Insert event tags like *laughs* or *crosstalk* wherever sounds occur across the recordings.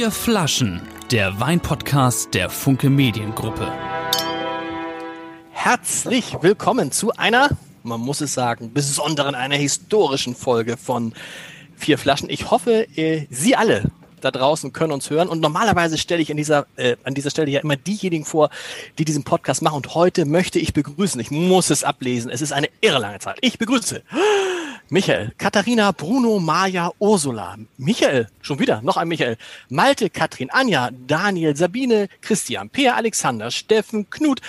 Vier Flaschen, der Weinpodcast der Funke Mediengruppe. Herzlich willkommen zu einer, man muss es sagen, besonderen, einer historischen Folge von Vier Flaschen. Ich hoffe, äh, Sie alle da draußen können uns hören. Und normalerweise stelle ich an dieser, äh, an dieser Stelle ja immer diejenigen vor, die diesen Podcast machen. Und heute möchte ich begrüßen, ich muss es ablesen, es ist eine irre lange Zeit. Ich begrüße Michael, Katharina, Bruno, Maja, Ursula, Michael, schon wieder, noch ein Michael, Malte, Katrin, Anja, Daniel, Sabine, Christian, Peer, Alexander, Steffen, Knut,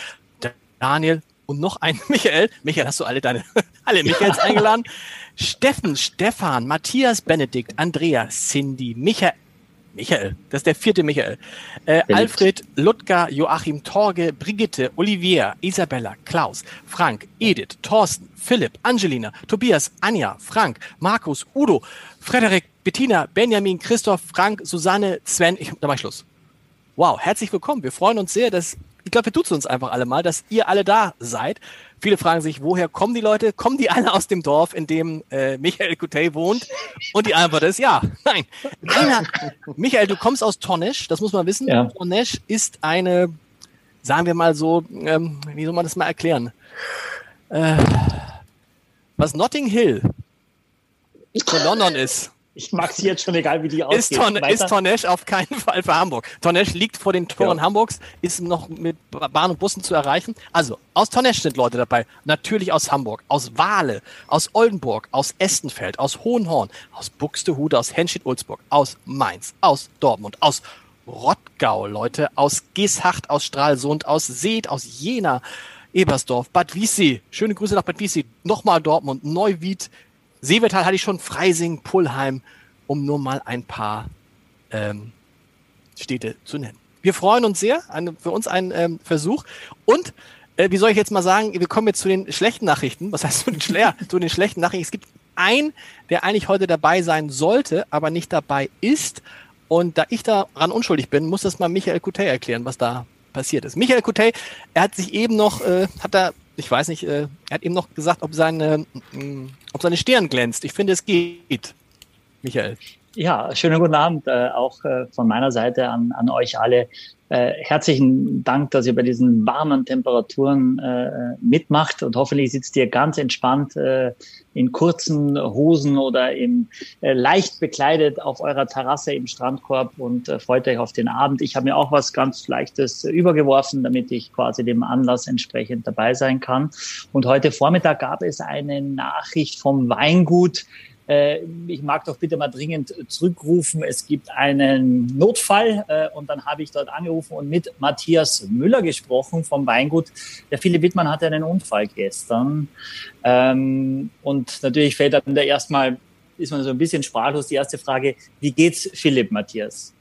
Daniel und noch ein *laughs* Michael. Michael, hast du alle deine, *laughs* alle Michaels eingeladen? Steffen, Stefan, Matthias, Benedikt, Andrea, Cindy, Michael, Michael, das ist der vierte Michael. Äh, Alfred, Ludger, Joachim, Torge, Brigitte, Olivier, Isabella, Klaus, Frank, Edith, Thorsten, Philipp, Angelina, Tobias, Anja, Frank, Markus, Udo, Frederik, Bettina, Benjamin, Christoph, Frank, Susanne, Sven. Ich, da mach ich Schluss. Wow, herzlich willkommen. Wir freuen uns sehr, dass ich glaube, wir duzen uns einfach alle mal, dass ihr alle da seid. Viele fragen sich, woher kommen die Leute? Kommen die alle aus dem Dorf, in dem äh, Michael Coutet wohnt? Und die Antwort ist ja, *laughs* nein. Einer, Michael, du kommst aus Tornesch, das muss man wissen. Ja. Tornesch ist eine, sagen wir mal so, ähm, wie soll man das mal erklären? Äh, was Notting Hill von London ist. Ich mag sie jetzt schon, egal wie die aussehen. Ist, Torn ist Tornesch auf keinen Fall für Hamburg. Tornesch liegt vor den Toren ja. Hamburgs, ist noch mit Bahn und Bussen zu erreichen. Also, aus Tornesch sind Leute dabei. Natürlich aus Hamburg, aus Wale, aus Oldenburg, aus Estenfeld, aus Hohenhorn, aus Buxtehude, aus Henschel-Ulzburg, aus Mainz, aus Dortmund, aus Rottgau, Leute, aus Geeshacht, aus Stralsund, aus Seed, aus Jena, Ebersdorf, Bad Wiessee. Schöne Grüße nach Bad Wiessee. Nochmal Dortmund, Neuwied, Seevetal hatte ich schon, Freising, Pullheim, um nur mal ein paar ähm, Städte zu nennen. Wir freuen uns sehr, ein, für uns ein ähm, Versuch. Und äh, wie soll ich jetzt mal sagen, wir kommen jetzt zu den schlechten Nachrichten. Was heißt *laughs* zu den, Schle zu den schlechten Nachrichten? Es gibt einen, der eigentlich heute dabei sein sollte, aber nicht dabei ist. Und da ich daran unschuldig bin, muss das mal Michael Coutet erklären, was da passiert ist. Michael Coutet, er hat sich eben noch, äh, hat da ich weiß nicht, äh, er hat eben noch gesagt, ob seine, äh, ob seine Stirn glänzt. Ich finde, es geht. Michael. Ja, schönen guten Abend äh, auch äh, von meiner Seite an, an euch alle. Äh, herzlichen Dank, dass ihr bei diesen warmen Temperaturen äh, mitmacht und hoffentlich sitzt ihr ganz entspannt äh, in kurzen Hosen oder im äh, leicht bekleidet auf eurer Terrasse im Strandkorb und äh, freut euch auf den Abend. Ich habe mir auch was ganz Leichtes übergeworfen, damit ich quasi dem Anlass entsprechend dabei sein kann. Und heute Vormittag gab es eine Nachricht vom Weingut, ich mag doch bitte mal dringend zurückrufen, es gibt einen Notfall äh, und dann habe ich dort angerufen und mit Matthias Müller gesprochen vom Weingut. Der Philipp Wittmann hatte einen Unfall gestern ähm, und natürlich fällt dann der erstmal, ist man so ein bisschen sprachlos, die erste Frage, wie geht's Philipp, Matthias?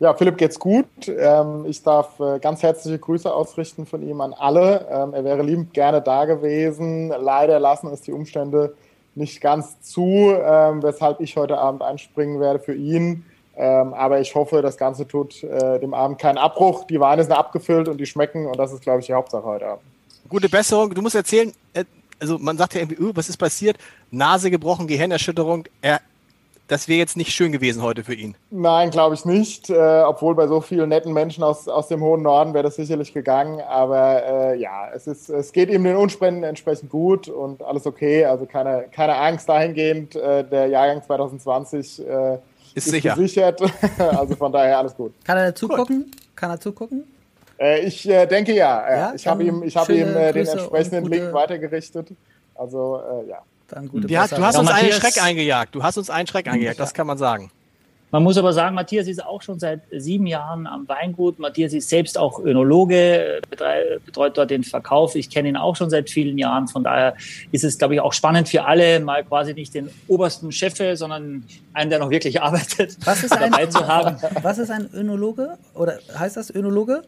Ja, Philipp geht's gut. Ähm, ich darf äh, ganz herzliche Grüße ausrichten von ihm an alle. Ähm, er wäre liebend gerne da gewesen. Leider lassen es die Umstände nicht ganz zu, ähm, weshalb ich heute Abend einspringen werde für ihn. Ähm, aber ich hoffe, das Ganze tut äh, dem Abend keinen Abbruch. Die Weine sind abgefüllt und die schmecken und das ist, glaube ich, die Hauptsache heute Abend. Gute Besserung. Du musst erzählen, äh, also man sagt ja irgendwie, uh, was ist passiert? Nase gebrochen, Gehirnerschütterung. Er das wäre jetzt nicht schön gewesen heute für ihn. Nein, glaube ich nicht. Äh, obwohl bei so vielen netten Menschen aus, aus dem hohen Norden wäre das sicherlich gegangen. Aber äh, ja, es, ist, es geht ihm den Unspenden entsprechend gut und alles okay. Also keine, keine Angst dahingehend. Äh, der Jahrgang 2020 äh, ist, ist sicher. gesichert. *laughs* also von daher alles gut. Kann er zugucken? Gut. Kann er zugucken? Äh, ich äh, denke ja. ja ich habe ihm, ich hab ihm den entsprechenden Link weitergerichtet. Also ja. Dann gute ja, du hast uns ja, einen Schreck eingejagt. Du hast uns einen Schreck eingejagt, das kann man sagen. Man muss aber sagen, Matthias ist auch schon seit sieben Jahren am Weingut. Matthias ist selbst auch Önologe, betreut dort den Verkauf. Ich kenne ihn auch schon seit vielen Jahren. Von daher ist es, glaube ich, auch spannend für alle, mal quasi nicht den obersten Chef, sondern einen, der noch wirklich arbeitet, *laughs* was ist dabei ein, zu haben. *laughs* Was ist ein Önologe? Oder heißt das Önologe?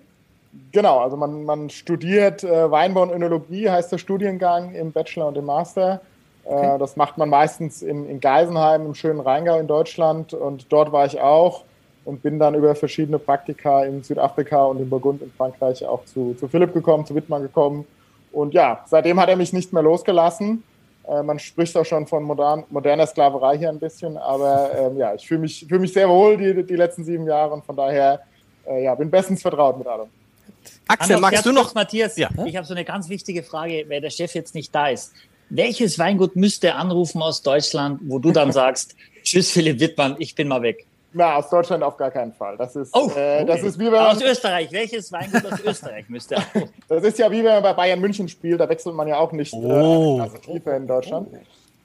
Genau, also man, man studiert äh, Weinbau und Önologie, heißt der Studiengang im Bachelor und im Master. Okay. Äh, das macht man meistens in, in Geisenheim im schönen Rheingau in Deutschland und dort war ich auch und bin dann über verschiedene Praktika in Südafrika und in Burgund in Frankreich auch zu, zu Philipp gekommen, zu Wittmann gekommen. Und ja, seitdem hat er mich nicht mehr losgelassen. Äh, man spricht auch schon von modern, moderner Sklaverei hier ein bisschen, aber ähm, ja, ich fühle mich, fühl mich sehr wohl die, die letzten sieben Jahre und von daher äh, ja, bin bestens vertraut mit allem. Axel, magst du noch? Matthias, ja. ich habe so eine ganz wichtige Frage, weil der Chef jetzt nicht da ist. Welches Weingut müsste anrufen aus Deutschland, wo du dann sagst, *laughs* tschüss Philipp Wittmann, ich bin mal weg? Na, aus Deutschland auf gar keinen Fall. Das ist, oh, äh, das ist wie wenn Aus Österreich. Welches Weingut aus Österreich müsste anrufen? *laughs* Das ist ja wie wenn man bei Bayern München spielt, da wechselt man ja auch nicht oh. äh, also tiefer in Deutschland.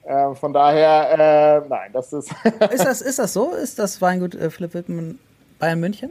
Äh, von daher, äh, nein, das ist. ist, das, ist das so? Ist das Weingut äh, Philipp Wittmann Bayern München?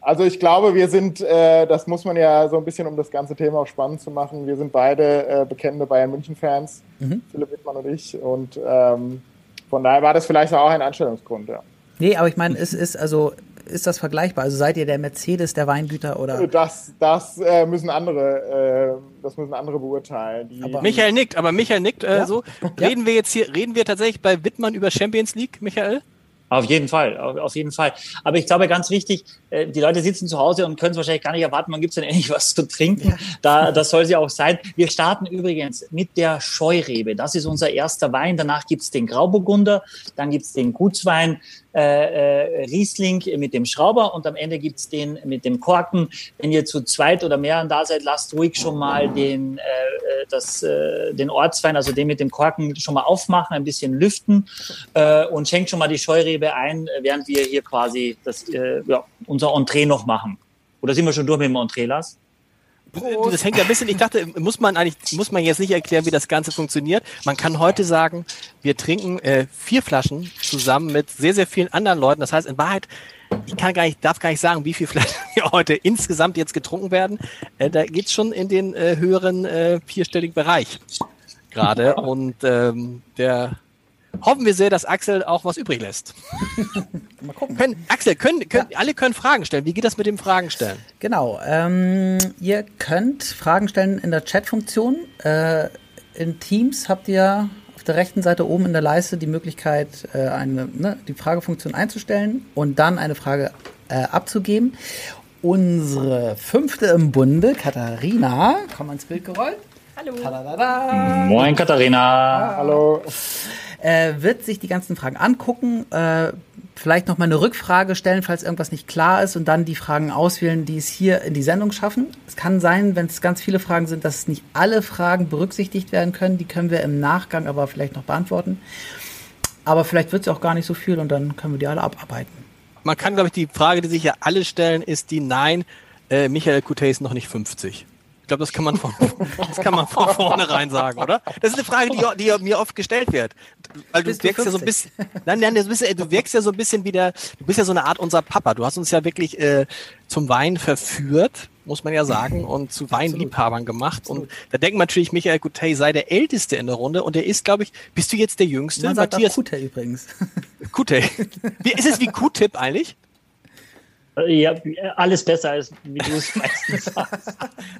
Also ich glaube, wir sind, äh, das muss man ja so ein bisschen, um das ganze Thema auch spannend zu machen, wir sind beide äh, bekennende Bayern München-Fans, mhm. Philipp Wittmann und ich. Und ähm, von daher war das vielleicht auch ein Anstellungsgrund, ja. Nee, aber ich meine, es ist also ist das vergleichbar? Also seid ihr der Mercedes der Weingüter oder? Das, das äh, müssen andere, äh, das müssen andere beurteilen. Michael nickt, aber Michael nickt äh, ja? so. Reden ja? wir jetzt hier, reden wir tatsächlich bei Wittmann über Champions League, Michael? Auf jeden Fall, auf, jeden Fall. Aber ich glaube, ganz wichtig, äh, die Leute sitzen zu Hause und können es wahrscheinlich gar nicht erwarten, man gibt es dann endlich *laughs* was zu trinken. Da, das soll sie auch sein. Wir starten übrigens mit der Scheurebe. Das ist unser erster Wein. Danach gibt es den Grauburgunder, dann gibt es den Gutswein, äh, äh, Riesling mit dem Schrauber und am Ende gibt's den mit dem Korken. Wenn ihr zu zweit oder mehreren da seid, lasst ruhig schon mal den, äh, äh, das, äh, den Ortswein, also den mit dem Korken, schon mal aufmachen, ein bisschen lüften äh, und schenkt schon mal die Scheurebe ein, während wir hier quasi das, äh, ja, unser Entree noch machen. Oder sind wir schon durch mit dem Entree, Lars? Prost. Das hängt ja ein bisschen, ich dachte, muss man eigentlich, muss man jetzt nicht erklären, wie das Ganze funktioniert. Man kann heute sagen, wir trinken äh, vier Flaschen zusammen mit sehr, sehr vielen anderen Leuten. Das heißt, in Wahrheit, ich kann gar nicht, darf gar nicht sagen, wie viele Flaschen *laughs* heute insgesamt jetzt getrunken werden. Äh, da geht's schon in den äh, höheren äh, vierstelligen Bereich gerade. Und ähm, der hoffen wir sehr, dass Axel auch was übrig lässt. *laughs* Mal gucken. Können, Axel, können, können, ja. alle können Fragen stellen. Wie geht das mit dem Fragen stellen? Genau. Ähm, ihr könnt Fragen stellen in der Chat-Funktion. Äh, in Teams habt ihr auf der rechten Seite oben in der Leiste die Möglichkeit, äh, eine, ne, die Fragefunktion einzustellen und dann eine Frage äh, abzugeben. Unsere fünfte im Bunde, Katharina, komm ans Bild gerollt. Hallo. Tadadada. Moin, Katharina. Hallo äh, wird sich die ganzen Fragen angucken, äh, vielleicht noch mal eine Rückfrage stellen, falls irgendwas nicht klar ist und dann die Fragen auswählen, die es hier in die Sendung schaffen. Es kann sein, wenn es ganz viele Fragen sind, dass nicht alle Fragen berücksichtigt werden können. Die können wir im Nachgang aber vielleicht noch beantworten. Aber vielleicht wird es auch gar nicht so viel und dann können wir die alle abarbeiten. Man kann, glaube ich, die Frage, die sich ja alle stellen, ist die Nein, äh, Michael Coutet ist noch nicht 50. Ich glaube, das kann man von, das kann man von vornherein sagen, oder? Das ist eine Frage, die, die mir oft gestellt wird. Weil du wirkst ja so ein bisschen, nein, nein, du, bist, du wirkst ja so ein bisschen wie der, du bist ja so eine Art unser Papa. Du hast uns ja wirklich äh, zum Wein verführt, muss man ja sagen, und zu Weinliebhabern gemacht. Absolut. Und da denkt man natürlich, Michael Gutey sei der Älteste in der Runde und er ist, glaube ich, bist du jetzt der Jüngste? Man sagt Matthias Kutey übrigens. Kutey. Wie, ist es wie Q-Tip eigentlich? Ja, alles besser als wie du es *laughs* meistens sagst.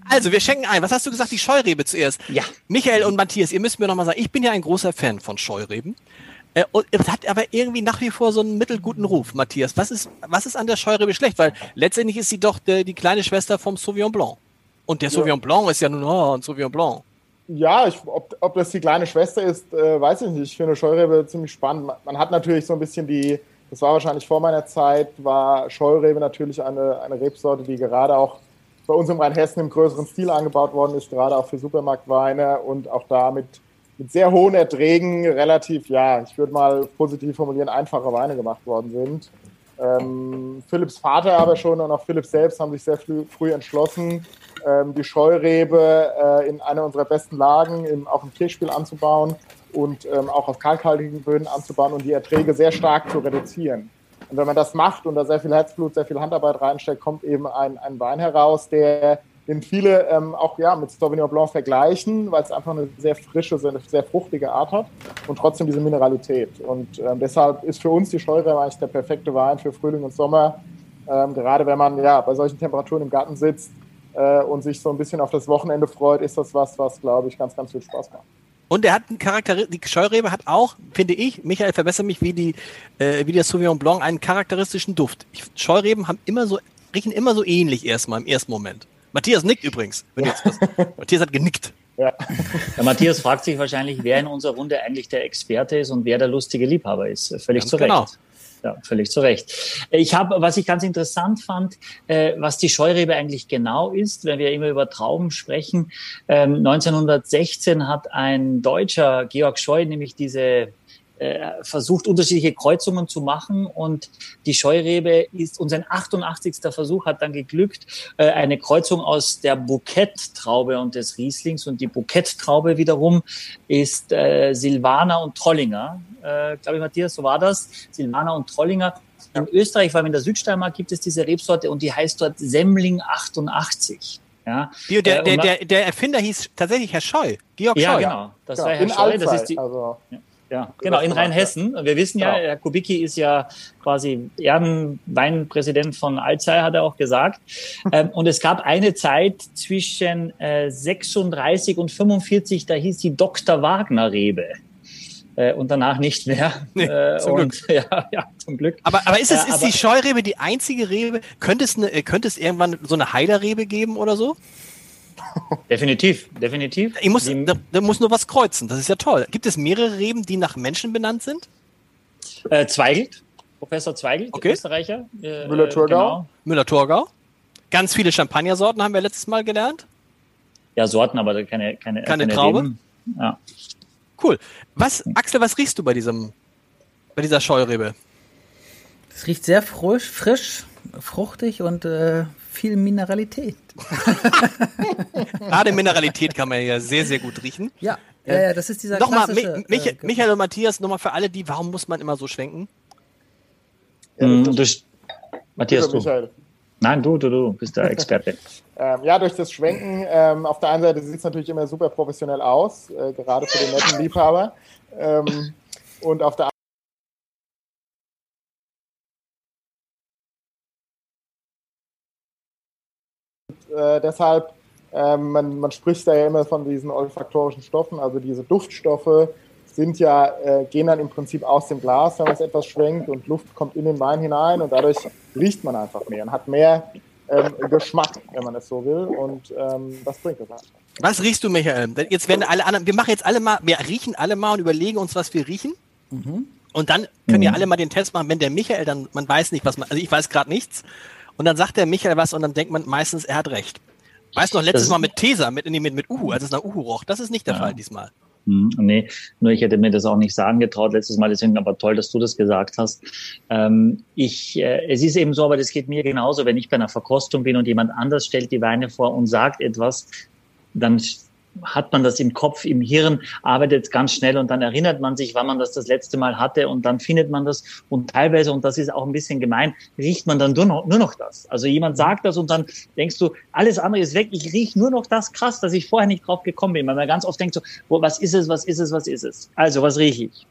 Also, wir schenken ein. Was hast du gesagt? Die Scheurebe zuerst. Ja. Michael und Matthias, ihr müsst mir nochmal sagen, ich bin ja ein großer Fan von Scheureben. Äh, und es hat aber irgendwie nach wie vor so einen mittelguten Ruf, Matthias. Was ist, was ist an der Scheurebe schlecht? Weil letztendlich ist sie doch die, die kleine Schwester vom Sauvignon Blanc. Und der ja. Sauvignon Blanc ist ja nun oh, ein Sauvignon Blanc. Ja, ich, ob, ob das die kleine Schwester ist, äh, weiß ich nicht. Ich finde Scheurebe ziemlich spannend. Man, man hat natürlich so ein bisschen die, das war wahrscheinlich vor meiner Zeit, war Scheurebe natürlich eine, eine Rebsorte, die gerade auch bei uns im Rheinhessen im größeren Stil angebaut worden ist, gerade auch für Supermarktweine und auch da mit, mit sehr hohen Erträgen relativ, ja, ich würde mal positiv formulieren, einfache Weine gemacht worden sind. Ähm, Philipps Vater aber schon und auch Philipp selbst haben sich sehr früh, früh entschlossen, ähm, die Scheurebe äh, in einer unserer besten Lagen, im, auch im Kirchspiel anzubauen und ähm, auch auf kalkhaltigen Böden anzubauen und die Erträge sehr stark zu reduzieren. Und wenn man das macht und da sehr viel Herzblut, sehr viel Handarbeit reinsteckt, kommt eben ein, ein Wein heraus, der den viele ähm, auch ja, mit Sauvignon Blanc vergleichen, weil es einfach eine sehr frische, sehr, sehr fruchtige Art hat und trotzdem diese Mineralität. Und ähm, deshalb ist für uns die Scheure eigentlich der perfekte Wein für Frühling und Sommer, ähm, gerade wenn man ja bei solchen Temperaturen im Garten sitzt äh, und sich so ein bisschen auf das Wochenende freut, ist das was, was glaube ich ganz, ganz viel Spaß macht. Und er hat einen Charakter, die Scheurebe hat auch, finde ich, Michael, verbessere mich, wie die, äh, wie der Sauvignon Blanc, einen charakteristischen Duft. Ich, Scheureben haben immer so, riechen immer so ähnlich erstmal im ersten Moment. Matthias nickt übrigens. Was, *laughs* Matthias hat genickt. Ja. Matthias fragt sich wahrscheinlich, wer in unserer Runde eigentlich der Experte ist und wer der lustige Liebhaber ist. Völlig Ganz zu Recht. genau. Ja, völlig zu Recht. Ich habe, was ich ganz interessant fand, äh, was die Scheurebe eigentlich genau ist, wenn wir immer über Trauben sprechen. Ähm, 1916 hat ein Deutscher, Georg Scheu, nämlich diese äh, versucht, unterschiedliche Kreuzungen zu machen und die Scheurebe ist, und sein 88. Versuch hat dann geglückt, äh, eine Kreuzung aus der Bouquet-Traube und des Rieslings und die Bouquet-Traube wiederum ist äh, Silvaner und Trollinger, äh, glaube ich, Matthias, so war das, Silvaner und Trollinger. In Österreich, vor allem in der Südsteiermark, gibt es diese Rebsorte und die heißt dort Semmling 88. Ja, der, Äh, der, der, der Erfinder hieß tatsächlich Herr Scheu. Georg ja, Scheu. genau. Das Ja, war Herr Scheu. Das ist die, also ja, genau, in Rheinhessen. Und wir wissen ja, Genau. Herr Kubicki ist ja quasi Ehrenweinpräsident von Alzey, hat er auch gesagt. *laughs* ähm, und es gab eine Zeit zwischen äh, 36 und 45, da hieß die Dr. Wagner Rebe. Äh, und danach nicht mehr. *laughs* Nee, äh, zum und, *laughs* Ja, ja, zum Glück. Aber, aber ist, es, Ja, ist aber- die Scheurebe die einzige Rebe? Könnte es, eine, könnte es irgendwann so eine Heiderrebe geben oder so? *laughs* Definitiv, definitiv. Ich muss, da, da muss nur was kreuzen. Das ist ja toll. Gibt es mehrere Reben, die nach Menschen benannt sind? äh, Zweigelt, Professor Zweigelt, Okay. Österreicher. Äh, Müller-Thurgau. Genau. Müller-Thurgau. Ganz viele Champagnersorten haben wir letztes Mal gelernt. Ja, Sorten, aber keine, keine, Keine Traube? Reben. Ja. Cool. Was, Axel, was riechst du bei diesem, bei dieser Scheurebe? Es riecht sehr frisch, frisch fruchtig und äh, viel Mineralität. *laughs* Gerade Mineralität kann man ja sehr, sehr gut riechen. Ja, ja, ja das ist dieser Nochmal, Mich äh, Michael und Matthias, nochmal für alle, die, warum muss man immer so schwenken? Mhm, das- durch, Matthias, du. Michael. Nein, du, du, du bist der Experte. *laughs* Ähm, ja, durch das Schwenken, ähm, auf der einen Seite sieht es natürlich immer super professionell aus, äh, gerade für den netten Liebhaber. Ähm, und auf der äh, deshalb, ähm, man, man spricht da ja immer von diesen olfaktorischen Stoffen, also diese Duftstoffe sind ja, äh, gehen dann im Prinzip aus dem Glas, wenn man es etwas schwenkt und Luft kommt in den Wein hinein und dadurch riecht man einfach mehr und hat mehr ähm, Geschmack, wenn man es so will und ähm, das bringt es einfach. Was riechst du, Michael? Jetzt werden alle anderen, wir machen jetzt alle mal, wir riechen alle mal und überlegen uns, was wir riechen. Und dann können ja alle mal den Test machen, wenn der Michael dann, man weiß nicht, was man, also ich weiß gerade nichts. Und dann sagt der Michael was und dann denkt man meistens, er hat recht. Weißt du noch, letztes Das- Mal mit Tesa, mit, nee, mit, mit Uhu, als es nach Uhu roch. Das ist nicht der Fall diesmal. Hm, nee, nur ich hätte mir das auch nicht sagen getraut letztes Mal, deswegen aber toll, dass du das gesagt hast. Ähm, ich, äh, es ist eben so, aber das geht mir genauso, wenn ich bei einer Verkostung bin und jemand anders stellt die Weine vor und sagt etwas, dann hat man das im Kopf, im Hirn, arbeitet ganz schnell und dann erinnert man sich, wann man das das letzte Mal hatte und dann findet man das und teilweise, und das ist auch ein bisschen gemein, riecht man dann nur noch, nur noch das. Also jemand sagt das und dann denkst du, alles andere ist weg, ich rieche nur noch das krass, dass ich vorher nicht drauf gekommen bin, weil man ganz oft denkt so, wo, was ist es, was ist es, was ist es? Also, was rieche ich?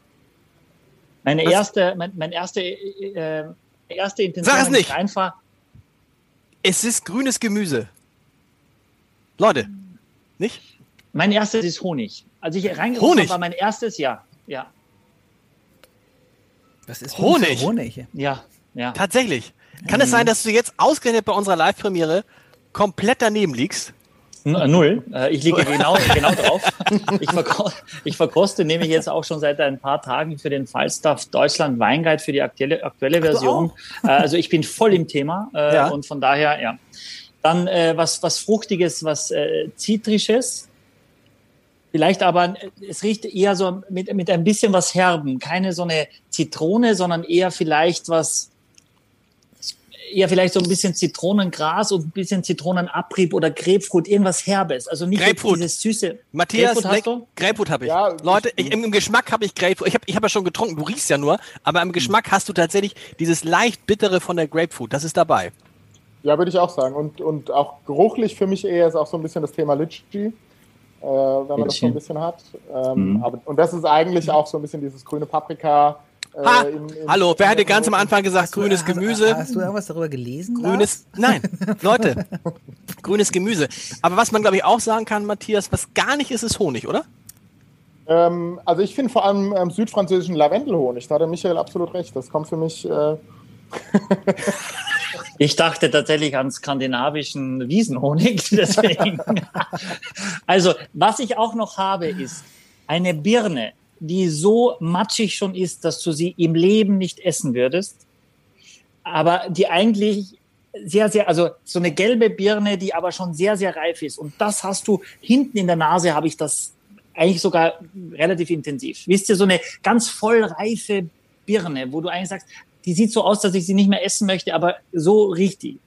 Meine Was- erste, mein, mein erste, äh, erste Intention Sag es ist nicht. einfach, Es ist grünes Gemüse. Leute, nicht? Mein erstes ist Honig. Als ich reingekommen habe, war mein erstes, ja, ja, Was ist Honig. Honig? Ja, ja. Tatsächlich. Kann es sein, dass du jetzt ausgerechnet bei unserer Live-Premiere komplett daneben liegst? N- Null. Äh, Ich liege genau, *laughs* genau drauf. Ich, verko ich verkoste nämlich jetzt auch schon seit ein paar Tagen für den Falstaff Deutschland Weinguide für die aktuelle, aktuelle Version. Äh, Also ich bin voll im Thema äh, Ja. und von daher, ja. Dann äh, was, was Fruchtiges, was äh, Zitrisches. Vielleicht aber, äh, es riecht eher so mit, mit ein bisschen was Herben. Keine so eine Zitrone, sondern eher vielleicht was, eher vielleicht so ein bisschen Zitronengras und ein bisschen Zitronenabrieb oder Grapefruit, irgendwas Herbes. Also nicht dieses süße. Matthias, Grapefruit hast leck- du? Grapefruit habe ich. Ja, Leute, ich- ich, im, im Geschmack habe ich Grapefruit. Ich habe ich hab ja schon getrunken, du riechst ja nur, aber im Geschmack hast du tatsächlich dieses leicht bittere von der Grapefruit. Das ist dabei. Ja, würde ich auch sagen. Und, und auch geruchlich für mich eher ist auch so ein bisschen das Thema Litchi, äh, wenn man das so ein bisschen hat. Ähm, Mhm. aber, und das ist eigentlich auch so ein bisschen dieses grüne Paprika. Äh, Ha, in- in- hallo, wer hatte in- ganz am Anfang gesagt, grünes Hast- Gemüse? Hast du irgendwas darüber gelesen? Grünes, nein, *laughs* Leute, grünes Gemüse. Aber was man, glaube ich, auch sagen kann, Matthias, was gar nicht ist, ist Honig, oder? Ähm, also ich finde vor allem ähm, südfranzösischen Lavendelhonig, da hat der Michael absolut recht. Das kommt für mich. Äh, *laughs* Ich dachte tatsächlich an skandinavischen Wiesenhonig. *laughs* Deswegen. Also, was ich auch noch habe, ist eine Birne, die so matschig schon ist, dass du sie im Leben nicht essen würdest, aber die eigentlich sehr, sehr, also so eine gelbe Birne, die aber schon sehr, sehr reif ist. Und das hast du hinten in der Nase, habe ich das eigentlich sogar relativ intensiv. Wisst ihr, so eine ganz voll reife Birne, wo du eigentlich sagst, die sieht so aus, dass ich sie nicht mehr essen möchte, aber so riecht die.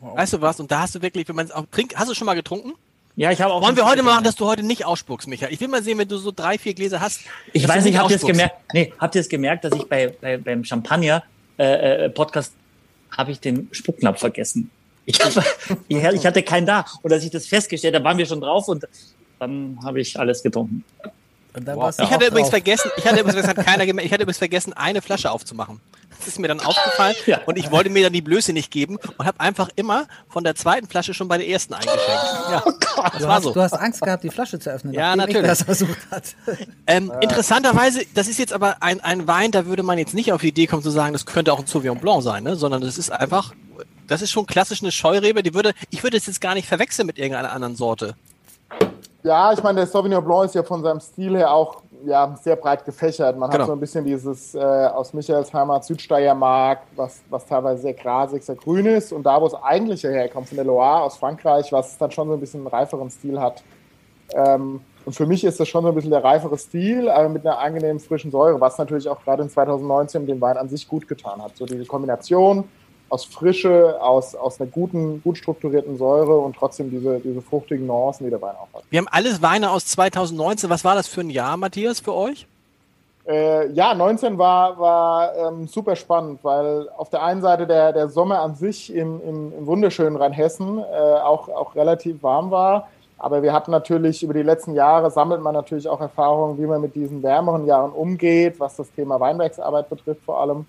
Weißt du was? Und da hast du wirklich, wenn man es auch trinkt, hast du schon mal getrunken? Ja, ich habe auch. Wollen wir heute mal machen, dass du heute nicht ausspuckst, Micha? Ich will mal sehen, wenn du so drei, vier Gläser hast. Ich weiß nicht, habt ihr es gemerkt? Nee, habt ihr es gemerkt, dass ich bei, bei beim Champagner äh, äh, Podcast habe ich den Spucknapf vergessen. Ich, hab, *laughs* ich hatte keinen da. Und als ich das festgestellt habe, waren wir schon drauf und dann habe ich alles getrunken. Wow. Ich hatte übrigens vergessen, ich hatte übrigens, hat keiner gemerkt, ich hatte übrigens vergessen, eine Flasche aufzumachen. Das ist mir dann aufgefallen ja. und ich wollte mir dann die Blöße nicht geben und habe einfach immer von der zweiten Flasche schon bei der ersten eingeschenkt. Ja, oh Gott, das war hast, so. Du hast Angst gehabt, die Flasche zu öffnen. Ja, natürlich. Das versucht hat. *laughs* Ähm, interessanterweise, das ist jetzt aber ein, ein Wein, da würde man jetzt nicht auf die Idee kommen zu sagen, das könnte auch ein Sauvignon Blanc sein, ne? sondern das ist einfach, das ist schon klassisch eine Scheurebe. Die würde, ich würde es jetzt gar nicht verwechseln mit irgendeiner anderen Sorte. Ja, ich meine, der Sauvignon Blanc ist ja von seinem Stil her auch ja, sehr breit gefächert. Man genau. hat so ein bisschen dieses äh, aus Michaelsheimer Südsteiermark, was, was teilweise sehr grasig, sehr grün ist. Und da, wo es eigentlich herkommt, von der Loire aus Frankreich, was dann schon so ein bisschen einen reiferen Stil hat. Ähm, und für mich ist das schon so ein bisschen der reifere Stil, aber mit einer angenehmen frischen Säure, was natürlich auch gerade in 2019 dem Wein an sich gut getan hat. So diese Kombination aus Frische, aus, aus einer guten, gut strukturierten Säure und trotzdem diese, diese fruchtigen Nuancen, die der Wein auch hat. Wir haben alles Weine aus 2019. Was war das für ein Jahr, Matthias, für euch? Äh, ja, 19 war, war ähm, super spannend, weil auf der einen Seite der, der Sommer an sich im, im, im wunderschönen Rheinhessen äh, auch, auch relativ warm war. Aber wir hatten natürlich über die letzten Jahre sammelt man natürlich auch Erfahrungen, wie man mit diesen wärmeren Jahren umgeht, was das Thema Weinbergsarbeit betrifft vor allem.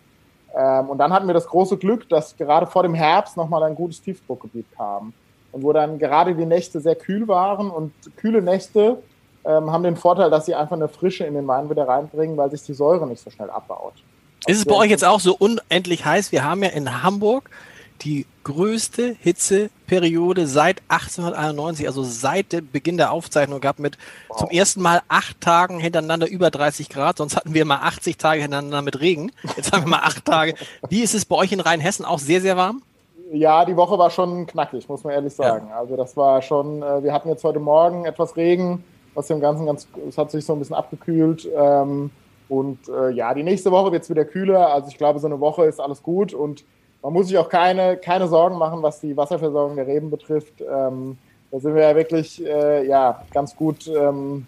Ähm, und dann hatten wir das große Glück, dass gerade vor dem Herbst nochmal ein gutes Tiefdruckgebiet kam. Und wo dann gerade die Nächte sehr kühl waren und kühle Nächte ähm, haben den Vorteil, dass sie einfach eine Frische in den Wein wieder reinbringen, weil sich die Säure nicht so schnell abbaut. Ist es bei euch jetzt auch so unendlich heiß? Wir haben ja in Hamburg die größte Hitzeperiode seit 1891, also seit dem Beginn der Aufzeichnung gehabt mit wow. zum ersten Mal acht Tagen hintereinander über 30 Grad. Sonst hatten wir mal 80 Tage hintereinander mit Regen. Jetzt haben wir mal acht Tage. Wie ist es bei euch in Rheinhessen auch sehr, sehr warm? Ja, die Woche war schon knackig, muss man ehrlich sagen. Ja. Also das war schon, äh, wir hatten jetzt heute Morgen etwas Regen, was dem Ganzen ganz, es hat sich so ein bisschen abgekühlt. Ähm, und äh, ja, die nächste Woche wird es wieder kühler. Also ich glaube, so eine Woche ist alles gut und man muss sich auch keine, keine Sorgen machen, was die Wasserversorgung der Reben betrifft. Ähm, da sind wir ja wirklich äh, ja, ganz gut ähm,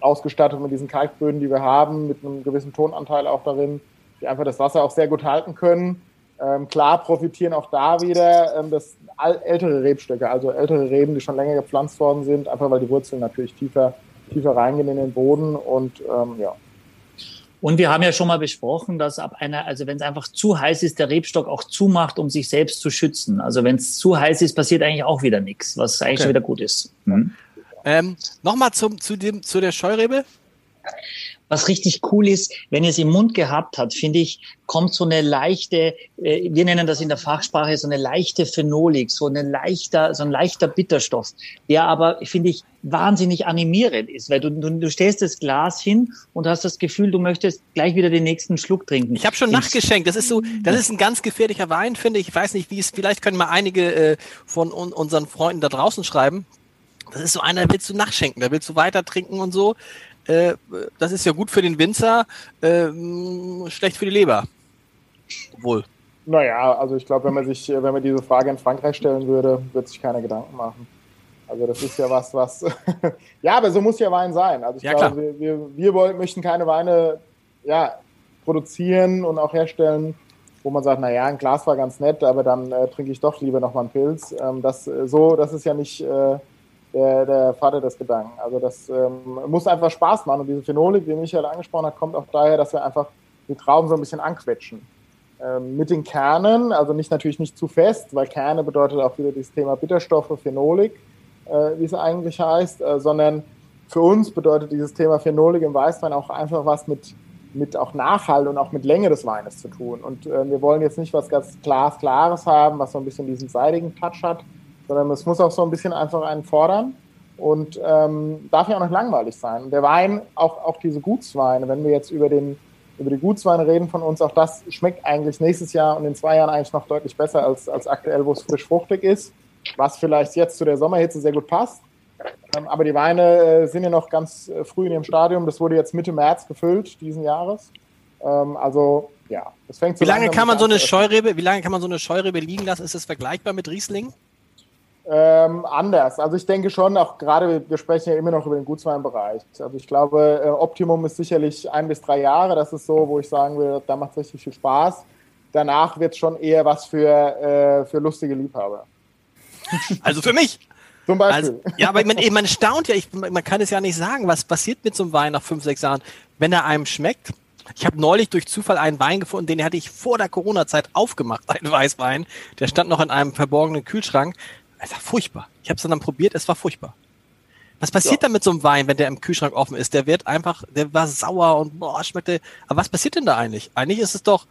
ausgestattet mit diesen Kalkböden, die wir haben, mit einem gewissen Tonanteil auch darin, die einfach das Wasser auch sehr gut halten können. Ähm, klar profitieren auch da wieder ähm, das ältere Rebstöcke, also ältere Reben, die schon länger gepflanzt worden sind, einfach weil die Wurzeln natürlich tiefer, tiefer reingehen in den Boden und ähm, ja, und wir haben ja schon mal besprochen, dass ab einer, also wenn es einfach zu heiß ist, der Rebstock auch zumacht, um sich selbst zu schützen. Also wenn es zu heiß ist, passiert eigentlich auch wieder nichts, was eigentlich okay. schon wieder gut ist. Mhm. Ähm, Nochmal zum, zu, dem, zu der Scheurebe. Was richtig cool ist, wenn ihr es im Mund gehabt habt, finde ich, kommt so eine leichte, äh, wir nennen das in der Fachsprache so eine leichte Phenolik, so eine leichter, so ein leichter Bitterstoff, der aber, finde ich, wahnsinnig animierend ist, weil du, du, du stellst das Glas hin und hast das Gefühl, du möchtest gleich wieder den nächsten Schluck trinken. Ich habe schon nachgeschenkt. Das ist so, das ist ein ganz gefährlicher Wein, finde ich. Ich weiß nicht, wie es. Vielleicht können mal einige äh, von un unseren Freunden da draußen schreiben. Das ist so einer, willst du nachschenken, da willst du weiter trinken und so. Äh, das ist ja gut für den Winzer, äh, schlecht für die Leber. Wohl. Naja, also ich glaube, wenn man sich, wenn man diese Frage in Frankreich stellen würde, wird sich keine Gedanken machen. Also das ist ja was, was. *laughs* ja, aber so muss ja Wein sein. Also ich ja, glaube, wir, wir, wir wollen, möchten keine Weine ja, produzieren und auch herstellen, wo man sagt, naja, ein Glas war ganz nett, aber dann äh, trinke ich doch lieber nochmal einen Pilz. Ähm, das, äh, so, das ist ja nicht äh, der, der Vater des Gedanken. Also das ähm, muss einfach Spaß machen. Und diese Phenolik, die Michael angesprochen hat, kommt auch daher, dass wir einfach die Trauben so ein bisschen anquetschen. Ähm, mit den Kernen, also nicht natürlich nicht zu fest, weil Kerne bedeutet auch wieder dieses Thema Bitterstoffe, Phenolik, äh, wie es eigentlich heißt, äh, sondern für uns bedeutet dieses Thema Phenolik im Weißwein auch einfach was mit mit auch Nachhalt und auch mit Länge des Weines zu tun. Und äh, wir wollen jetzt nicht was ganz Glas Klares haben, was so ein bisschen diesen seidigen Touch hat, sondern es muss auch so ein bisschen einfach einen fordern und ähm, darf ja auch nicht langweilig sein. Und der Wein, auch, auch diese Gutsweine, wenn wir jetzt über, den, über die Gutsweine reden von uns, auch das schmeckt eigentlich nächstes Jahr und in zwei Jahren eigentlich noch deutlich besser als, als aktuell, wo es frisch fruchtig ist, was vielleicht jetzt zu der Sommerhitze sehr gut passt. Ähm, aber die Weine äh, sind ja noch ganz äh, früh in ihrem Stadium. Das wurde jetzt Mitte März gefüllt diesen Jahres. Ähm, also ja, das fängt so Wie lange kann man so eine Scheurebe, wie lange kann man so eine Scheurebe liegen lassen? Ist das vergleichbar mit Riesling? Ähm, anders. Also ich denke schon, auch gerade, wir sprechen ja immer noch über den Gutsweinbereich. Also ich glaube, äh, Optimum ist sicherlich ein bis drei Jahre. Das ist so, wo ich sagen will, da macht es richtig viel Spaß. Danach wird es schon eher was für, äh, für lustige Liebhaber. *laughs* Also für mich. Zum Beispiel. Also, ja, aber man, man staunt ja, ich, man kann es ja nicht sagen, was passiert mit so einem Wein nach fünf, sechs Jahren, wenn er einem schmeckt. Ich habe neulich durch Zufall einen Wein gefunden, den hatte ich vor der Corona-Zeit aufgemacht, einen Weißwein. Der stand noch in einem verborgenen Kühlschrank. Es war furchtbar. Ich habe es dann probiert, es war furchtbar. Was passiert ja. dann mit so einem Wein, wenn der im Kühlschrank offen ist? Der wird einfach, der war sauer und boah, schmeckte. Aber was passiert denn da eigentlich? Eigentlich ist es doch.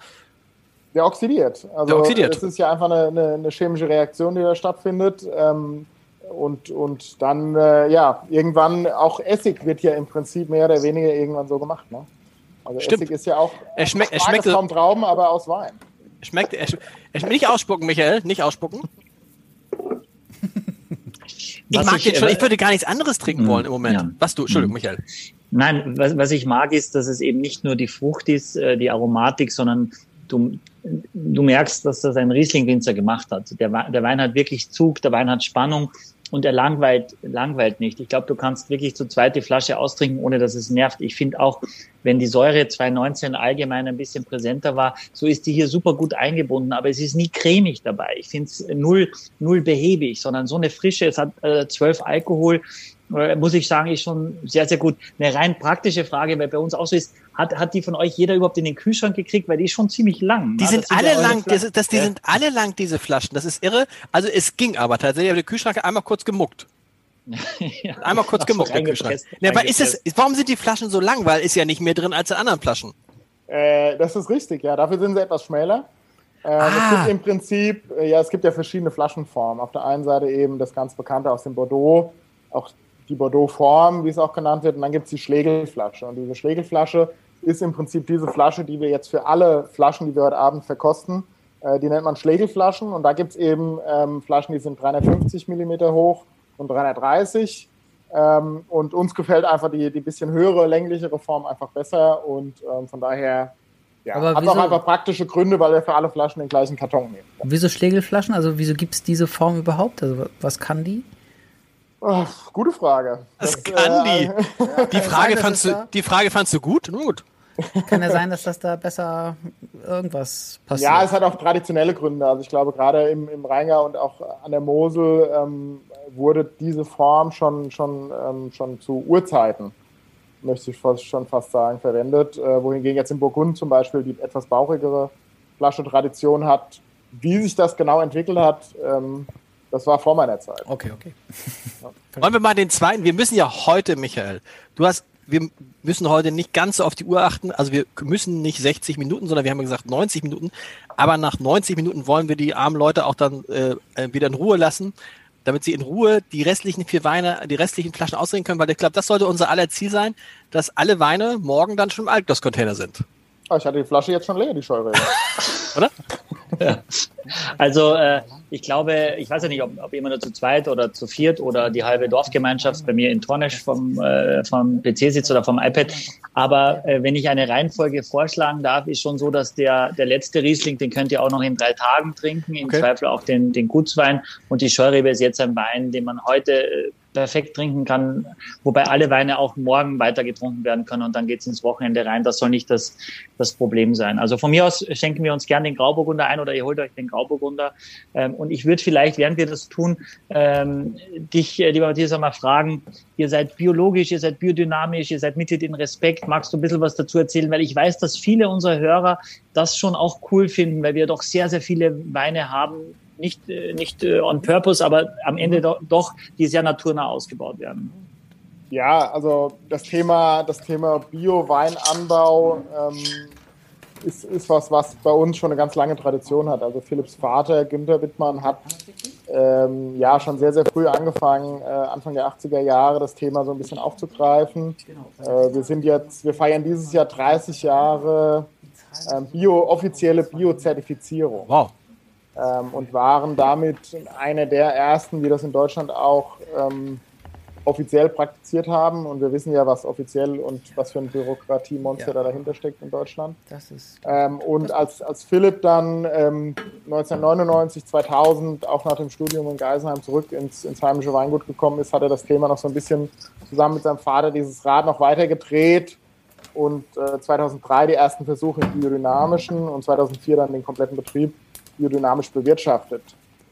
Der oxidiert. Also der oxidiert. Es ist ja einfach eine, eine, eine, chemische Reaktion, die da stattfindet. Ähm, und, und dann, äh, ja, irgendwann auch Essig wird ja im Prinzip mehr oder weniger irgendwann so gemacht. Ne? Also Stimmt. Essig ist ja auch. Er schmeckt, er schmeckt kaum Trauben, aber aus Wein. Schmeckt, er, er, nicht ausspucken, Michael, nicht ausspucken. Ich mag ich, den schon, ich würde gar nichts anderes trinken wollen im Moment. Ja. Was du, Entschuldigung, Michael. Nein, was, was ich mag, ist, dass es eben nicht nur die Frucht ist, äh, die Aromatik, sondern du, du merkst, dass das ein Riesling-Winzer gemacht hat. Der, der Wein hat wirklich Zug, der Wein hat Spannung und er langweilt, langweilt nicht. Ich glaube, du kannst wirklich zu zweit Flasche austrinken, ohne dass es nervt. Ich finde auch, wenn die Säure 2019 allgemein ein bisschen präsenter war, so ist die hier super gut eingebunden, aber es ist nie cremig dabei. Ich finde es null, null behäbig, sondern so eine Frische, es hat äh, 12 Alkohol, äh, muss ich sagen, ist schon sehr, sehr gut. Eine rein praktische Frage, weil bei uns auch so ist, hat, hat die von euch jeder überhaupt in den Kühlschrank gekriegt? Weil die ist schon ziemlich lang. Die sind alle lang, das, das, die ja. sind alle lang, diese Flaschen. Das ist irre. Also es ging aber tatsächlich, aber der Kühlschrank einmal kurz gemuckt. *laughs* ja, einmal kurz gemuckt, der Kühlschrank. Ja, aber ist es, warum sind die Flaschen so lang? Weil ist ja nicht mehr drin als in anderen Flaschen. Äh, das ist richtig, ja. Dafür sind sie etwas schmäler. Äh, ah. Es gibt im Prinzip, äh, ja, es gibt ja verschiedene Flaschenformen. Auf der einen Seite eben das ganz bekannte aus dem Bordeaux, auch die Bordeaux-Form, wie es auch genannt wird, und dann gibt es die Schlegelflasche. Und diese Schlegelflasche ist im Prinzip diese Flasche, die wir jetzt für alle Flaschen, die wir heute Abend verkosten, äh, die nennt man Schlegelflaschen. Und da gibt es eben ähm, Flaschen, die sind 350 Millimeter hoch und 330. Ähm, und uns gefällt einfach die, die bisschen höhere, länglichere Form einfach besser. Und ähm, von daher ja, Aber hat wieso, auch einfach praktische Gründe, weil wir für alle Flaschen den gleichen Karton nehmen. Wieso Schlegelflaschen? Also wieso gibt es diese Form überhaupt? Also was kann die? Oh, gute Frage. Was das, kann äh, die? die, Frage sein, fandst du, die Frage fandst du gut? Gut. Kann ja sein, dass das da besser irgendwas passiert. Ja, es hat auch traditionelle Gründe. Also ich glaube, gerade im, im Rheingau und auch an der Mosel ähm, wurde diese Form schon, schon, ähm, schon zu Urzeiten, möchte ich fast, schon fast sagen, verwendet. Äh, wohingegen jetzt in Burgund zum Beispiel die etwas bauchigere Flasche Tradition hat. Wie sich das genau entwickelt hat, ähm, das war vor meiner Zeit. Okay, okay. Wollen wir mal den zweiten? Wir müssen ja heute, Michael, du hast, wir müssen heute nicht ganz so auf die Uhr achten. Also wir müssen nicht 60 Minuten, sondern wir haben gesagt 90 Minuten. Aber nach 90 Minuten wollen wir die armen Leute auch dann äh, wieder in Ruhe lassen, damit sie in Ruhe die restlichen vier Weine, die restlichen Flaschen ausdrehen können, weil ich glaube, das sollte unser aller Ziel sein, dass alle Weine morgen dann schon im Altglas-Container sind. Oh, ich hatte die Flasche jetzt schon leer, die Scheure. *laughs* Oder? Ja. Also äh, ich glaube, ich weiß ja nicht, ob, ob immer nur zu zweit oder zu viert oder die halbe Dorfgemeinschaft bei mir in Tornesch vom, äh, vom PC sitzt oder vom iPad. Aber äh, wenn ich eine Reihenfolge vorschlagen darf, ist schon so, dass der, der letzte Riesling, den könnt ihr auch noch in drei Tagen trinken, im okay. Zweifel auch den, den Gutswein. Und die Scheurebe ist jetzt ein Wein, den man heute äh, perfekt trinken kann, wobei alle Weine auch morgen weiter getrunken werden können und dann geht's ins Wochenende rein. Das soll nicht das, das Problem sein. Also von mir aus schenken wir uns gern den Grauburgunder ein oder ihr holt euch den Grauburgunder. Ähm, und ich würde vielleicht, während wir das tun, ähm, dich, äh, lieber Matthias, mal fragen, ihr seid biologisch, ihr seid biodynamisch, ihr seid Mitglied in Respekt. Magst du ein bisschen was dazu erzählen? Weil ich weiß, dass viele unserer Hörer das schon auch cool finden, weil wir doch sehr, sehr viele Weine haben, nicht, äh, nicht äh, on purpose, aber am Ende doch, doch die sehr naturnah ausgebaut werden. Ja, also das Thema, das Thema Bio-Weinanbau ähm, ist, ist was, was bei uns schon eine ganz lange Tradition hat. Also Philipps Vater, Günther Wittmann, hat ähm, ja schon sehr, sehr früh angefangen, äh, Anfang der 80er Jahre das Thema so ein bisschen aufzugreifen. Äh, wir sind jetzt, wir feiern dieses Jahr 30 Jahre ähm, Bio, offizielle Bio-Zertifizierung. Wow. Ähm, und waren damit eine der ersten, die das in Deutschland auch ähm, offiziell praktiziert haben. Und wir wissen ja, was offiziell und was für ein Bürokratiemonster ja. da dahinter steckt in Deutschland. Das ist ähm, und als, als Philipp dann ähm, 1999, 2000 auch nach dem Studium in Geisenheim zurück ins, ins heimische Weingut gekommen ist, hat er das Thema noch so ein bisschen zusammen mit seinem Vater dieses Rad noch weiter gedreht und äh, 2003 die ersten Versuche im biodynamischen und 2004 dann den kompletten Betrieb biodynamisch bewirtschaftet.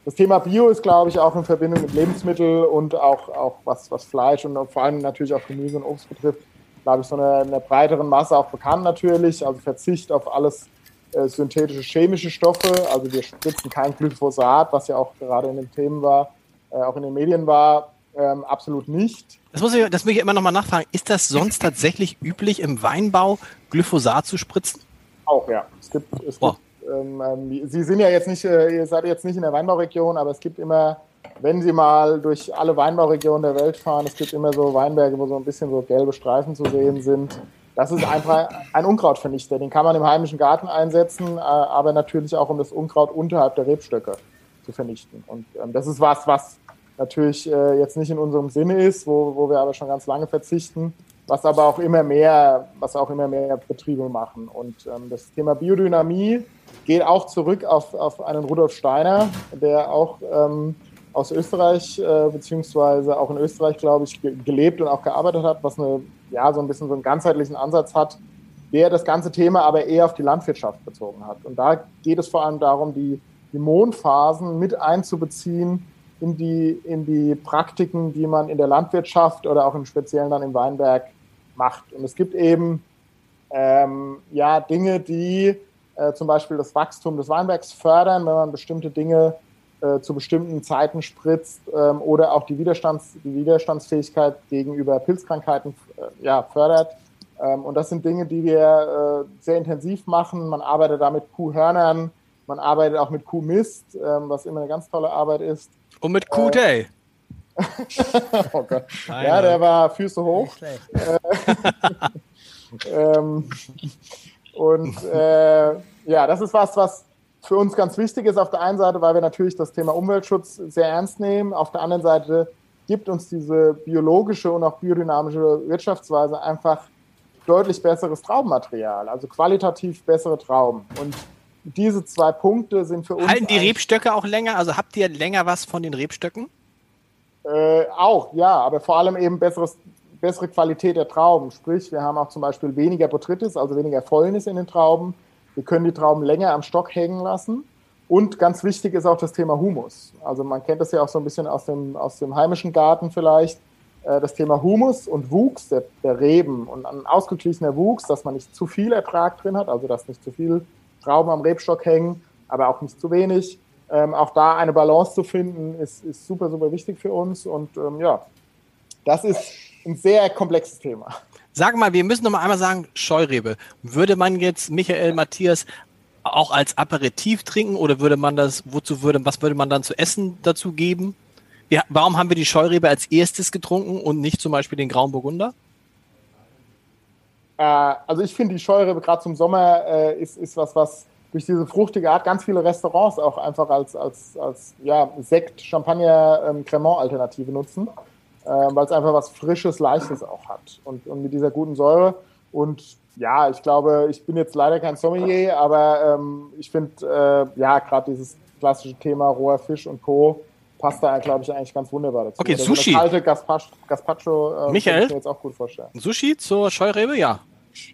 Das Thema Bio ist, glaube ich, auch in Verbindung mit Lebensmitteln und auch, auch was, was Fleisch und vor allem natürlich auch Gemüse und Obst betrifft, glaube ich, so einer eine breiteren Masse auch bekannt natürlich. Also Verzicht auf alles äh, synthetische chemische Stoffe. Also wir spritzen kein Glyphosat, was ja auch gerade in den Themen war, äh, auch in den Medien war, ähm, absolut nicht. Das muss ich, das muss ich immer nochmal nachfragen. Ist das sonst tatsächlich üblich im Weinbau, Glyphosat zu spritzen? Auch, ja. Es gibt, es gibt ähm, ähm, Sie sind ja jetzt nicht, äh, ihr seid jetzt nicht in der Weinbauregion, aber es gibt immer, wenn Sie mal durch alle Weinbauregionen der Welt fahren, es gibt immer so Weinberge, wo so ein bisschen so gelbe Streifen zu sehen sind. Das ist einfach ein Unkrautvernichter. Den kann man im heimischen Garten einsetzen, äh, aber natürlich auch, um das Unkraut unterhalb der Rebstöcke zu vernichten. Und ähm, das ist was, was natürlich äh, jetzt nicht in unserem Sinne ist, wo, wo wir aber schon ganz lange verzichten was aber auch immer mehr, was auch immer mehr Betriebe machen. Und ähm, das Thema Biodynamie geht auch zurück auf, auf einen Rudolf Steiner, der auch ähm, aus Österreich, äh, beziehungsweise auch in Österreich, glaube ich, ge gelebt und auch gearbeitet hat, was eine, ja, so ein bisschen so einen ganzheitlichen Ansatz hat, der das ganze Thema aber eher auf die Landwirtschaft bezogen hat. Und da geht es vor allem darum, die, die Mondphasen mit einzubeziehen in die, in die Praktiken, die man in der Landwirtschaft oder auch im Speziellen dann im Weinberg macht. Und es gibt eben ähm, ja Dinge, die äh, zum Beispiel das Wachstum des Weinbergs fördern, wenn man bestimmte Dinge äh, zu bestimmten Zeiten spritzt ähm, oder auch die, Widerstands-, die Widerstandsfähigkeit gegenüber Pilzkrankheiten äh, ja, fördert. Ähm, und das sind Dinge, die wir äh, sehr intensiv machen. Man arbeitet da mit Kuhhörnern, man arbeitet auch mit Kuhmist, ähm, was immer eine ganz tolle Arbeit ist. Und mit Kuh-Day. *laughs* oh Gott. Ja, der war Füße hoch. Äh, *laughs* ähm, und äh, ja, das ist was, was für uns ganz wichtig ist auf der einen Seite, weil wir natürlich das Thema Umweltschutz sehr ernst nehmen. Auf der anderen Seite gibt uns diese biologische und auch biodynamische Wirtschaftsweise einfach deutlich besseres Traubenmaterial, also qualitativ bessere Trauben. Und diese zwei Punkte sind für uns. Halten die Rebstöcke auch länger? Also habt ihr länger was von den Rebstöcken? Äh, auch, ja, aber vor allem eben besseres, bessere Qualität der Trauben. Sprich, wir haben auch zum Beispiel weniger Botrytis, also weniger Fäulnis in den Trauben. Wir können die Trauben länger am Stock hängen lassen. Und ganz wichtig ist auch das Thema Humus. Also man kennt das ja auch so ein bisschen aus dem, aus dem heimischen Garten vielleicht. Äh, das Thema Humus und Wuchs der, der Reben und ein ausgeglichener Wuchs, dass man nicht zu viel Ertrag drin hat, also dass nicht zu viel Trauben am Rebstock hängen, aber auch nicht zu wenig. Ähm, auch da eine Balance zu finden, ist, ist super, super wichtig für uns. Und ähm, ja, das ist ein sehr komplexes Thema. Sag mal, wir müssen noch mal einmal sagen, Scheurebe. Würde man jetzt Michael Matthias auch als Aperitif trinken oder würde man das, wozu würde, was würde man dann zu essen dazu geben? Ja, warum haben wir die Scheurebe als erstes getrunken und nicht zum Beispiel den Grauen Burgunder? Äh, also ich finde die Scheurebe gerade zum Sommer äh, ist, ist was, was durch diese fruchtige Art ganz viele Restaurants auch einfach als, als, als ja, Sekt, Champagner, ähm, Cremant-Alternative nutzen, äh, weil es einfach was Frisches, Leichtes auch hat. Und, und mit dieser guten Säure. Und ja, ich glaube, ich bin jetzt leider kein Sommelier, aber ähm, ich finde, äh, ja, gerade dieses klassische Thema roher Fisch und Co. passt da, glaube ich, eigentlich ganz wunderbar dazu. Okay, Oder Sushi. So kalte Gazpacho, Gazpacho äh, Michael? kann ich mir jetzt auch gut vorstellen. Sushi zur Scheurebe, ja.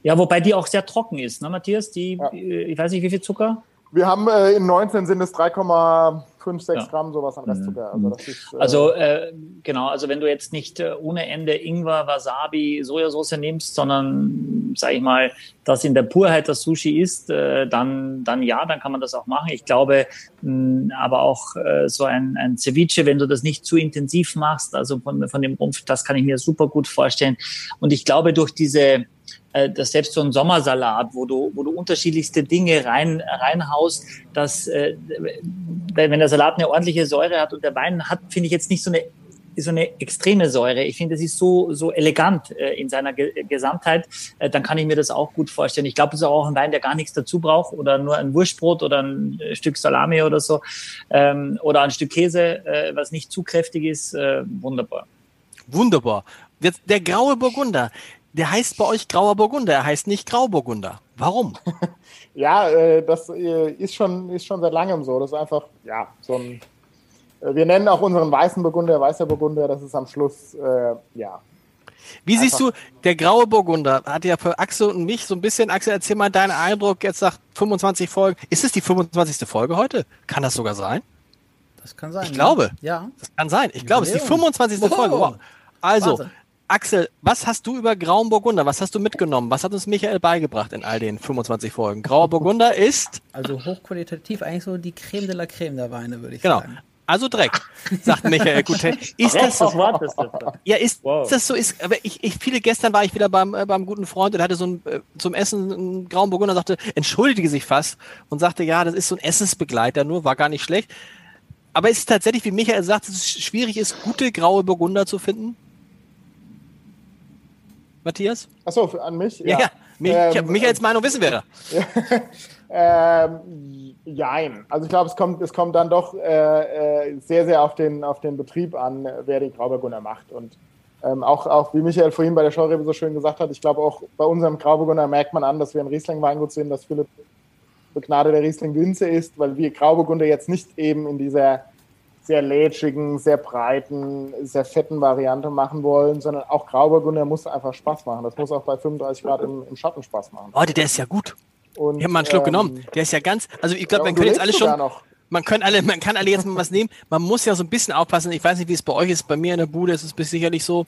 Ja, wobei die auch sehr trocken ist, ne, Matthias? Die, ja. Äh, ich weiß nicht, wie viel Zucker? Wir haben äh, in 19 sind es 3,5 5, 6 ja. Gramm sowas an Restzucker. Also, das ist, äh also äh, genau, also wenn du jetzt nicht äh, ohne Ende Ingwer, Wasabi, Sojasauce nimmst, sondern sag ich mal, das in der Purheit das Sushi ist, äh, dann, dann ja, dann kann man das auch machen. Ich glaube, mh, aber auch so ein, ein Ceviche, wenn du das nicht zu intensiv machst, also von, von dem Rumpf, das kann ich mir super gut vorstellen. Und ich glaube, durch diese äh, dass selbst so ein Sommersalat, wo du, wo du unterschiedlichste Dinge rein, reinhaust, dass, äh, wenn der Salat eine ordentliche Säure hat und der Wein hat, finde ich jetzt nicht so eine so eine extreme Säure. Ich finde, das ist so, so elegant äh, in seiner Ge Gesamtheit. Äh, dann kann ich mir das auch gut vorstellen. Ich glaube, das ist auch ein Wein, der gar nichts dazu braucht oder nur ein Wurstbrot oder ein äh, Stück Salami oder so ähm, oder ein Stück Käse, äh, was nicht zu kräftig ist. Äh, wunderbar. Wunderbar. Jetzt der graue Burgunder der heißt bei euch Grauer Burgunder, er heißt nicht Grauburgunder. Warum? *laughs* ja, äh, das äh, ist, schon, ist schon seit langem so. Das ist einfach, ja, so ein. Äh, wir nennen auch unseren weißen Burgunder weißer Burgunder, das ist am Schluss, äh, ja. Wie siehst du, der graue Burgunder hat ja für Axel und mich so ein bisschen, Axel, erzähl mal deinen Eindruck jetzt nach 25 Folgen. Ist es die 25. Folge heute? Kann das sogar sein? Das kann sein. Ich glaube. Ja. Das kann sein. Ich glaube, es ist die 25. Oh. Folge. Wow. Also, Wahnsinn. Axel, was hast du über Grauen Burgunder? Was hast du mitgenommen? Was hat uns Michael beigebracht in all den 25 Folgen? Grauer Burgunder ist? Also hochqualitativ eigentlich so die Creme de la Creme der Weine, würde ich genau. sagen. Also Dreck, sagt Michael Gute. Ist das so? Ja, ist wow. das so? Ist, aber ich, ich, viele gestern war ich wieder beim, äh, beim guten Freund und hatte so ein, äh, zum Essen einen grauen Burgunder, sagte, entschuldige sich fast und sagte, ja, das ist so ein Essensbegleiter nur, war gar nicht schlecht. Aber ist es tatsächlich, wie Michael sagt, dass es schwierig ist, gute graue Burgunder zu finden? Matthias? Achso, an mich? Ja, ja. Mich, ähm, Michaels Meinung wissen wir da. *laughs* ähm, jein. Also ich glaube, es kommt, es kommt dann doch äh, äh, sehr, sehr auf den, auf den Betrieb an, wer die Grauburgunder macht. Und ähm, auch, auch wie Michael vorhin bei der Scheurebe so schön gesagt hat, ich glaube auch bei unserem Grauburgunder merkt man an, dass wir ein Riesling-Weingut sind, dass Philipp begnadeter Riesling-Günze ist, weil wir Grauburgunder jetzt nicht eben in dieser sehr lätschigen, sehr breiten, sehr fetten Variante machen wollen, sondern auch Grauburgunder muss einfach Spaß machen. Das muss auch bei 35 Grad im, im Schatten Spaß machen. Leute, der ist ja gut. Und, ich habe mal einen Schluck ähm, genommen. Der ist ja ganz, also ich glaube, ja, man könnte jetzt alle schon, man kann alle, man kann alle jetzt mal was nehmen. Man muss ja so ein bisschen aufpassen. Ich weiß nicht, wie es bei euch ist. Bei mir in der Bude ist es sicherlich so,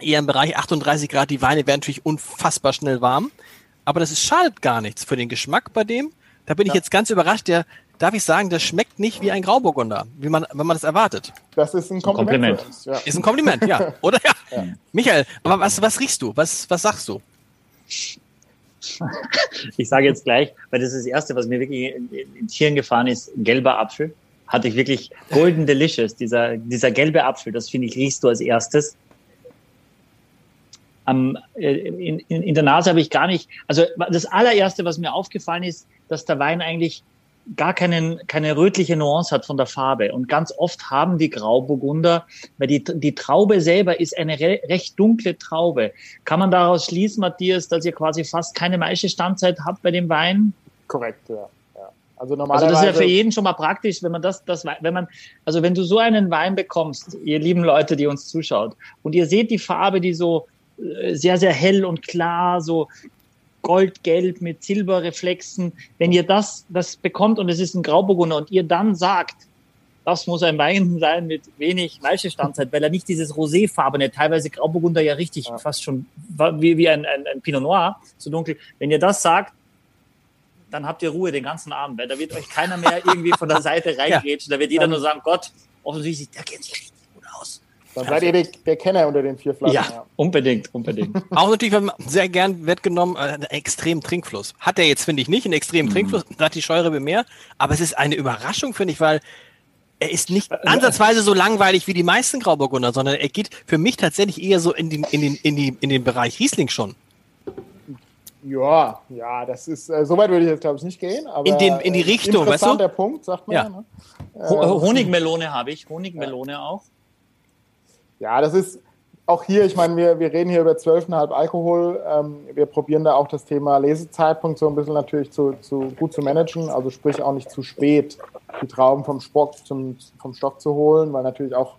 eher im Bereich 38 Grad. Die Weine werden natürlich unfassbar schnell warm. Aber das ist schadet gar nichts für den Geschmack bei dem. Da bin ich jetzt ganz überrascht. Der, darf ich sagen, das schmeckt nicht wie ein Grauburgunder, wie man, wenn man das erwartet. Das ist ein Kompliment. Kompliment. Ja. Ist ein Kompliment, ja. Oder ja. ja. Michael, aber was, was riechst du? Was, was sagst du? Ich sage jetzt gleich, weil das ist das Erste, was mir wirklich ins Hirn gefahren ist, gelber Apfel. Hatte ich wirklich Golden Delicious, dieser, dieser gelbe Apfel, das finde ich, riechst du als erstes. Am, äh, in, in, in der Nase habe ich gar nicht, also das allererste, was mir aufgefallen ist, dass der Wein eigentlich gar keinen, keine rötliche Nuance hat von der Farbe. Und ganz oft haben die Grauburgunder, weil die, die Traube selber ist eine re recht dunkle Traube. Kann man daraus schließen, Matthias, dass ihr quasi fast keine Maischestandzeit habt bei dem Wein? Korrekt, ja. Also, normalerweise also das ist ja für jeden schon mal praktisch, wenn man das, das, wenn man, also wenn du so einen Wein bekommst, ihr lieben Leute, die uns zuschaut, und ihr seht die Farbe, die so äh, sehr, sehr hell und klar, so goldgelb mit Silberreflexen. Wenn ihr das, das bekommt und es ist ein Grauburgunder und ihr dann sagt, das muss ein Wein sein mit wenig Maischestandzeit, weil er nicht dieses roséfarbene, teilweise Grauburgunder ja richtig ja. fast schon wie, wie ein, ein, ein Pinot Noir, so dunkel. Wenn ihr das sagt, dann habt ihr Ruhe den ganzen Abend, weil da wird euch keiner mehr irgendwie von der Seite *laughs* reingrätschen. Da wird jeder nur sagen, Gott, offensichtlich, der kennt sich. Dann seid ihr der, der Kenner unter den vier Flaschen. Ja, ja. unbedingt, unbedingt. *laughs* Auch natürlich sehr gern wettgenommen, äh, einen extremen Trinkfluss. Hat er jetzt, finde ich, nicht, einen extremen mhm. Trinkfluss, hat die Scheurebe mehr, aber es ist eine Überraschung, finde ich, weil er ist nicht äh, ansatzweise so langweilig wie die meisten Grauburgunder, sondern er geht für mich tatsächlich eher so in den, in den, in die, in den Bereich Riesling schon. Ja, ja, das ist, äh, so weit würde ich jetzt, glaube ich, nicht gehen. Aber, in, den, in die Richtung, weißt du? der Punkt, sagt man ja. ja ne? Honigmelone habe ich, Honigmelone ja. auch. Ja, das ist auch hier, ich meine, wir, wir reden hier über 12,5 Alkohol. Ähm, wir probieren da auch das Thema Lesezeitpunkt so ein bisschen natürlich zu, zu gut zu managen, also sprich auch nicht zu spät die Trauben vom, Spock zum, vom Stock zu holen, weil natürlich auch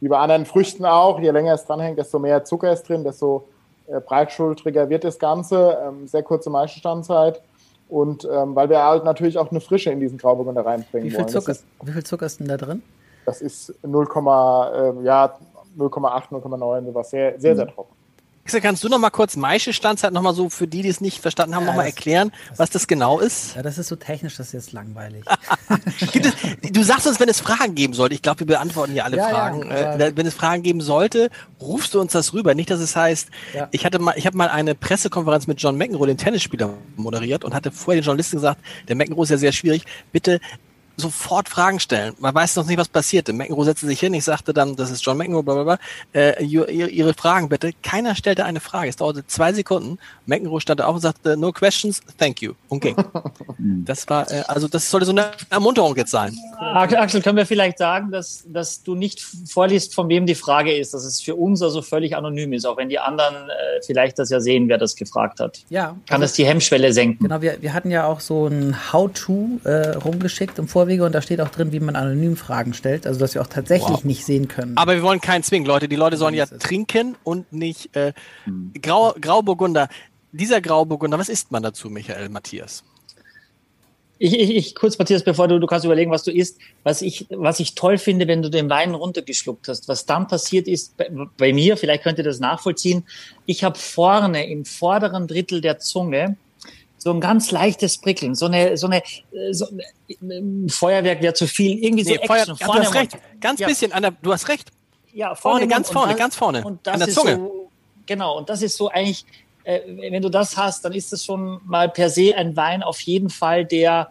wie bei anderen Früchten auch, je länger es dranhängt, desto mehr Zucker ist drin, desto äh, breitschultriger wird das Ganze. Ähm, sehr kurze Maischestandzeit. Und ähm, weil wir halt natürlich auch eine Frische in diesen Grauburgunder reinbringen Wie viel, wollen. Zucker, ist, wie viel Zucker ist denn da drin? das ist 0, äh, ja, 0,8, 0,9, sowas. Sehr, sehr, Mhm. sehr trocken. Axel, kannst du noch mal kurz Maische Standzeit noch mal so für die, die es nicht verstanden haben, Ja, noch mal das- erklären, was das genau ist? Ja, das ist so technisch, das ist jetzt langweilig. *laughs* Gibt es, du sagst uns, wenn es Fragen geben sollte. Ich glaube, wir beantworten ja alle Ja, ja, Fragen. aber- äh, wenn es Fragen geben sollte, rufst du uns das rüber. Nicht, dass es heißt, Ja. ich hatte mal, ich habe mal eine Pressekonferenz mit John McEnroe, dem Tennisspieler, moderiert und hatte vorher den Journalisten gesagt, der McEnroe ist ja sehr schwierig. Bitte sofort Fragen stellen. Man weiß noch nicht, was passierte. McEnroe setzte sich hin, ich sagte dann, das ist John McEnroe, bla bla bla. Äh, ihre, ihre Fragen bitte. Keiner stellte eine Frage. Es dauerte zwei Sekunden. McEnroe stand auf und sagte, no questions, thank you. Und ging. *laughs* das war, äh, also das sollte so eine Ermunterung jetzt sein. Axel, können wir vielleicht sagen, dass, dass du nicht vorliest, von wem die Frage ist, dass es für uns also völlig anonym ist, auch wenn die anderen äh, vielleicht das ja sehen, wer das gefragt hat. Ja. Kann das die Hemmschwelle senken? Genau, wir, wir hatten ja auch so ein How-To äh, rumgeschickt im Vorwege und da steht auch drin, wie man anonym Fragen stellt, also dass wir auch tatsächlich nicht sehen können. Aber wir wollen keinen zwingen, Leute. Die Leute sollen ja trinken und nicht äh, Grau, Grauburgunder. Dieser Grauburgunder, was isst man dazu, Michael Matthias? Ich, ich, ich kurz, Matthias, bevor du, du kannst überlegen, was du isst. Was ich, was ich toll finde, wenn du den Wein runtergeschluckt hast, was dann passiert ist bei, bei mir, vielleicht könnt ihr das nachvollziehen. Ich habe vorne im vorderen Drittel der Zunge so ein ganz leichtes Prickeln, so eine, so eine, äh, so ein Feuerwerk wäre zu viel, irgendwie so Nee, Feuer, Action ja, du hast recht. Ganz Ja. bisschen der, du hast recht. Ja, Vorne, im ganz vorne, Und ganz vorne, Und das an der ist Zunge. so, genau, und das ist so eigentlich, äh, wenn du das hast, dann ist das schon mal per se ein Wein auf jeden Fall, der,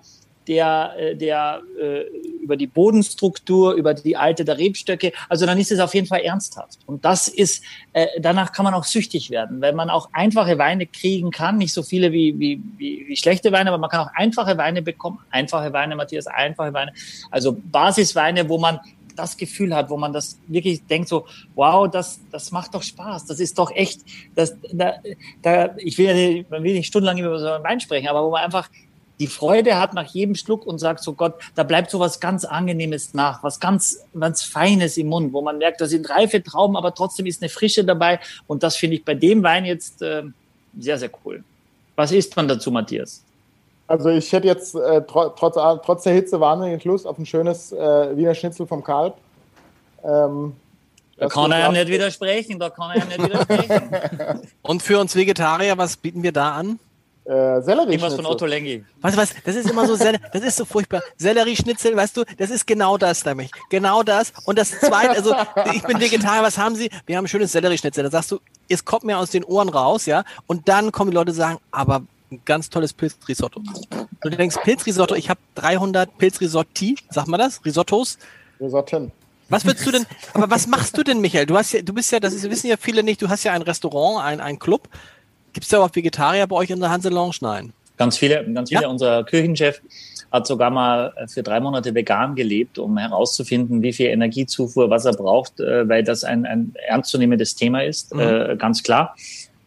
der, äh, der äh, über die Bodenstruktur, über die Alte der Rebstöcke, also dann ist es auf jeden Fall ernsthaft. Und das ist, äh, danach kann man auch süchtig werden, weil man auch einfache Weine kriegen kann, nicht so viele wie, wie, wie, wie schlechte Weine, aber man kann auch einfache Weine bekommen, einfache Weine, Matthias, einfache Weine, also Basisweine, wo man das Gefühl hat, wo man das wirklich denkt so, wow, das, das macht doch Spaß, das ist doch echt, das, da, da, ich will ja nicht, will nicht stundenlang über so einen Wein sprechen, aber wo man einfach die Freude hat nach jedem Schluck und sagt so Gott, da bleibt so was ganz Angenehmes nach, was ganz, ganz Feines im Mund, wo man merkt, da sind reife Trauben, aber trotzdem ist eine Frische dabei und das finde ich bei dem Wein jetzt äh, sehr, sehr cool. Was isst man dazu, Matthias? Also ich hätte jetzt äh, tro trotz, trotz der Hitze wahnsinnig Lust auf ein schönes äh, Wiener Schnitzel vom Kalb. Ähm, Da kann er ja nicht widersprechen, da kann er ja nicht widersprechen. *laughs* *laughs* Und für uns Vegetarier, was bieten wir da an? Äh, Sellerie Irgendwas von Otto Lengi. Weißt du was, das ist immer so, *laughs* das ist so furchtbar. Sellerieschnitzel, weißt du, das ist genau das nämlich. Genau das. Und das zweite, also ich bin Vegetarier, was haben Sie? Wir haben ein schönes Sellerieschnitzel. Da sagst du, es kommt mir aus den Ohren raus, ja. Und dann kommen die Leute und sagen, aber ein ganz tolles Pilzrisotto. Du denkst, Pilzrisotto, ich habe 300 Pilzrisotti, sag mal das, Risottos. Risotten. Was würdest du denn, aber was machst du denn, Michael? Du hast ja, du bist ja, das ist, wissen ja viele nicht, du hast ja ein Restaurant, ein, ein Club. Gibt es da auch Vegetarier bei euch in der Hanse Lounge? Nein. Ganz viele, ganz viele. Ja. Unser Küchenchef hat sogar mal für drei Monate vegan gelebt, um herauszufinden, wie viel Energiezufuhr, was er braucht, äh, weil das ein, ein ernstzunehmendes Thema ist, Mhm. äh, ganz klar.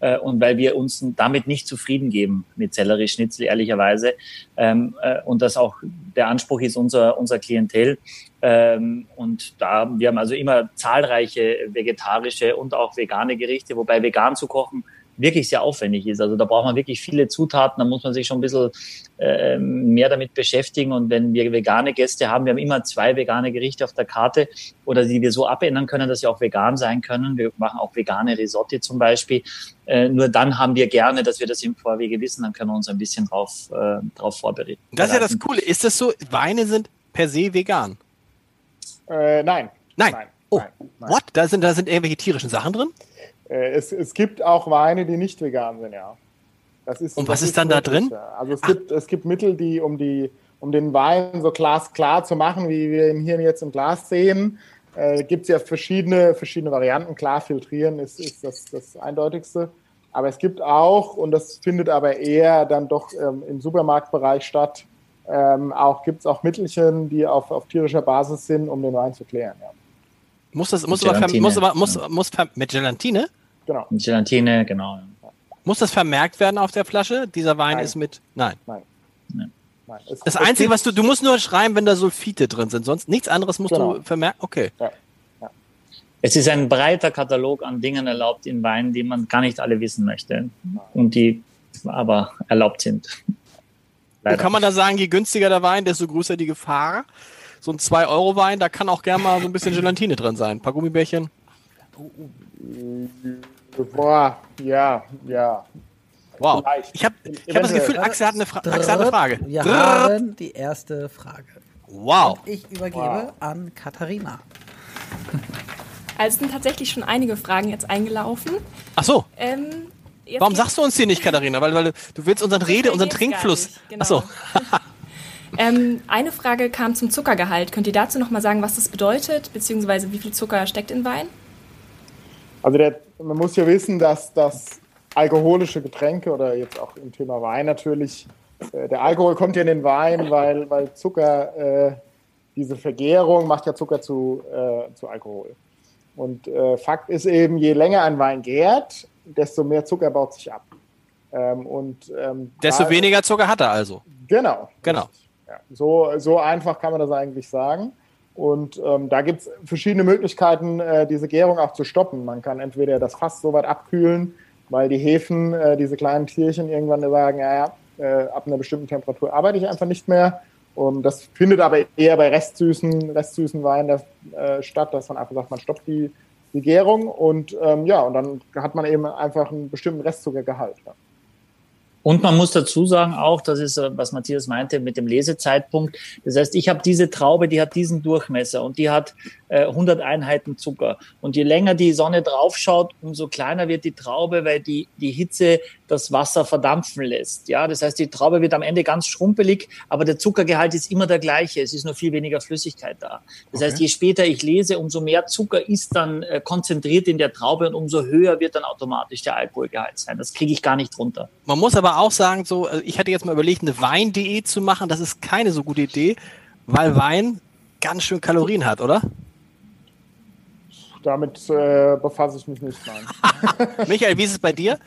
Äh, Und weil wir uns damit nicht zufrieden geben mit Sellerie-Schnitzel, ehrlicherweise. Ähm, äh, Und das auch der Anspruch ist unser, unser Klientel. Ähm, Und da, wir haben also immer zahlreiche vegetarische und auch vegane Gerichte, wobei vegan zu kochen wirklich sehr aufwendig ist. Also da braucht man wirklich viele Zutaten, da muss man sich schon ein bisschen äh, mehr damit beschäftigen. Und wenn wir vegane Gäste haben, wir haben immer zwei vegane Gerichte auf der Karte oder die wir so abändern können, dass sie auch vegan sein können. Wir machen auch vegane Risotti zum Beispiel. Äh, nur dann haben wir gerne, dass wir das im Vorwege wissen, dann können wir uns ein bisschen drauf, äh, drauf vorbereiten. Das ist ja das Coole. Ist das so, Weine sind per se vegan? Äh, nein. Nein. Nein. Oh, nein, nein. what? Da sind, da sind irgendwelche tierischen Sachen drin? Äh, es, es gibt auch Weine, die nicht vegan sind, ja. Das ist, Und was das ist dann da drin? Also es gibt, es gibt Mittel, die um die um den Wein so glasklar zu machen, wie wir ihn hier jetzt im Glas sehen, äh, gibt es ja verschiedene, verschiedene Varianten. Klar, filtrieren ist, ist das, das Eindeutigste. Aber es gibt auch, und das findet aber eher dann doch ähm, im Supermarktbereich statt, ähm, auch gibt es auch Mittelchen, die auf, auf tierischer Basis sind, um den Wein zu klären. Ja. Muss das, muss Mit aber, muss aber, muss, muss, ver- mit Gelatine? Genau. Und Gelatine, genau. Muss das vermerkt werden auf der Flasche? Dieser Wein Nein. ist mit, nein. Nein. Es, Das es Einzige, was du, du musst nur schreiben, wenn da Sulfite drin sind, sonst nichts anderes musst Genau. du vermerken. Okay. Es ist ein breiter Katalog an Dingen erlaubt in Weinen, die man gar nicht alle wissen möchte und die aber erlaubt sind. Und kann man da sagen, je günstiger der Wein, desto größer die Gefahr? So ein 2-Euro-Wein, da kann auch gerne mal so ein bisschen Gelatine drin sein. Ein paar Gummibärchen. Boah, ja, ja. Wow. Ich habe ich hab das Gefühl, Axel hat eine, Fra Axel hat eine Frage. Wir haben die erste Frage. Wow. Und ich übergebe Wow. an Katharina. *laughs* Also es sind tatsächlich schon einige Fragen jetzt eingelaufen. Ach so. Ähm, Warum sagst du uns die nicht, Katharina? Weil, weil du willst unseren Rede, unseren Trinkfluss. nicht, genau. Ach so. *laughs* Ähm, eine Frage kam zum Zuckergehalt. Könnt ihr dazu noch mal sagen, was das bedeutet, beziehungsweise wie viel Zucker steckt in Wein? Also der, man muss ja wissen, dass das alkoholische Getränke oder jetzt auch im Thema Wein natürlich, äh, der Alkohol kommt ja in den Wein, weil, weil Zucker, äh, diese Vergärung macht ja Zucker zu, äh, zu Alkohol. Und äh, Fakt ist eben, je länger ein Wein gärt, desto mehr Zucker baut sich ab. Ähm, und, ähm, Desto weniger Zucker hat er also. Genau. Genau. Ja, so, so einfach kann man das eigentlich sagen. Und ähm, da gibt es verschiedene Möglichkeiten, äh, diese Gärung auch zu stoppen. Man kann entweder das Fass so weit abkühlen, weil die Hefen, äh, diese kleinen Tierchen irgendwann sagen, ja, ja, äh, ab einer bestimmten Temperatur arbeite ich einfach nicht mehr. Und das findet aber eher bei restsüßen, restsüßen Weinen äh, statt, dass man einfach sagt, man stoppt die, die Gärung und ähm, ja, und dann hat man eben einfach einen bestimmten Restzuckergehalt. Ja. Und man muss dazu sagen auch, das ist, äh, was Matthias meinte mit dem Lesezeitpunkt. Das heißt, ich habe diese Traube, die hat diesen Durchmesser und die hat äh, 100 Einheiten Zucker. Und je länger die Sonne draufschaut, umso kleiner wird die Traube, weil die, die Hitze das Wasser verdampfen lässt. Ja, das heißt, die Traube wird am Ende ganz schrumpelig, aber der Zuckergehalt ist immer der gleiche. Es ist nur viel weniger Flüssigkeit da. Das heißt, je später ich lese, umso mehr Zucker ist dann äh, konzentriert in der Traube und umso höher wird dann automatisch der Alkoholgehalt sein. Das kriege ich gar nicht runter. Man muss aber auch sagen, so, also ich hatte jetzt mal überlegt, eine Wein.de zu machen. Das ist keine so gute Idee, weil Wein ganz schön Kalorien hat, oder? Damit äh, befasse ich mich nicht, nein. *laughs* Michael, wie ist es bei dir?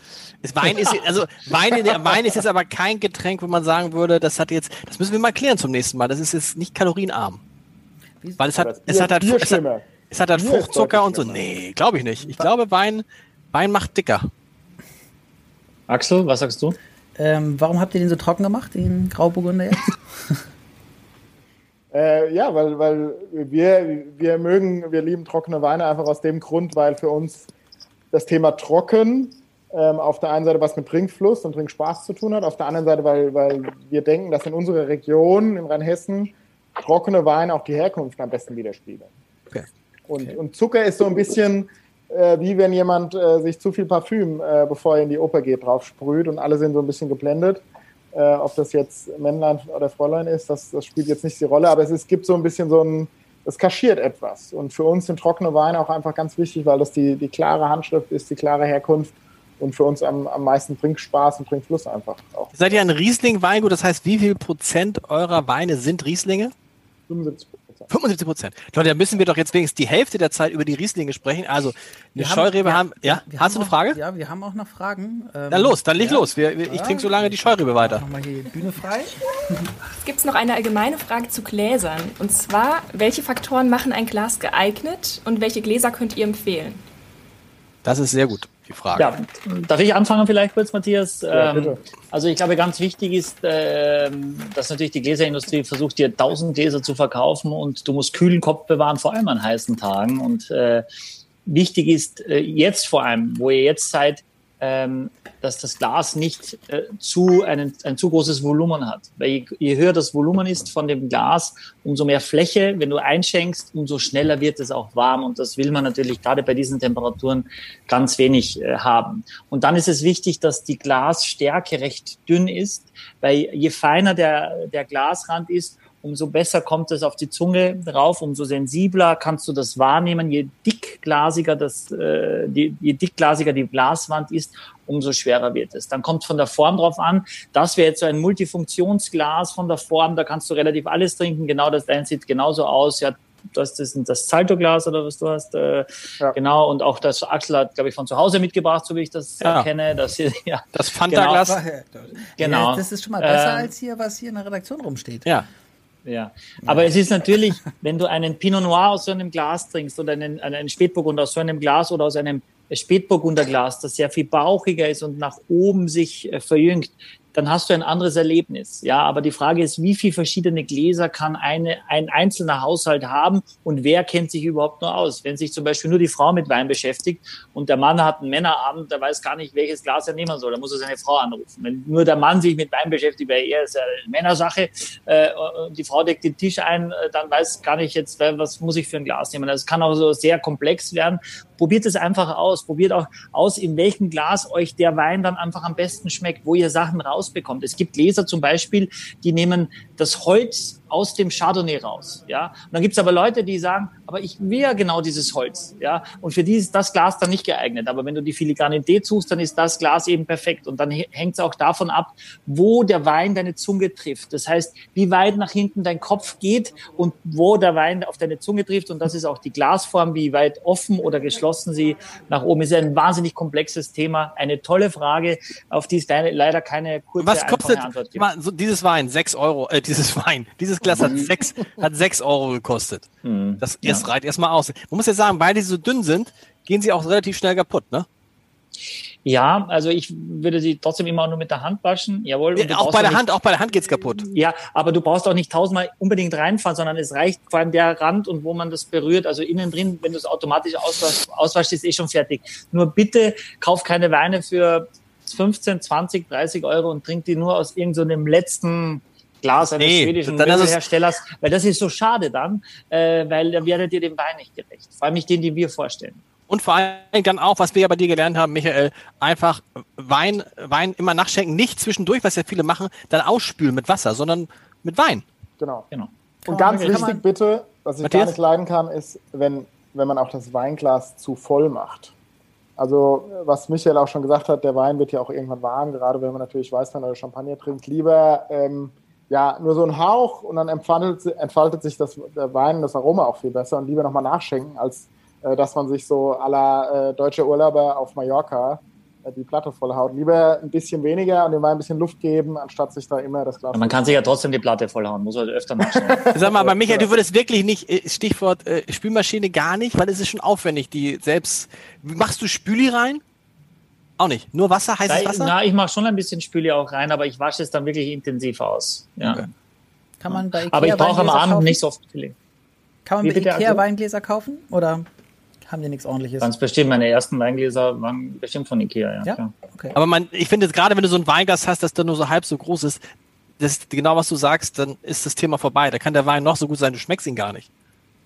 Ist Wein ist also Wein, Wein ist jetzt aber kein Getränk, wo man sagen würde, das hat jetzt, das müssen wir mal klären zum nächsten Mal. Das ist jetzt nicht kalorienarm, weil es Aber hat, es hat halt, es hat, es hat halt Fruchtzucker und so. Nee, glaube ich nicht. Ich glaube, Wein, Wein macht dicker. Axel, was sagst du? Ähm, warum habt ihr den so trocken gemacht, den Grauburgunder jetzt? Äh, ja, weil, weil wir, wir mögen, wir lieben trockene Weine einfach aus dem Grund, weil für uns das Thema trocken ähm, auf der einen Seite was mit Trinkfluss und Trinkspaß zu tun hat, auf der anderen Seite, weil, weil wir denken, dass in unserer Region, in Rheinhessen, trockene Weine auch die Herkunft am besten widerspiegeln. Okay. Und, und Zucker ist so ein bisschen äh, wie wenn jemand äh, sich zu viel Parfüm, äh, bevor er in die Oper geht, drauf sprüht und alle sind so ein bisschen geblendet. Äh, ob das jetzt Männlein oder Fräulein ist, das, das spielt jetzt nicht die Rolle, aber es, es gibt so ein bisschen so ein, es kaschiert etwas. Und für uns sind trockene Weine auch einfach ganz wichtig, weil das die, die klare Handschrift ist, die klare Herkunft und für uns am, am meisten bringt Spaß und bringt Fluss einfach auch. Seid ihr ein Riesling-Weingut? Das heißt, wie viel Prozent eurer Weine sind Rieslinge? 75 Prozent. 75 Prozent. Leute, da müssen wir doch jetzt wenigstens die Hälfte der Zeit über die Rieslinge sprechen. Also, eine Wir Scheurebe haben, ja, wir hast du haben eine auch- Frage? Ja, wir haben auch noch Fragen. Ähm, Dann los, dann leg ja. los. Wir, wir, ich Ja. trinke so lange die Scheurebe weiter. Nochmal hier die Bühne frei. Es gibt noch eine allgemeine Frage zu Gläsern. Und zwar, welche Faktoren machen ein Glas geeignet und welche Gläser könnt ihr empfehlen? Das ist sehr gut, die Frage. Ja, darf ich anfangen vielleicht kurz, Matthias? Ja, Ähm, bitte. also ich glaube, ganz wichtig ist, ähm, dass natürlich die Gläserindustrie versucht, dir tausend Gläser zu verkaufen und du musst kühlen Kopf bewahren, vor allem an heißen Tagen. Und äh, wichtig ist äh, jetzt vor allem, wo ihr jetzt seid, ähm, dass das Glas nicht äh, zu einen, ein zu großes Volumen hat. Weil je, je höher das Volumen ist von dem Glas, umso mehr Fläche, wenn du einschenkst, umso schneller wird es auch warm. Und das will man natürlich gerade bei diesen Temperaturen ganz wenig äh, haben. Und dann ist es wichtig, dass die Glasstärke recht dünn ist, weil je feiner der, der Glasrand ist, umso besser kommt es auf die Zunge drauf, umso sensibler kannst du das wahrnehmen. Je dickglasiger das, äh, die, je dickglasiger die Glaswand ist, umso schwerer wird es. Dann kommt von der Form drauf an. Das wäre jetzt so ein Multifunktionsglas von der Form, da kannst du relativ alles trinken. Genau das dein sieht genauso aus. Ja, du hast das, das Salto-Glas oder was du hast. Äh, Ja. Genau, und auch das Axel hat, glaube ich, von zu Hause mitgebracht, so wie ich das Ja. äh, kenne. Das hier, *laughs* ja, Das Fanta-Glas. Genau. Ja, das ist schon mal besser Ähm, als hier, was hier in der Redaktion rumsteht. Ja. Ja, aber es ist natürlich, wenn du einen Pinot Noir aus so einem Glas trinkst oder einen, einen Spätburgunder aus so einem Glas oder aus einem Spätburgunderglas, das sehr viel bauchiger ist und nach oben sich äh, verjüngt, dann hast du ein anderes Erlebnis. Ja, aber die Frage ist, wie viele verschiedene Gläser kann eine, ein einzelner Haushalt haben und wer kennt sich überhaupt nur aus? Wenn sich zum Beispiel nur die Frau mit Wein beschäftigt und der Mann hat einen Männerabend, der weiß gar nicht, welches Glas er nehmen soll, dann muss er seine Frau anrufen. Wenn nur der Mann sich mit Wein beschäftigt, weil er ist eine Männersache, äh, und die Frau deckt den Tisch ein, äh, dann weiß gar nicht jetzt, was muss ich für ein Glas nehmen. Das kann auch so sehr komplex werden. Probiert es einfach aus. Probiert auch aus, in welchem Glas euch der Wein dann einfach am besten schmeckt, wo ihr Sachen rausbekommt. Es gibt Gläser zum Beispiel, die nehmen das Holz aus dem Chardonnay raus. Ja? Und dann gibt's aber Leute, die sagen, aber ich will ja genau dieses Holz. Ja? Und für die ist das Glas dann nicht geeignet. Aber wenn du die Filigranität suchst, dann ist das Glas eben perfekt. Und dann hängt es auch davon ab, wo der Wein deine Zunge trifft. Das heißt, wie weit nach hinten dein Kopf geht und wo der Wein auf deine Zunge trifft. Und das ist auch die Glasform, wie weit offen oder geschlossen sie nach oben ist. Ein wahnsinnig komplexes Thema. Eine tolle Frage, auf die es leider keine kurze Was kostet Antwort gibt. Mal, so dieses Wein? Sechs Euro, äh, dieses Wein, dieses Glas hat sechs, hat sechs Euro gekostet. Mhm. Das, das ja. reicht erstmal aus. Man muss ja sagen, weil die so dünn sind, gehen sie auch relativ schnell kaputt, ne? Ja, also ich würde sie trotzdem immer nur mit der Hand waschen. Jawohl. Ja, auch bei der nicht, Hand, auch bei der Hand geht's kaputt. Ja, aber du brauchst auch nicht tausendmal unbedingt reinfahren, sondern es reicht vor allem der Rand und wo man das berührt. Also innen drin, wenn du es automatisch auswaschst, auswaschst, ist eh schon fertig. Nur bitte kauf keine Weine für 15, 20, 30 Euro und trink die nur aus irgendeinem so letzten Glas eines nee, schwedischen Möbelherstellers, weil das ist so schade dann, äh, weil dann werdet ihr dem Wein nicht gerecht. Vor allem nicht den, den wir vorstellen. Und vor allem dann auch, was wir ja bei dir gelernt haben, Michael, einfach Wein, Wein immer nachschenken, nicht zwischendurch, was ja viele machen, dann ausspülen mit Wasser, sondern mit Wein. Genau. genau. Und ganz wichtig bitte, was ich Matthias? gar nicht leiden kann, ist, wenn, wenn man auch das Weinglas zu voll macht. Also, was Michael auch schon gesagt hat, der Wein wird ja auch irgendwann warm, gerade wenn man natürlich Weißwein oder Champagner trinkt. Lieber ähm, ja, nur so ein Hauch und dann entfaltet, entfaltet sich das, der Wein, das Aroma auch viel besser und lieber nochmal nachschenken, als äh, dass man sich so aller äh, deutsche Urlauber auf Mallorca äh, die Platte vollhaut. Lieber ein bisschen weniger und dem Wein ein bisschen Luft geben, anstatt sich da immer das Glas. Ja, man kann sich ja trotzdem die Platte vollhauen, muss halt öfter nachschauen. *laughs* Sag mal, aber Michael, du würdest wirklich nicht, äh, Stichwort äh, Spülmaschine gar nicht, weil es ist schon aufwendig, die selbst. Machst du Spüli rein? Auch nicht. Nur Wasser, heißes da, Wasser? Na, ich mache schon ein bisschen Spüli auch rein, aber ich wasche es dann wirklich intensiv aus. Ja. Okay. Kann man bei Ikea Aber ich brauche am Abend kaufen? nicht so oft Spüli. Kann man Wie bei Ikea bitte? Weingläser kaufen? Oder haben die nichts ordentliches? Ganz bestimmt. Meine ersten Weingläser waren bestimmt von Ikea, ja. ja? Okay. Aber man, ich finde jetzt gerade, wenn du so ein Weinglas hast, das dann nur so halb so groß ist, das ist genau was du sagst, dann ist das Thema vorbei. Da kann der Wein noch so gut sein, du schmeckst ihn gar nicht.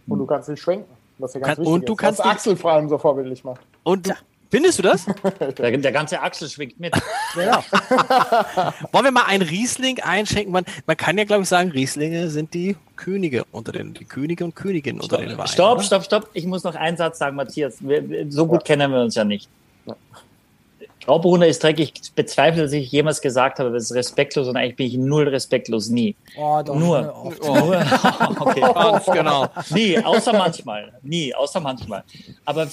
Und du kannst ihn schwenken. Was ja ganz kann, und du ist, kannst was Axel vor allem so vorbildlich macht. Und du, ja. Findest du das? *laughs* Der, der, ganze Achsel schwingt mit. *laughs* Ja. Wollen wir mal ein Riesling einschenken? Man, man kann ja, glaube ich, sagen, Rieslinge sind die Könige unter den, die Könige und Königinnen unter den Weinen. Stopp, oder? stopp, stopp. Ich muss noch einen Satz sagen, Matthias. Wir, so gut ja. kennen wir uns ja nicht. Ja. Grauburgunder ist dreckig. Ich bezweifle, dass ich jemals gesagt habe, das ist respektlos und eigentlich bin ich null respektlos. Nie. Oh, doch, nur. Oft. Nur. *laughs* okay. *laughs* Ganz genau. Nie, außer manchmal. Nie, außer manchmal. Aber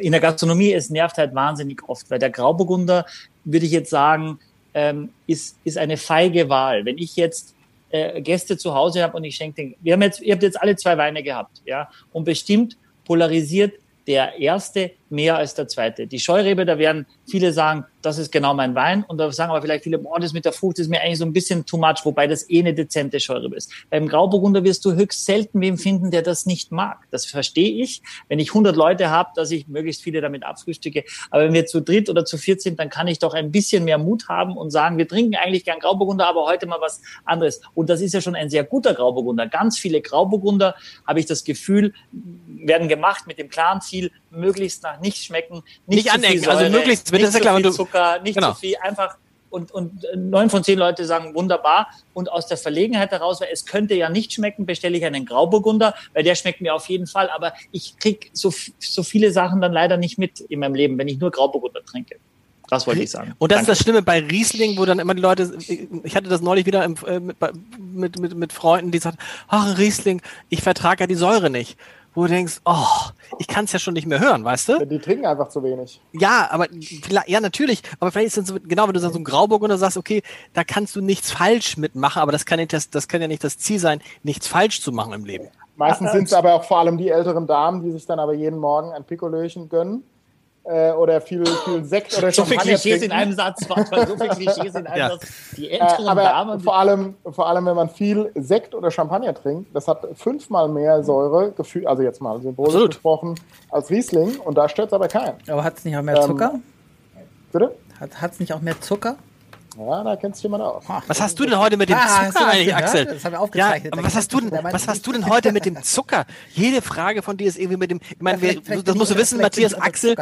in der Gastronomie, es nervt halt wahnsinnig oft, weil der Grauburgunder, würde ich jetzt sagen, ähm, ist, ist eine feige Wahl. Wenn ich jetzt äh, Gäste zu Hause habe und ich schenke den, wir haben jetzt, ihr habt jetzt alle zwei Weine gehabt, ja, und bestimmt polarisiert der erste mehr als der zweite. Die Scheurebe, da werden viele sagen, das ist genau mein Wein. Und da sagen aber vielleicht viele, boah, das mit der Frucht ist mir eigentlich so ein bisschen too much, wobei das eh eine dezente Scheurebe ist. Beim Grauburgunder wirst du höchst selten wem finden, der das nicht mag. Das verstehe ich. Wenn ich 100 Leute habe, dass ich möglichst viele damit abfrühstücke. Aber wenn wir zu dritt oder zu viert sind, dann kann ich doch ein bisschen mehr Mut haben und sagen, wir trinken eigentlich gern Grauburgunder, aber heute mal was anderes. Und das ist ja schon ein sehr guter Grauburgunder. Ganz viele Grauburgunder, habe ich das Gefühl, werden gemacht mit dem klaren Ziel, möglichst nach nichts schmecken, nicht, nicht anecken, also Säure, also möglichst, nicht zu klar, viel Zucker, nicht genau. zu viel, einfach und, und neun von zehn Leute sagen wunderbar. Und aus der Verlegenheit heraus, weil es könnte ja nicht schmecken, bestelle ich einen Grauburgunder, weil der schmeckt mir auf jeden Fall. Aber ich krieg so, so viele Sachen dann leider nicht mit in meinem Leben, wenn ich nur Grauburgunder trinke. Das wollte ich sagen. Und das Danke. ist das Schlimme bei Riesling, wo dann immer die Leute, ich hatte das neulich wieder äh, mit, mit, mit, mit Freunden, die sagten, ach Riesling, ich vertrage ja die Säure nicht wo du denkst, oh, ich kann es ja schon nicht mehr hören, weißt du? Die trinken einfach zu wenig. Ja, aber ja, natürlich. Aber vielleicht ist es so, genau, wenn du sagst, so ein Grauburg und du sagst, okay, da kannst du nichts falsch mitmachen, aber das kann, nicht das, das kann ja nicht das Ziel sein, nichts falsch zu machen im Leben. Meistens sind es aber auch vor allem die älteren Damen, die sich dann aber jeden Morgen ein Pikolöchen gönnen äh, oder viel, viel Sekt oder so Champagner viele Klischees trinken. in einem Satz, Warte, so viele *laughs* Klischees in einem Ja. Satz. Die Äh, älteren aber Damen, vor allem, vor allem, wenn man viel Sekt oder Champagner trinkt, das hat fünfmal mehr Säure, gefühlt, also jetzt mal symbolisch Absolut. gesprochen, als Riesling und da stört es aber keinen. Aber hat es nicht auch mehr Ähm, Zucker? Bitte? Hat es nicht auch mehr Zucker? Ja, da kennt sich jemand aus. Was hast du denn heute mit dem Ah, du Zucker eigentlich, gehört? Axel? Das haben wir ja, aufgezeichnet. aber Da was hast du denn, was hast du denn heute mit dem Zucker? Jede Frage von dir ist irgendwie mit dem, ich meine, Ja, wir, das musst du wissen, Matthias Axel,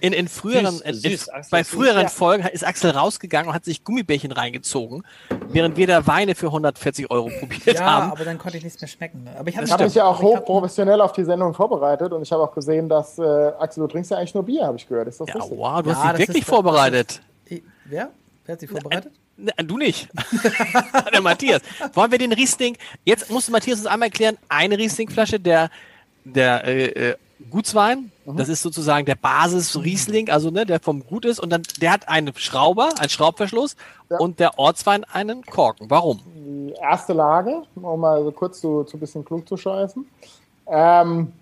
in, in früheren, Süß, in, süß, Axel bei ist süß, früheren ja. Folgen ist Axel rausgegangen und hat sich Gummibärchen reingezogen, während wir da Weine für 140 Euro probiert Ja, haben. aber dann konnte ich nichts mehr schmecken. ne? Aber ich habe mich ja auch aber hochprofessionell auf die Sendung vorbereitet und ich habe auch gesehen, dass äh, Axel, du trinkst ja eigentlich nur Bier, habe ich gehört. Ist das Ja, richtig? wow, du Ja, hast dich wirklich vorbereitet. Wer? Wer hat sich vorbereitet? Ne, Du nicht. *laughs* der Matthias. Wollen wir den Riesling, jetzt muss Matthias uns einmal erklären, eine Rieslingflasche, der, der äh, äh, Gutswein, das ist sozusagen der Basis-Riesling, also ne, der vom Gut ist und dann, der hat einen Schrauber, einen Schraubverschluss Ja. und der Ortswein einen Korken. Warum? die erste Lage, um mal so kurz zu, zu ein bisschen klug zu scheißen. Ähm,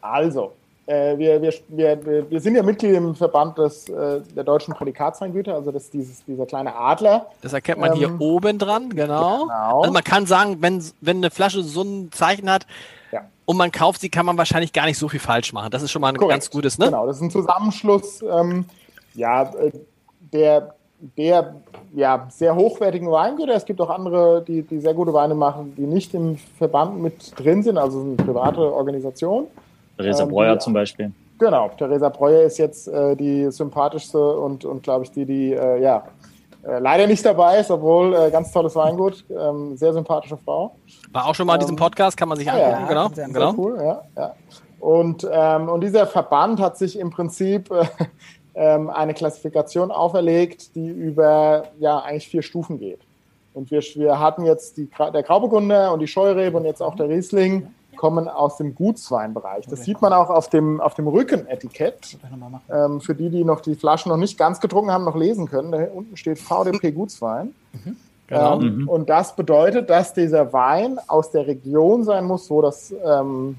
also, äh, wir, wir, wir, wir- sind ja Mitglied im Verband des, äh, der deutschen Prädikatsweingüter, also das, dieses, dieser kleine Adler. Das erkennt man hier Ähm, oben dran, genau. genau. Also man kann sagen, wenn, wenn eine Flasche so ein Zeichen hat Ja. und man kauft sie, kann man wahrscheinlich gar nicht so viel falsch machen. Das ist schon mal ein Korrekt. ganz gutes, ne? Genau, das ist ein Zusammenschluss ähm, ja, äh, der, der ja, sehr hochwertigen Weingüter. Es gibt auch andere, die, die sehr gute Weine machen, die nicht im Verband mit drin sind, also eine private Organisation. Theresa ähm, Breuer die- zum Beispiel. Genau, Theresa Breuer ist jetzt äh, die sympathischste und, und glaube ich, die, die äh, ja, äh, leider nicht dabei ist, obwohl äh, ganz tolles Weingut, ähm, sehr sympathische Frau. War auch schon mal in diesem Podcast, kann man sich ah, angucken, ja, genau. sehr genau. Sehr cool, ja. ja. Und, ähm, und dieser Verband hat sich im Prinzip äh, *laughs* ähm, eine Klassifikation auferlegt, die über ja eigentlich vier Stufen geht. Und wir, wir hatten jetzt die, der Grauburgunder und die Scheurebe und jetzt auch der Riesling kommen aus dem Gutsweinbereich. Das sieht man auch auf dem, auf dem Rückenetikett. Ähm, für die, die noch die Flaschen noch nicht ganz getrunken haben, noch lesen können. Da unten steht VDP *laughs* Gutswein. Genau. Ähm, Und das bedeutet, dass dieser Wein aus der Region sein muss, wo das, ähm,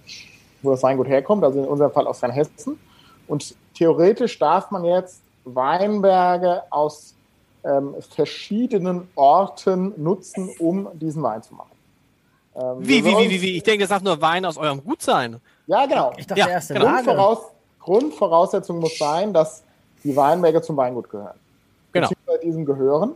wo das Weingut herkommt, also in unserem Fall aus Rheinhessen. Und theoretisch darf man jetzt Weinberge aus ähm, verschiedenen Orten nutzen, um diesen Wein zu machen. Ähm, Wie, wie, wie, wie, wie? Ich denke, das darf nur Wein aus eurem Gut sein. Ja, genau. Ich dachte, Ja, erste genau. Grundvoraus Grundvoraussetzung muss sein, dass die Weinberge zum Weingut gehören. Genau. Beziehungsweise diesem gehören.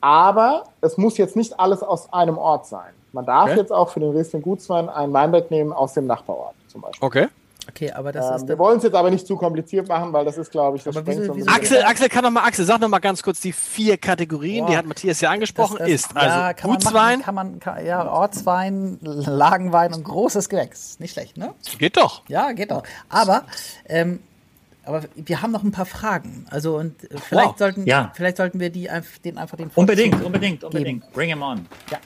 Aber es muss jetzt nicht alles aus einem Ort sein. Man darf Okay. jetzt auch für den Riesling Gutswein einen Weinberg nehmen aus dem Nachbarort zum Beispiel. Okay. Okay, aber das Ähm, ist wir wollen es jetzt aber nicht zu kompliziert machen, weil das ist, glaube ich, das Aber wieso- wieso- bisschen- Axel, Axel kann noch mal, Axel, sag noch mal ganz kurz die vier Kategorien, Boah. die hat Matthias ja angesprochen, das- das- ist also ja, kann man Gutswein, machen, kann man, kann, ja, Ortswein, Lagenwein und großes Gewächs. Nicht schlecht, ne? geht doch. Ja, geht doch. Aber, ähm, aber wir haben noch ein paar Fragen. Also und äh, vielleicht Wow. sollten, Ja. vielleicht sollten wir die einfach, den einfach den Unbedingt, Vorzug unbedingt, unbedingt. Bring him on. Ja.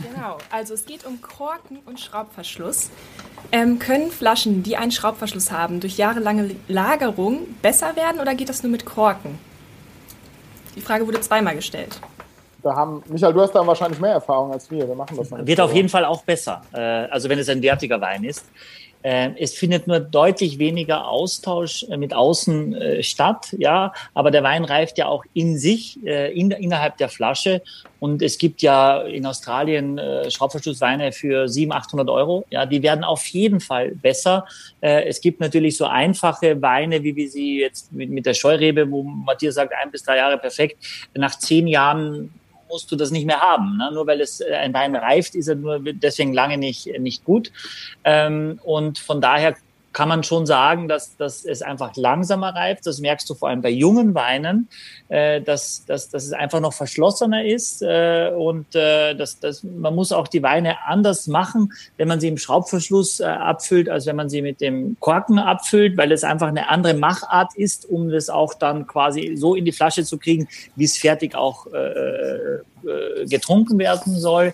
Genau, also es geht um Korken und Schraubverschluss. Ähm, können Flaschen, die einen Schraubverschluss haben, durch jahrelange Lagerung besser werden oder geht das nur mit Korken? Die Frage wurde zweimal gestellt. Da haben, Michael, du hast da wahrscheinlich mehr Erfahrung als wir. Wir machen das Wird auf jeden Fall auch besser, äh, also wenn es ein wertiger Wein ist. Äh, es findet nur deutlich weniger Austausch äh, mit außen äh, statt, ja, aber der Wein reift ja auch in sich, äh, in, innerhalb der Flasche. Und es gibt ja in Australien äh, Schraubverschlussweine für 700, 800 Euro. Ja, die werden auf jeden Fall besser. Äh, es gibt natürlich so einfache Weine, wie wir sie jetzt mit, mit der Scheurebe, wo Matthias sagt, ein bis drei Jahre perfekt. Nach zehn Jahren musst du das nicht mehr haben. Ne? Nur weil es äh, ein Wein reift, ist er nur deswegen lange nicht, nicht gut. Ähm, und von daher kann man schon sagen, dass, dass es einfach langsamer reift. Das merkst du vor allem bei jungen Weinen, äh, dass, dass, dass es einfach noch verschlossener ist. Äh, und äh, dass, dass, man muss auch die Weine anders machen, wenn man sie im Schraubverschluss äh, abfüllt, als wenn man sie mit dem Korken abfüllt, weil es einfach eine andere Machart ist, um das auch dann quasi so in die Flasche zu kriegen, wie es fertig auch äh, äh, getrunken werden soll.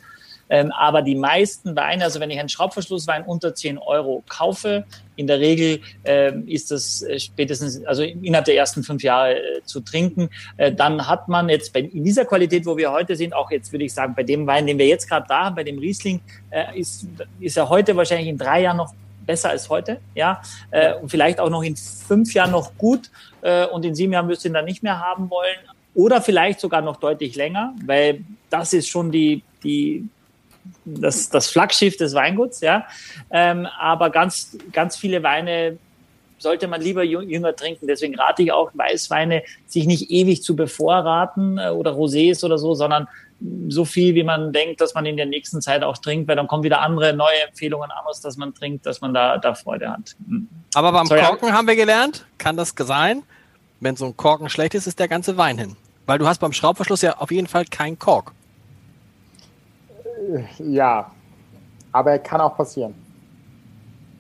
Ähm, aber die meisten Weine, also wenn ich einen Schraubverschlusswein unter 10 Euro kaufe, in der Regel ähm, ist das äh, spätestens, also innerhalb der ersten fünf Jahre äh, zu trinken. Äh, dann hat man jetzt bei, in dieser Qualität, wo wir heute sind, auch jetzt würde ich sagen, bei dem Wein, den wir jetzt gerade da haben, bei dem Riesling, äh, ist, ist er heute wahrscheinlich in drei Jahren noch besser als heute, ja, äh, und vielleicht auch noch in fünf Jahren noch gut äh, und in sieben Jahren wirst du ihn dann nicht mehr haben wollen oder vielleicht sogar noch deutlich länger, weil das ist schon die, die, das, das Flaggschiff des Weinguts, ja. Ähm, aber ganz, ganz viele Weine sollte man lieber jünger trinken. Deswegen rate ich auch Weißweine, sich nicht ewig zu bevorraten äh, oder Rosés oder so, sondern so viel, wie man denkt, dass man in der nächsten Zeit auch trinkt, weil dann kommen wieder andere neue Empfehlungen aus, dass man trinkt, dass man da, da Freude hat. Hm. Aber beim Sorry, Korken haben wir gelernt, kann das sein, wenn so ein Korken schlecht ist, ist der ganze Wein hin. Weil du hast beim Schraubverschluss ja auf jeden Fall keinen Kork. Ja, aber er kann auch passieren.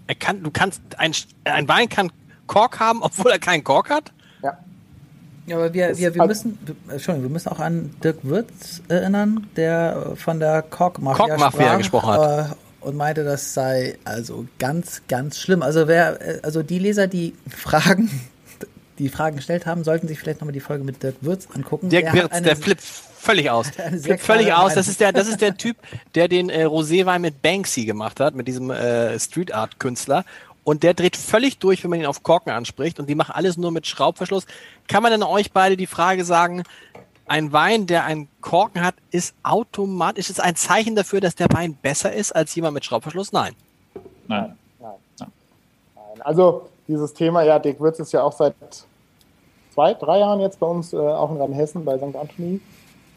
Er kann, du kannst, ein, ein Wein kann Kork haben, *laughs* obwohl er keinen Kork hat? Ja. Ja, aber wir, wir, wir müssen, Entschuldigung, wir müssen auch an Dirk Würz erinnern, der von der Kork-Mafia Kork gesprochen hat. Äh, und meinte, das sei also ganz, ganz schlimm. Also wer, also die Leser, die Fragen, *laughs* die Fragen gestellt haben, sollten sich vielleicht nochmal die Folge mit Dirk Würz angucken. Dirk Würz, der flippt völlig aus. *laughs* völlig aus. Das ist der, das ist der Typ, der den äh, Roséwein mit Banksy gemacht hat, mit diesem äh, Street Art Künstler. Und der dreht völlig durch, wenn man ihn auf Korken anspricht. Und die machen alles nur mit Schraubverschluss. Kann man denn euch beide die Frage sagen, ein Wein, der einen Korken hat, ist automatisch, ist es ein Zeichen dafür, dass der Wein besser ist als jemand mit Schraubverschluss? Nein. Nein. Nein. Nein. Also dieses Thema, ja, Dick Würz ist ja auch seit zwei, drei Jahren jetzt bei uns, äh, auch in Rheinhessen bei St. Anthony.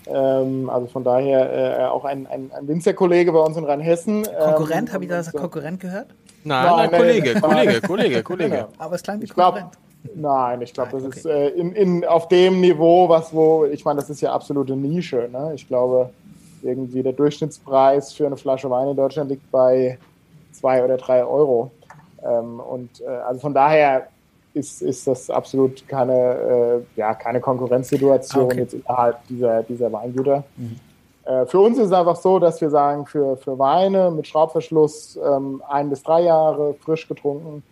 Ähm, also von daher äh, auch ein, ein, ein Winzerkollege bei uns in Rheinhessen. Konkurrent, ähm, habe ich da so Konkurrent gehört? Nein, nein, nein Kollege, Kollege, *laughs* Kollege, Kollege. Genau. Aber es klang wie Konkurrent. Glaub, nein, ich glaube, das okay. ist äh, in, in, auf dem Niveau, was wo, ich meine, das ist ja absolute Nische. Ne? Ich glaube, irgendwie der Durchschnittspreis für eine Flasche Wein in Deutschland liegt bei zwei oder drei Euro. Ähm, und äh, also von daher ist, ist das absolut keine, äh, ja, keine Konkurrenzsituation okay. jetzt innerhalb dieser, dieser Weingüter. Mhm. Äh, für uns ist es einfach so, dass wir sagen, für, für Weine mit Schraubverschluss ähm, ein bis drei Jahre frisch getrunken,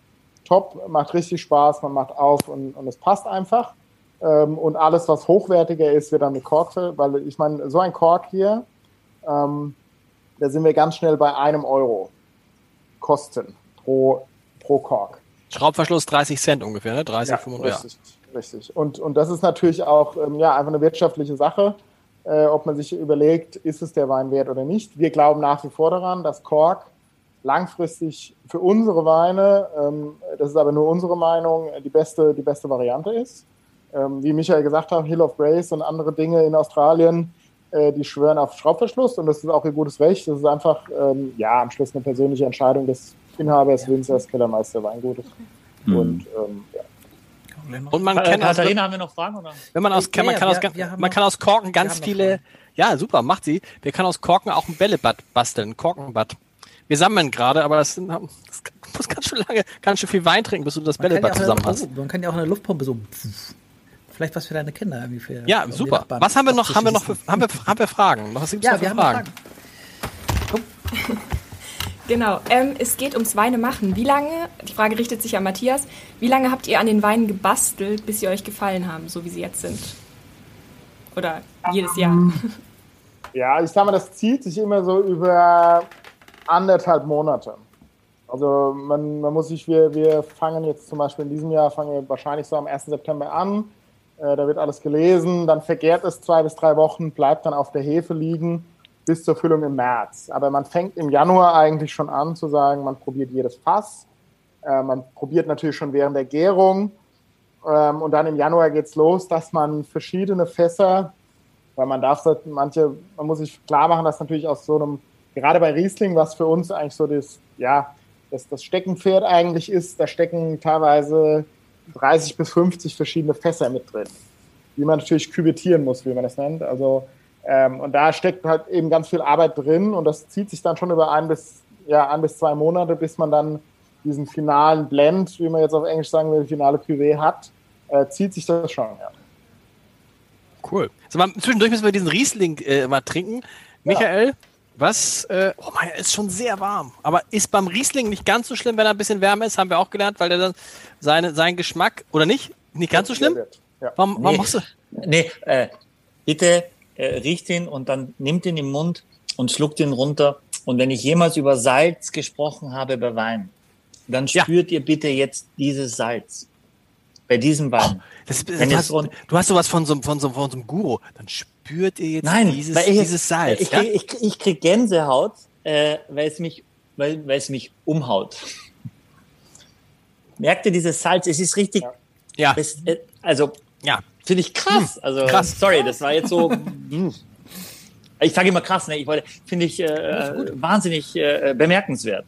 top, macht richtig Spaß, man macht auf und, und es passt einfach. Ähm, und alles, was hochwertiger ist, wird dann mit Kork, weil ich meine, so ein Kork hier, ähm, da sind wir ganz schnell bei einem Euro Kosten pro, pro Kork. Schraubverschluss 30 Cent ungefähr, ne? 30, ja, 35. Richtig, ja. richtig. Und, und das ist natürlich auch ähm, ja, einfach eine wirtschaftliche Sache, äh, ob man sich überlegt, ist es der Wein wert oder nicht. Wir glauben nach wie vor daran, dass Kork langfristig für unsere Weine, ähm, das ist aber nur unsere Meinung, die beste, die beste Variante ist. Ähm, wie Michael gesagt hat, Hill of Grace und andere Dinge in Australien, äh, die schwören auf Schraubverschluss und das ist auch ihr gutes Recht. Das ist einfach, ähm, ja, am Schluss eine persönliche Entscheidung des Inhabers, Winzers, Kellermeister, Weingutes. Mhm. Und ähm, ja. Und man kann Katharina, haben wir noch Fragen? Oder? Wenn man aus, kann, man, kann aus, man kann aus Korken ganz viele, ja super, macht sie. Wir können aus Korken auch ein Bällebad basteln, Korkenbad. Wir sammeln gerade, aber das, sind, das *laughs* muss ganz schön lange, ganz schön viel Wein trinken, bis du das man Bällebad ja zusammen hast. Man kann ja auch eine Luftpumpe so. Vielleicht was für deine Kinder irgendwie für. Ja, super. Was haben wir noch? Haben wir noch? Für, haben wir, haben wir Fragen? Was gibt's ja, noch für wir Fragen? Haben Fragen? *laughs* Genau, ähm, es geht ums Weine machen. Wie lange, die Frage richtet sich an Matthias, wie lange habt ihr an den Weinen gebastelt, bis sie euch gefallen haben, so wie sie jetzt sind? Oder jedes Jahr? *laughs* Ja, ich sag mal, das zieht sich immer so über anderthalb Monate. Also man, man muss sich, wir, wir fangen jetzt zum Beispiel in diesem Jahr, fangen wir wahrscheinlich so am 1. September an. Äh, da wird alles gelesen, dann vergärt es zwei bis drei Wochen, bleibt dann auf der Hefe liegen bis zur Füllung im März. Aber man fängt im Januar eigentlich schon an zu sagen, man probiert jedes Fass. Äh, man probiert natürlich schon während der Gärung. Ähm, und dann im Januar geht's los, dass man verschiedene Fässer, weil man darf manche, man muss sich klar machen, dass natürlich aus so einem, gerade bei Riesling, was für uns eigentlich so das, ja, das, das Steckenpferd eigentlich ist, da stecken teilweise 30 bis 50 verschiedene Fässer mit drin, die man natürlich küvettieren muss, wie man das nennt. Also ähm, und da steckt halt eben ganz viel Arbeit drin und das zieht sich dann schon über ein bis, ja, ein bis zwei Monate, bis man dann diesen finalen Blend, wie man jetzt auf Englisch sagen will, finale Cuvée hat, äh, zieht sich das schon, ja. Cool. So, mal, zwischendurch müssen wir diesen Riesling äh, mal trinken. Michael, ja. was, äh, oh mein, ist schon sehr warm. Aber ist beim Riesling nicht ganz so schlimm, wenn er ein bisschen wärmer ist, haben wir auch gelernt, weil der dann seine, seinen Geschmack, oder nicht? Nicht ganz so schlimm? Ja. Warum, warum nee, machst du? Nee, äh, bitte äh, riecht ihn und dann nimmt ihn im Mund und schluckt ihn runter. Und wenn ich jemals über Salz gesprochen habe bei Wein, dann spürt ja. ihr bitte jetzt dieses Salz. Bei diesem Wein. Oh, das, das, du, hast, du hast sowas von so, von, so, von so einem Guru. Dann spürt ihr jetzt Nein, dieses, ich, dieses Salz. Ich, ja? ich, ich, ich krieg Gänsehaut, äh, weil, es mich, weil, weil es mich umhaut. Merkt ihr dieses Salz? Es ist richtig. Ja. Es, äh, also, ja. Finde ich krass. Hm. Also, krass. sorry, das war jetzt so. Hm. ich sage immer krass, ne? Ich wollte, finde ich äh, wahnsinnig äh, bemerkenswert.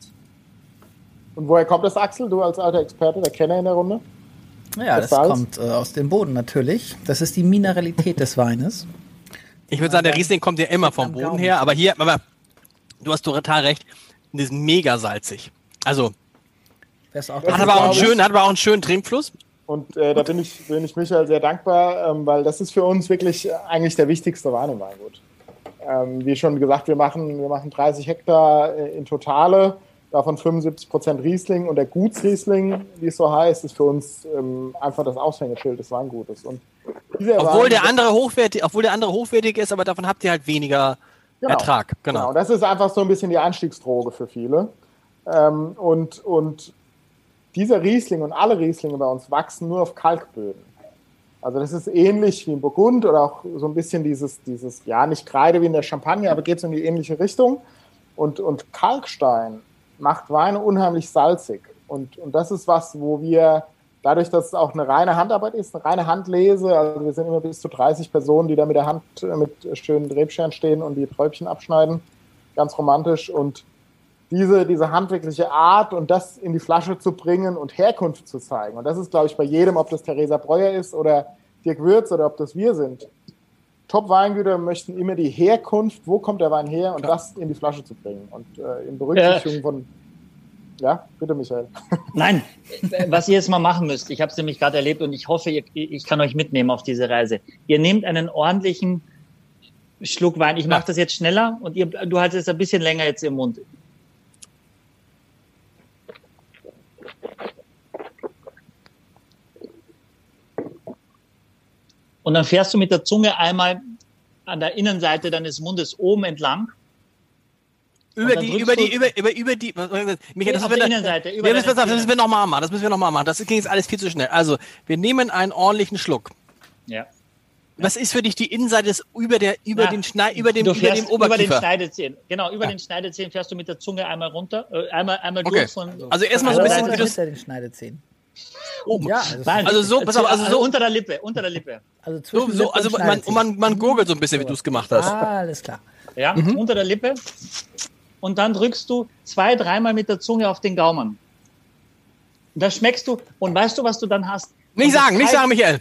Und woher kommt das, Axel? Du als alter Experte, der Kenner in der Runde? Ja, das, das kommt äh, aus dem Boden natürlich. Das ist die Mineralität des Weines. Ich würde sagen, der Riesling kommt ja immer vom Boden her, aber hier, aber du hast total recht, das ist mega salzig. Also, hat aber, auch einen schönen, hat aber auch einen schönen Trinkfluss. Und äh, da bin ich, bin ich Michael sehr dankbar, ähm, weil das ist für uns wirklich eigentlich der wichtigste Wein im Weingut. Ähm, wie schon gesagt, wir machen, wir machen 30 Hektar äh, in Totale davon 75 Prozent Riesling und der Gutsriesling, wie es so heißt, ist für uns ähm, einfach das Aushängeschild des Weingutes. Und obwohl der andere hochwertig, obwohl der andere hochwertig ist, aber davon habt ihr halt weniger genau, Ertrag. Genau. genau. Das ist einfach so ein bisschen die Anstiegsdroge für viele. Ähm, und, und dieser Riesling und alle Rieslinge bei uns wachsen nur auf Kalkböden. Also das ist ähnlich wie in Burgund oder auch so ein bisschen dieses, dieses ja nicht Kreide wie in der Champagne, aber geht es in die ähnliche Richtung. Und, und Kalkstein macht Weine unheimlich salzig. Und, und das ist was, wo wir, dadurch, dass es auch eine reine Handarbeit ist, eine reine Handlese, also wir sind immer bis zu 30 Personen, die da mit der Hand äh, mit schönen Drehscheren stehen und die Träubchen abschneiden. Ganz romantisch. Und diese, diese handwerkliche Art und das in die Flasche zu bringen und Herkunft zu zeigen. Und das ist, glaube ich, bei jedem, ob das Theresa Breuer ist oder Dirk Würz oder ob das wir sind. Top-Weingüter möchten immer die Herkunft, wo kommt der Wein her und das in die Flasche zu bringen. Und äh, in Berücksichtigung äh, von. Ja, bitte, Michael. *laughs* Nein, was ihr jetzt mal machen müsst, ich habe es nämlich gerade erlebt und ich hoffe, ihr, ich kann euch mitnehmen auf diese Reise. Ihr nehmt einen ordentlichen Schluck Wein. Ich mache das jetzt schneller und ihr, du haltest es ein bisschen länger jetzt im Mund. Und dann fährst du mit der Zunge einmal an der Innenseite deines Mundes oben entlang. Über die, über die, über, über, über die, Michael, das, auf wir, Innenseite, über ja, das, das müssen wir nochmal machen, das müssen wir nochmal machen. Das ging jetzt alles viel zu schnell. Also, wir nehmen einen ordentlichen Schluck. Ja. Was ist für dich die Innenseite des, über der, über ja, den Schneid, über dem, über dem Oberkiefer? Über den Schneidezähnen. Genau, über ja. den Schneidezähnen fährst du mit der Zunge einmal runter, äh, einmal, einmal okay. durch von, Also erstmal so ein bisschen, wie das, den Schneidezähnen. Oben. Ja, Nein, also so, pass auf, also so unter der Lippe, unter der Lippe. Also, so, so, also man, man, man gurgelt so ein bisschen, wie du es gemacht hast. Ah, alles klar. Ja, mhm. unter der Lippe. Und dann drückst du zwei, dreimal mit der Zunge auf den Gaumen. Und das schmeckst du. Und weißt du, was du dann hast? Nicht sagen, nicht sagen, Michael.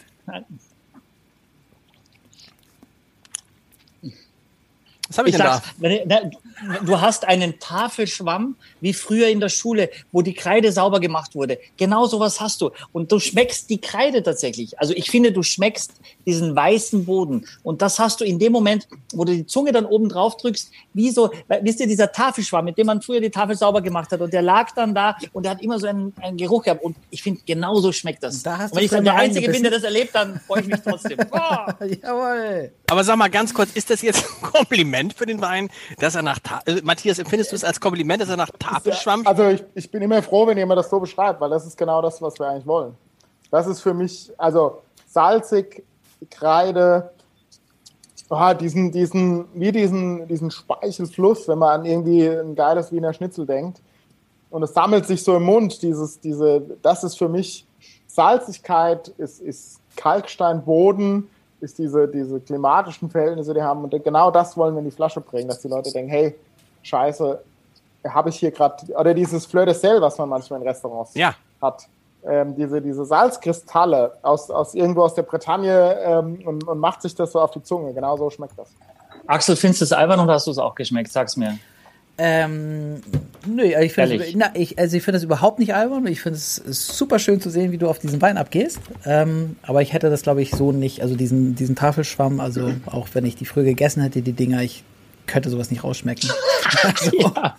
Was habe ich, ich denn da? Du hast einen Tafelschwamm wie früher in der Schule, wo die Kreide sauber gemacht wurde. Genau sowas hast du. Und du schmeckst die Kreide tatsächlich. Also ich finde, du schmeckst diesen weißen Boden. Und das hast du in dem Moment, wo du die Zunge dann oben drauf drückst, wie so, wisst ihr, dieser Tafelschwamm, mit dem man früher die Tafel sauber gemacht hat. Und der lag dann da und der hat immer so einen, einen Geruch gehabt. Und ich finde, genau so schmeckt das. Da und wenn ich dann der Einzige bin, der das erlebt, dann freue ich mich trotzdem. *laughs* Oh. Jawohl. Aber sag mal ganz kurz, ist das jetzt ein Kompliment für den Wein, dass er nach, Ta äh, Matthias, empfindest du es als Kompliment, dass er nach Tafelschwamm? Also ich, ich bin immer froh, wenn jemand das so beschreibt, weil das ist genau das, was wir eigentlich wollen. Das ist für mich, also salzig, Kreide, oh, diesen, diesen, wie diesen, diesen Speichelfluss, wenn man an irgendwie ein geiles Wiener Schnitzel denkt. Und es sammelt sich so im Mund, dieses, diese, das ist für mich Salzigkeit, ist, ist Kalksteinboden, ist diese, diese klimatischen Verhältnisse, die haben. Und genau das wollen wir in die Flasche bringen, dass die Leute denken, hey, scheiße, habe ich hier gerade, oder dieses Fleur de Sel, was man manchmal in Restaurants ja. hat ähm, diese, diese Salzkristalle aus, aus irgendwo aus der Bretagne ähm, und, und macht sich das so auf die Zunge. Genau so schmeckt das. Axel, findest du es albern oder hast du es auch geschmeckt? Sag's mir. Ähm, nö, ich finde ich, also ich finde es überhaupt nicht albern. Ich finde es super schön zu sehen, wie du auf diesen Wein abgehst. Ähm, aber ich hätte das, glaube ich, so nicht, also diesen, diesen Tafelschwamm, also auch wenn ich die früher gegessen hätte, die Dinger, ich könnte sowas nicht rausschmecken. Also. *laughs* ja.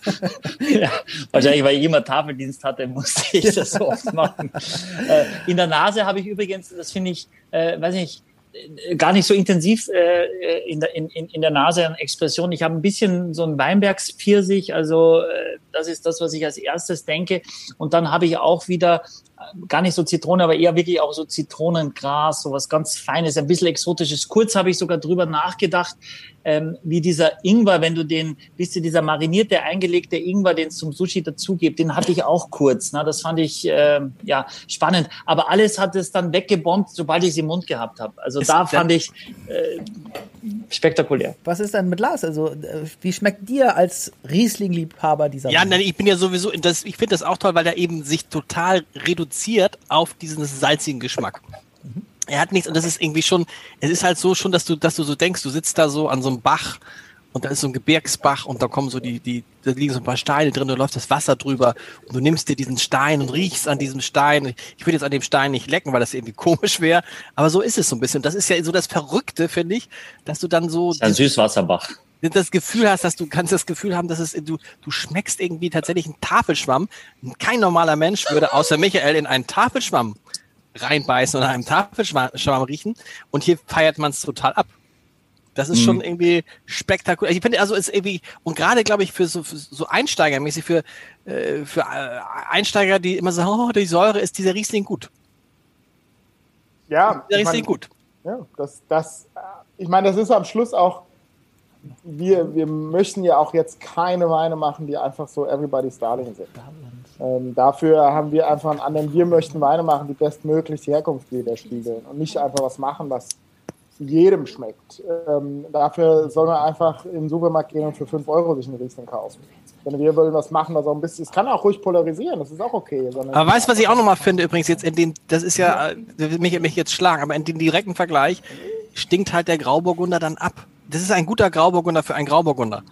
*laughs* ja. Wahrscheinlich, weil ich immer Tafeldienst hatte, musste ich das so oft machen. *laughs* Äh, in der Nase habe ich übrigens, das finde ich, äh, weiß nicht, äh, gar nicht so intensiv äh, in, der, in, in der Nase an Expression. Ich habe ein bisschen so ein Weinbergspfirsich, also äh, Das ist das, was ich als erstes denke. Und dann habe ich auch wieder äh, gar nicht so Zitrone, aber eher wirklich auch so Zitronengras, so was ganz Feines, ein bisschen Exotisches. Kurz habe ich sogar drüber nachgedacht, ähm, wie dieser Ingwer, wenn du den, wisst ihr, dieser marinierte, eingelegte Ingwer, den es zum Sushi dazu gibt, den hatte ich auch kurz. Ne? Das fand ich äh, ja spannend. Aber alles hat es dann weggebombt, sobald ich es im Mund gehabt habe. Also ist da fand ich äh, spektakulär. Was ist denn mit Lars? Also äh, wie schmeckt dir als Riesling-Liebhaber dieser? Ja, nein, ich bin ja sowieso, das, ich finde das auch toll, weil er eben sich total reduziert auf diesen salzigen Geschmack. Mhm er hat nichts und das ist irgendwie schon, es ist halt so schon, dass du, dass du so denkst, du sitzt da so an so einem Bach und da ist so ein Gebirgsbach und da kommen so die, die, da liegen so ein paar Steine drin, da läuft das Wasser drüber und du nimmst dir diesen Stein und riechst an diesem Stein. Ich würde jetzt an dem Stein nicht lecken, weil das irgendwie komisch wäre, aber so ist es so ein bisschen. Das ist ja so das Verrückte, finde ich, dass du dann so. Ein Süßwasserbach das Gefühl hast, dass du kannst das Gefühl haben, dass es du du schmeckst irgendwie tatsächlich einen Tafelschwamm. Kein normaler Mensch würde außer Michael in einen Tafelschwamm reinbeißen oder einem Tafelschwamm riechen. Und hier feiert man es total ab. Das ist mhm. schon irgendwie spektakulär. Ich finde, also ist irgendwie, und gerade glaube ich, für so, für so Einsteigermäßig, für, äh, für äh, Einsteiger, die immer sagen, oh, die Säure ist dieser Riesling gut. Ja. Der Riesling mein, gut. Ja, das, das, ich meine, das ist am Schluss auch, wir, wir möchten ja auch jetzt keine Weine machen, die einfach so Everybody's Darling sind. Ähm, dafür haben wir einfach einen anderen, wir möchten Weine machen, die bestmöglich die Herkunft widerspiegeln und nicht einfach was machen, was jedem schmeckt. Ähm, dafür soll man einfach in den Supermarkt gehen und für 5 Euro sich einen Riesling kaufen. Wenn wir wollen was machen, was auch ein bisschen, es kann auch ruhig polarisieren, das ist auch okay. Aber weißt du, was ich auch nochmal finde, übrigens jetzt in den, das ist ja, äh, mich, mich jetzt schlagen, aber in dem direkten Vergleich stinkt halt der Grauburgunder dann ab. Das ist ein guter Grauburgunder für einen Grauburgunder.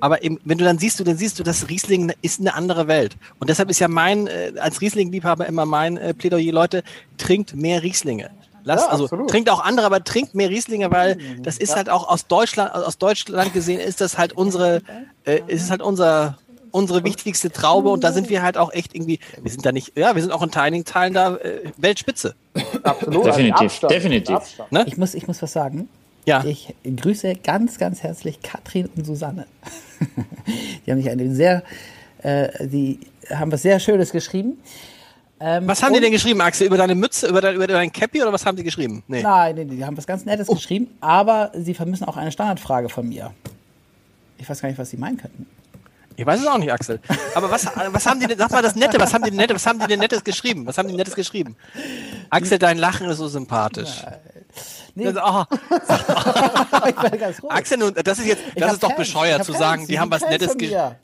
Aber eben, wenn du dann siehst, du, dann siehst du, dass Riesling ist eine andere Welt. Und deshalb ist ja mein, äh, als Riesling-Liebhaber immer mein äh, Plädoyer, Leute, trinkt mehr Rieslinge. Lasst, ja, also absolut. trinkt auch andere, aber trinkt mehr Rieslinge, weil das ist ja. halt auch aus Deutschland, aus Deutschland gesehen, ist das halt unsere, äh, ist halt unser, unsere wichtigste Traube und da sind wir halt auch echt irgendwie, wir sind da nicht, ja, wir sind auch in einigen Teilen da äh, Weltspitze. Absolut. Definitiv, Abstand, definitiv. Ne? Ich muss, ich muss was sagen. Ja. Ich grüße ganz, ganz herzlich Katrin und Susanne. *laughs* die haben mich eine sehr, äh, die haben was sehr Schönes geschrieben. Ähm, was haben die denn geschrieben, Axel? Über deine Mütze, über dein, über dein Cappy oder was haben die geschrieben? Nee. Nein, nee, die haben was ganz Nettes oh. geschrieben, aber sie vermissen auch eine Standardfrage von mir. Ich weiß gar nicht, was sie meinen könnten. Ich weiß es auch nicht, Axel. Aber was, was haben die denn, sag mal das Nette, was haben die denn Nette, was haben die denn Nettes geschrieben? Was haben die Nettes geschrieben? Axel, dein Lachen ist so sympathisch. Nee. Das, *laughs* oh. Axel, das ist jetzt, das ist doch Fans. bescheuert zu sagen, die haben was Nettes geschrieben. Ja.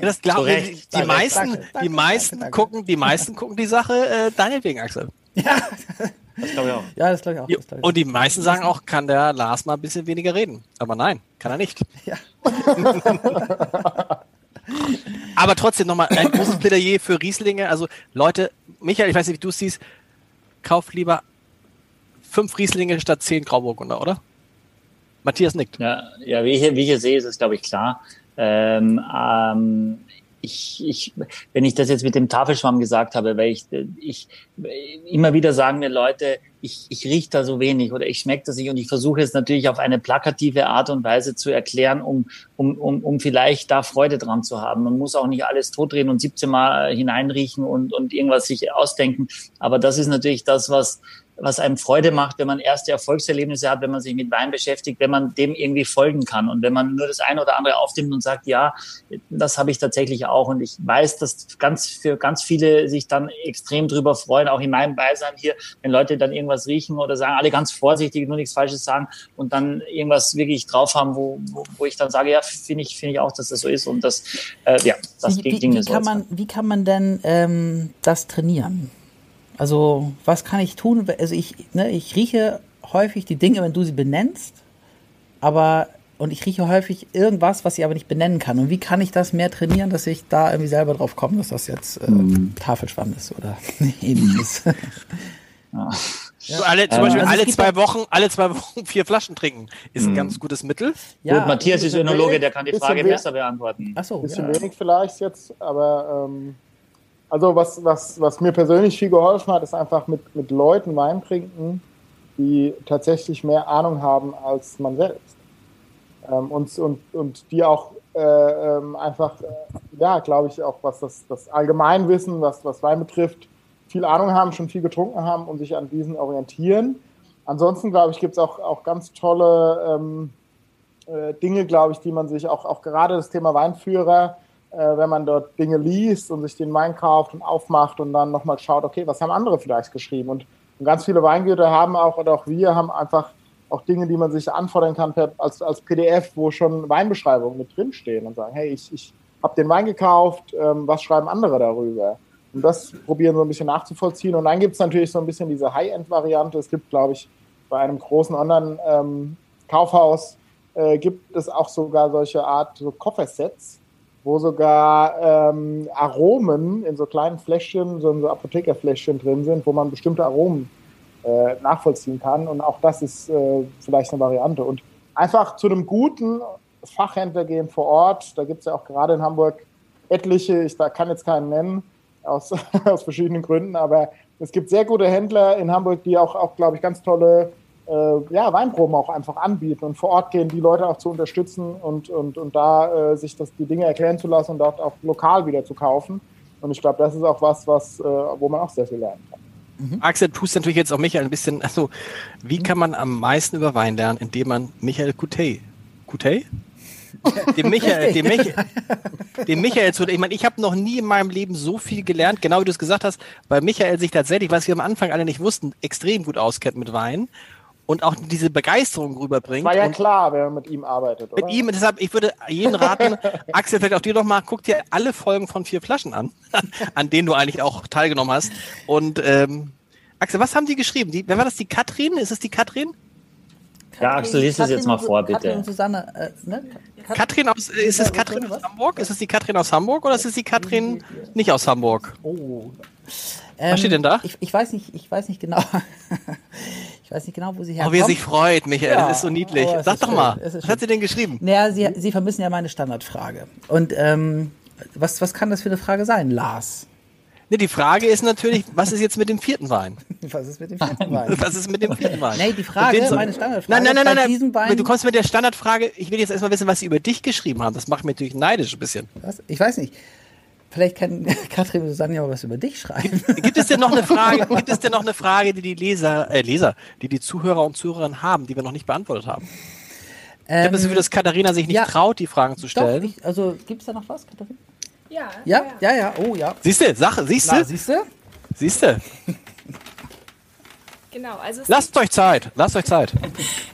Das glaube ich. Die meisten, danke, die meisten danke, gucken, die meisten gucken die Sache äh, deinetwegen, Axel. *laughs* Ja. Das glaube ich auch. Ja, das glaube ich auch. Glaub ich Und die meisten sagen auch, kann der Lars mal ein bisschen weniger reden. Aber nein, kann er nicht. Ja. *laughs* Aber trotzdem nochmal ein großes Plädoyer für Rieslinge. Also Leute, Michael, ich weiß nicht, wie du es siehst, kauf lieber fünf Rieslinge statt zehn Grauburgunder, oder? Matthias nickt. Ja, ja wie, ich, wie ich hier sehe, ist es, glaube ich, klar. Ähm, ähm, ich, ich, wenn ich das jetzt mit dem Tafelschwamm gesagt habe, weil ich, ich immer wieder sagen mir Leute, ich, ich rieche da so wenig oder ich schmecke das nicht und ich versuche es natürlich auf eine plakative Art und Weise zu erklären, um, um, um, um vielleicht da Freude dran zu haben. Man muss auch nicht alles totdrehen und 17 Mal hineinriechen und, und irgendwas sich ausdenken. Aber das ist natürlich das, was, was einem Freude macht, wenn man erste Erfolgserlebnisse hat, wenn man sich mit Wein beschäftigt, wenn man dem irgendwie folgen kann. Und wenn man nur das eine oder andere aufnimmt und sagt, ja, das habe ich tatsächlich auch. Und ich weiß, dass ganz für ganz viele sich dann extrem drüber freuen, auch in meinem Beisein hier, wenn Leute dann irgendwas riechen oder sagen, alle ganz vorsichtig, nur nichts Falsches sagen und dann irgendwas wirklich drauf haben, wo, wo, wo ich dann sage, ja, finde ich finde ich auch, dass das so ist und das äh, ja, das wie, wie, wie kann man wie kann man denn ähm, das trainieren? Also, was kann ich tun? Also, ich, ne, ich rieche häufig die Dinge, wenn du sie benennst, aber und ich rieche häufig irgendwas, was ich aber nicht benennen kann. Und wie kann ich das mehr trainieren, dass ich da irgendwie selber drauf komme, dass das jetzt äh, mhm. Tafelschwamm ist oder *laughs* ähnliches? ja. So alle, zum Beispiel also alle zwei Wochen, alle zwei Wochen vier Flaschen trinken ist ein mhm. ganz gutes Mittel. Ja, Gut, Matthias ist Önologe, der kann die Frage besser beantworten. Ach so, bisschen ja. wenig vielleicht jetzt, aber ähm, also was, was, was mir persönlich viel geholfen hat, ist einfach mit, mit Leuten Wein trinken, die tatsächlich mehr Ahnung haben als man selbst. Ähm, und, und, und die auch äh, ähm, einfach äh, ja, glaube ich, auch was das, das Allgemeinwissen, was, was Wein betrifft, viel Ahnung haben, schon viel getrunken haben und sich an diesen orientieren. Ansonsten, glaube ich, gibt es auch, auch ganz tolle ähm, äh, Dinge, glaube ich, die man sich auch, auch gerade das Thema Weinführer, wenn man dort Dinge liest und sich den Wein kauft und aufmacht und dann nochmal schaut, okay, was haben andere vielleicht geschrieben? Und, und ganz viele Weingüter haben auch, oder auch wir haben einfach auch Dinge, die man sich anfordern kann per, als, als PDF, wo schon Weinbeschreibungen mit drinstehen und sagen, hey, ich, ich habe den Wein gekauft, ähm, was schreiben andere darüber? Und das probieren so ein bisschen nachzuvollziehen. Und dann gibt es natürlich so ein bisschen diese High-End-Variante. Es gibt, glaube ich, bei einem großen Online-Kaufhaus ähm, äh, gibt es auch sogar solche Art so Koffersets, wo sogar ähm, Aromen in so kleinen Fläschchen, so in so Apothekerfläschchen drin sind, wo man bestimmte Aromen äh, nachvollziehen kann. Und auch das ist äh, vielleicht eine Variante. Und einfach zu einem guten Fachhändler gehen vor Ort. Da gibt es ja auch gerade in Hamburg etliche, ich da kann jetzt keinen nennen, aus, *laughs* aus verschiedenen Gründen, aber es gibt sehr gute Händler in Hamburg, die auch, auch glaube ich, ganz tolle äh, ja, Weinproben auch einfach anbieten und vor Ort gehen, die Leute auch zu unterstützen und, und, und da äh, sich das, die Dinge erklären zu lassen und dort auch lokal wieder zu kaufen. Und ich glaube, das ist auch was, was äh, wo man auch sehr viel lernen kann. Mhm. Axel, tust natürlich jetzt auch Michael ein bisschen, also wie kann man am meisten über Wein lernen, indem man Michael Coutet, Coutet? dem Michael, dem Michael, dem Michael zu, ich meine, ich habe noch nie in meinem Leben so viel gelernt, genau wie du es gesagt hast, weil Michael sich tatsächlich, was wir am Anfang alle nicht wussten, extrem gut auskennt mit Wein und auch diese Begeisterung rüberbringt. war ja klar, wer mit ihm arbeitet. Oder? Mit ihm, deshalb, ich würde jeden *laughs* raten, Axel, vielleicht auch dir noch mal, guck dir alle Folgen von vier Flaschen an, *laughs* an denen du eigentlich auch teilgenommen hast. Und ähm, Axel, was haben die geschrieben? Die, wer war das? Die Katrin? Ist es die Katrin? Ja, Axel, lies es jetzt mal vor, bitte. Katrin und Susanne, äh, ne? Katrin aus, ist es Katrin aus Hamburg? Ist es die Katrin aus Hamburg oder ist es die Katrin nicht aus Hamburg? Oh. Ähm, Was steht denn da? Ich, ich, weiß nicht, ich weiß nicht genau. *laughs* ich weiß nicht genau, wo sie herkommt. Oh, wie er sich freut, Michael, ja, das ist so niedlich. Oh, Sag doch schön. mal, was hat sie denn geschrieben? Naja, sie, sie vermissen ja meine Standardfrage. Und ähm, was, was kann das für eine Frage sein, Lars? Ne, die Frage ist natürlich, was ist jetzt mit dem vierten Wein? *laughs* Was ist mit dem vierten Wein? *laughs* Was ist mit dem vierten Wein? Nee, die Frage, meine Standardfrage. Nein, nein, nein, nein, nein. Du kommst mit der Standardfrage, ich will jetzt erstmal wissen, was sie über dich geschrieben haben. Das macht mich natürlich neidisch ein bisschen. Was? Ich weiß nicht. Vielleicht kann *laughs* Katrin und Susanne ja mal was über dich schreiben. Gibt es denn noch eine Frage, gibt es denn noch eine Frage, die die Leser, äh, Leser, die die Zuhörer und Zuhörerinnen haben, die wir noch nicht beantwortet haben? ich habe das Gefühl, dass Katharina sich nicht ja, traut, die Fragen zu stellen. Doch, ich, also gibt es da noch was, Katharina? Ja. Ja, ja, ja, oh ja. Siehst du, Sache, siehst du? Siehst du? Siehst du? Genau, also lasst euch Zeit, lasst euch Zeit.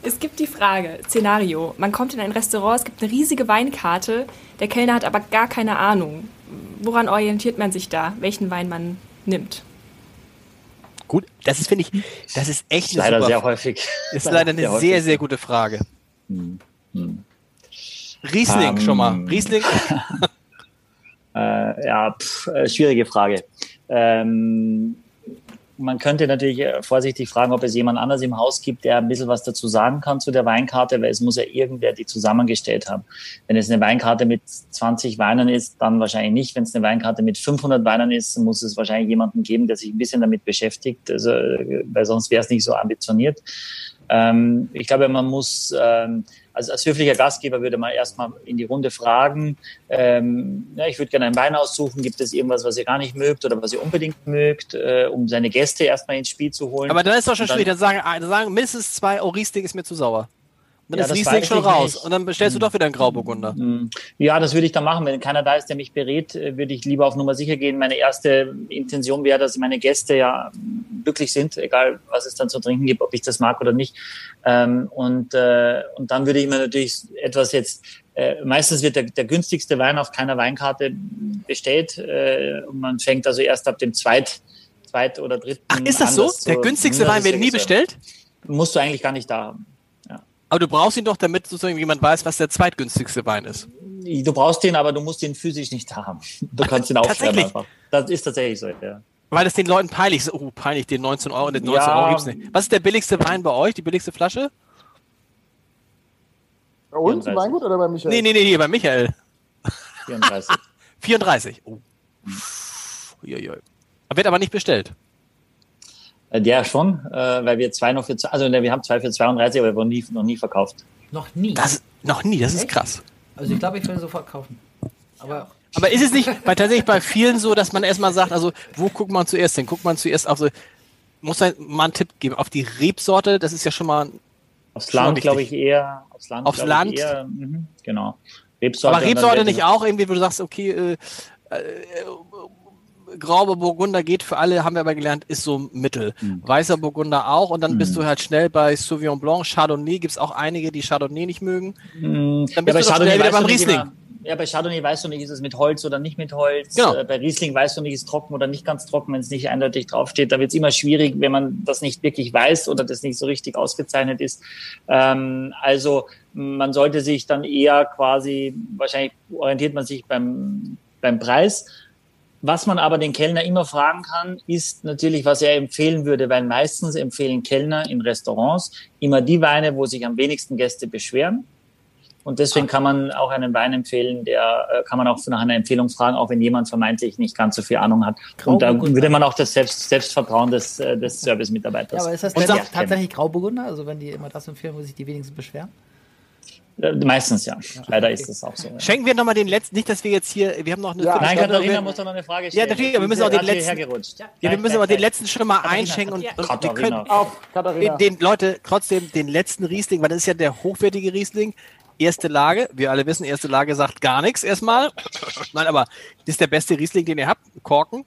Es gibt die Frage, Szenario, man kommt in ein Restaurant, es gibt eine riesige Weinkarte, der Kellner hat aber gar keine Ahnung. Woran orientiert man sich da, welchen Wein man nimmt? Gut, das ist, finde ich, das ist echt leider super, sehr häufig. Ist leider eine sehr, sehr, sehr gute Frage. Hm. Hm. Riesling um, schon mal. Ähm. Riesling? *laughs* äh, ja, pff, äh, schwierige Frage. Ähm, man könnte natürlich äh, vorsichtig fragen, ob es jemand anders im Haus gibt, der ein bisschen was dazu sagen kann zu der Weinkarte, weil es muss ja irgendwer die zusammengestellt haben. Wenn es eine Weinkarte mit 20 Weinen ist, dann wahrscheinlich nicht. Wenn es eine Weinkarte mit 500 Weinen ist, muss es wahrscheinlich jemanden geben, der sich ein bisschen damit beschäftigt, also, äh, weil sonst wäre es nicht so ambitioniert. Ähm, ich glaube, man muss, ähm, also als höflicher Gastgeber würde man erstmal in die Runde fragen, ähm, ja, ich würde gerne einen Wein aussuchen, gibt es irgendwas, was ihr gar nicht mögt oder was ihr unbedingt mögt, äh, um seine Gäste erstmal ins Spiel zu holen. Aber dann ist doch schon schwierig, dann sagen, dann sagen mindestens zwei, oh, Riesling ist mir zu sauer. Dann ja, ist Riesling schon raus nicht. und dann bestellst du hm. doch wieder einen Grauburgunder. Hm. Ja, das würde ich dann machen. Wenn keiner da ist, der mich berät, äh, würde ich lieber auf Nummer sicher gehen. Meine erste Intention wäre, dass meine Gäste ja glücklich sind, egal was es dann zu trinken gibt, ob ich das mag oder nicht. Ähm, und, äh, und dann würde ich mir natürlich etwas jetzt äh, meistens wird der, der günstigste Wein auf keiner Weinkarte bestellt äh, und man fängt also erst ab dem zweit, zweit oder dritten. Ach, ist das so? Der günstigste Wein wird nie bestellt? Musst du eigentlich gar nicht da haben. Aber du brauchst ihn doch, damit sozusagen jemand weiß, was der zweitgünstigste Wein ist. Du brauchst ihn, aber du musst ihn physisch nicht haben. Du kannst ihn aufschreiben einfach. Das ist tatsächlich so, ja. Weil es den Leuten peinlich ist. Oh, peinlich, den 19 Euro, den 19 ja. Euro gibt's nicht. Was ist der billigste Wein bei euch, die billigste Flasche? Bei uns im Weingut oder bei Michael? Nee, nee, nee, hier bei Michael. 34. 34. *laughs* Oh. Uiuiui. Wird aber nicht bestellt. Äh, ja, schon, äh, weil wir zwei noch für, also ne, wir haben zwei für 32, aber wir wurden nie, noch nie verkauft. Noch nie? Das, noch nie, das ist krass. Also ich glaube, ich würde sofort kaufen. Aber Aber ist es nicht *laughs* bei, tatsächlich bei vielen so, dass man erstmal sagt, also wo guckt man zuerst hin? Guckt man zuerst auf so, muss man mal einen Tipp geben, auf die Rebsorte, das ist ja schon mal. Aufs Land, glaube ich, eher. Aufs Land. Aufs Land? Eher, mh, genau. Rebsorte Aber Rebsorte nicht auch irgendwie, wo du sagst, okay, äh, äh, grauer Burgunder geht für alle, haben wir aber gelernt, ist so Mittel. Mhm. Weißer Burgunder auch und dann mhm. bist du halt schnell bei Sauvignon Blanc, Chardonnay, gibt es auch einige, die Chardonnay nicht mögen. Mhm. Dann bist ja, du schnell wieder beim Riesling. Immer, ja, bei Chardonnay weißt du nicht, ist es mit Holz oder nicht mit Holz. Genau. Äh, bei Riesling weißt du nicht, ist es trocken oder nicht ganz trocken, wenn es nicht eindeutig draufsteht. Da wird es immer schwierig, wenn man das nicht wirklich weiß oder das nicht so richtig ausgezeichnet ist. Ähm, also man sollte sich dann eher quasi, wahrscheinlich orientiert man sich beim, beim Preis. Was man aber den Kellner immer fragen kann, ist natürlich, was er empfehlen würde, weil meistens empfehlen Kellner in Restaurants immer die Weine, wo sich am wenigsten Gäste beschweren. Und deswegen kann man auch einen Wein empfehlen, der äh, kann man auch nach einer Empfehlung fragen, auch wenn jemand vermeintlich nicht ganz so viel Ahnung hat. Und da würde man auch das Selbst, Selbstvertrauen des, äh, des Service-Mitarbeiters. Ja, aber ist das tatsächlich Grauburgunder? Also wenn die immer das empfehlen, wo sich die wenigsten beschweren? Äh, meistens ja. Leider ist das auch so. Ja. Schenken wir nochmal den letzten, nicht, dass wir jetzt hier, wir haben noch eine. Ja, nein, Katharina muss doch noch eine Frage stellen. Ja, natürlich, wir müssen auch den letzten. Ja, ja, wir müssen aber den letzten schon mal einschenken und, und wir können auf den, den Leute trotzdem den letzten Riesling, weil das ist ja der hochwertige Riesling, erste Lage. Wir alle wissen, erste Lage sagt gar nichts erstmal. Nein, aber das ist der beste Riesling, den ihr habt. Korken.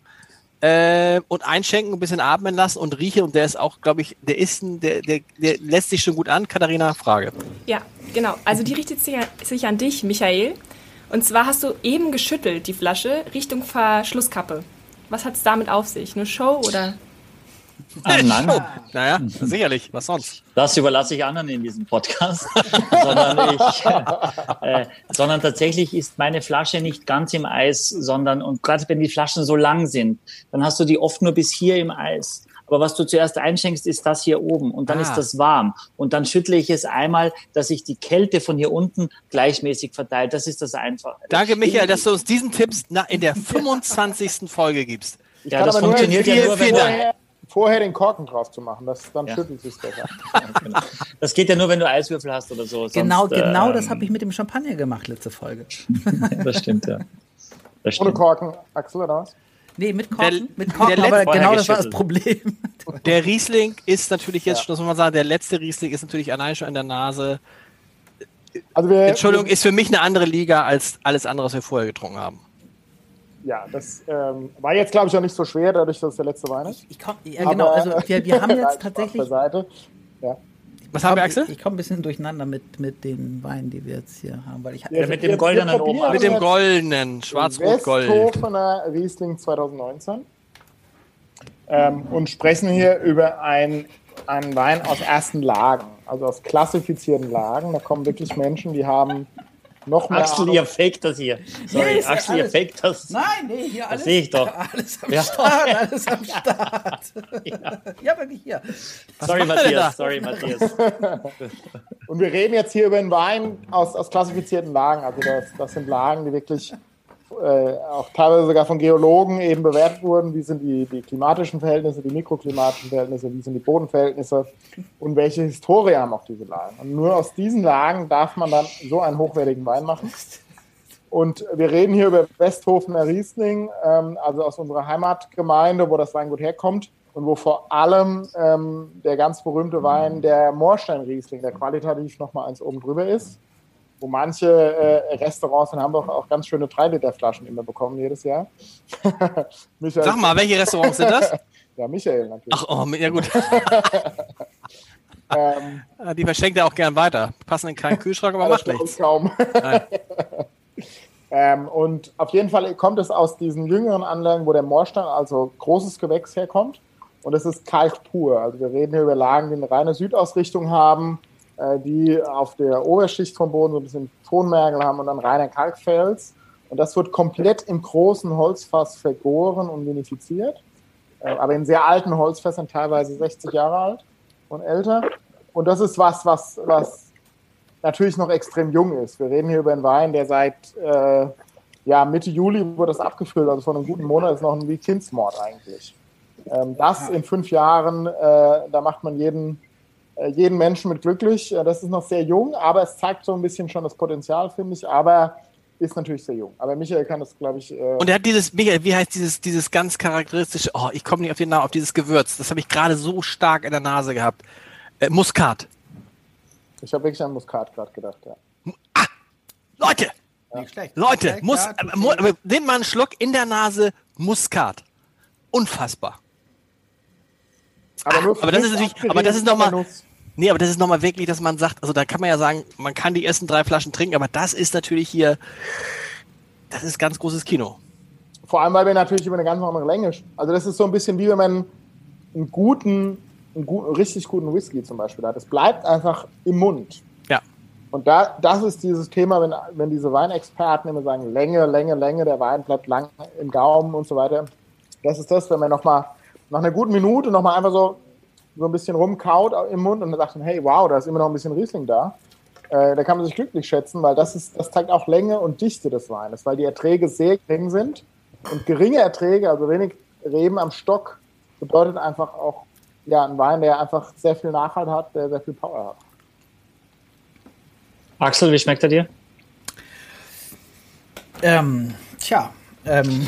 Äh, und einschenken, ein bisschen atmen lassen und rieche. Und der ist auch, glaube ich, der ist ein, der, der, der lässt sich schon gut an. Katharina, Frage. Ja, genau. Also die richtet sich an dich, Michael. Und zwar hast du eben geschüttelt, die Flasche, Richtung Verschlusskappe. Was hat es damit auf sich? Nur Show oder? Ah, nein. Oh, naja, *laughs* sicherlich. Was sonst? Das überlasse ich anderen in diesem Podcast. *laughs* sondern, ich, äh, sondern tatsächlich ist meine Flasche nicht ganz im Eis, sondern, und gerade wenn die Flaschen so lang sind, dann hast du die oft nur bis hier im Eis. Aber was du zuerst einschenkst, ist das hier oben und dann ah. ist das warm. Und dann schüttle ich es einmal, dass sich die Kälte von hier unten gleichmäßig verteilt. Das ist das Einfache. Danke, Michael, dass du uns diesen Tipps in der 25. Folge gibst. Ja, das funktioniert ja nur, wenn vorher den Korken drauf zu machen, das, dann ja. schüttelt sich besser. *laughs* genau. Das geht ja nur, wenn du Eiswürfel hast oder so. Genau, Sonst, genau, genau ähm, das habe ich mit dem Champagner gemacht, letzte Folge. *laughs* das stimmt, ja. Das stimmt. Ohne Korken, Axel, oder was? Nee, mit Korken, der, mit Korken aber genau das war das Problem. *laughs* Der Riesling ist natürlich jetzt, ja. das muss man sagen, der letzte Riesling ist natürlich allein schon in der Nase. Also wir, Entschuldigung, ist für mich eine andere Liga als alles andere, was wir vorher getrunken haben ja, das ähm, war jetzt, glaube ich, auch nicht so schwer, dadurch, dass es der letzte Wein ist. Ich, ich komm, ja, genau, also wir, wir haben *laughs* jetzt tatsächlich. Beiseite. Ja. Was haben wir, Axel? Ich komme ein bisschen durcheinander mit, mit den Weinen, die wir jetzt hier haben. Weil ich ja, mit dem goldenen oben. Mit dem goldenen, schwarz-rot-gold. Westhofener Riesling 2019. Ähm, und sprechen hier über ein, einen Wein aus ersten Lagen, also aus klassifizierten Lagen. Da kommen wirklich Menschen, die haben noch mehr Axel, ihr fake das hier. Sorry, yes, Axel, alles, ihr fake das. Nein, nee, hier alles. Das sehe ich doch. *laughs* Alles am ja. Start, alles am Start. *laughs* ja. ja, wirklich hier. Was sorry, Matthias, sorry, Matthias. *laughs* Und wir reden jetzt hier über einen Wein aus, aus klassifizierten Lagen. Also das, das sind Lagen, die wirklich äh, auch teilweise sogar von Geologen eben bewertet wurden, wie sind die, die klimatischen Verhältnisse, die mikroklimatischen Verhältnisse, wie sind die Bodenverhältnisse und welche Historie haben auch diese Lagen. Und nur aus diesen Lagen darf man dann so einen hochwertigen Wein machen. Und wir reden hier über Westhofener Riesling, ähm, also aus unserer Heimatgemeinde, wo das Weingut herkommt und wo vor allem ähm, der ganz berühmte Wein, der Moorstein Riesling, der qualitativ nochmal eins oben drüber ist wo manche äh, Restaurants in Hamburg auch ganz schöne 3-Liter-Flaschen immer bekommen jedes Jahr. *laughs* Sag mal, welche Restaurants sind das? *laughs* ja, Michael natürlich. Ach, oh, ja gut. *laughs* ähm, Die verschenkt er auch gern weiter. Passen in keinen Kühlschrank, aber macht nichts. Kaum. ähm, und auf jeden Fall kommt es aus diesen jüngeren Anlagen, wo der Moorstein, also großes Gewächs, herkommt. Und es ist Kalk pur. Also wir reden hier über Lagen, die eine reine Südausrichtung haben die auf der Oberschicht vom Boden so ein bisschen Tonmergel haben und dann reiner Kalkfels. Und das wird komplett im großen Holzfass vergoren und vinifiziert. Äh, aber in sehr alten Holzfässern, teilweise 60 Jahre alt und älter. Und das ist was, was, was natürlich noch extrem jung ist. Wir reden hier über einen Wein, der seit äh, ja, Mitte Juli wurde das abgefüllt, also vor einem guten Monat ist noch ein wie Kindsmord eigentlich. Ähm, das in fünf Jahren, äh, da macht man jeden äh, jeden Menschen mit glücklich. Äh, das ist noch sehr jung, aber es zeigt so ein bisschen schon das Potenzial, finde ich. Aber ist natürlich sehr jung. Aber Michael kann das, glaube ich. Äh und er hat dieses, Michael, wie heißt dieses, dieses ganz charakteristische, oh, ich komme nicht auf den Namen, auf dieses Gewürz. Das habe ich gerade so stark in der Nase gehabt. Äh, Muskat. Ich habe wirklich an Muskat gerade gedacht, ja. Ah, Leute! Nicht schlecht. Leute, muss, ja, äh, weh. äh, nehmt mal einen Schluck in der Nase Muskat. Unfassbar. Aber, nur aber das ist natürlich- aber das ist noch mal- abgeredet Nuss. Nee, aber das ist nochmal wirklich, dass man sagt, also da kann man ja sagen, man kann die ersten drei Flaschen trinken, aber das ist natürlich hier, das ist ganz großes Kino. Vor allem, weil wir natürlich über eine ganz andere Länge. Also, das ist so ein bisschen wie wenn man einen guten, einen guten, richtig guten Whisky zum Beispiel hat. Es bleibt einfach im Mund. Ja. Und da, das ist dieses Thema, wenn, wenn diese Weinexperten immer sagen, Länge, Länge, Länge, der Wein bleibt lang im Gaumen und so weiter. Das ist das, wenn man nochmal nach einer guten Minute nochmal einfach so, so ein bisschen rumkaut im Mund und dann sagt man, hey, wow, da ist immer noch ein bisschen Riesling da. Äh, da kann man sich glücklich schätzen, weil das, ist, das zeigt auch Länge und Dichte des Weines, weil die Erträge sehr gering sind. Und geringe Erträge, also wenig Reben am Stock, bedeutet einfach auch ja, ein Wein, der einfach sehr viel Nachhalt hat, der sehr viel Power hat. Axel, wie schmeckt er dir? Ähm, tja, ähm,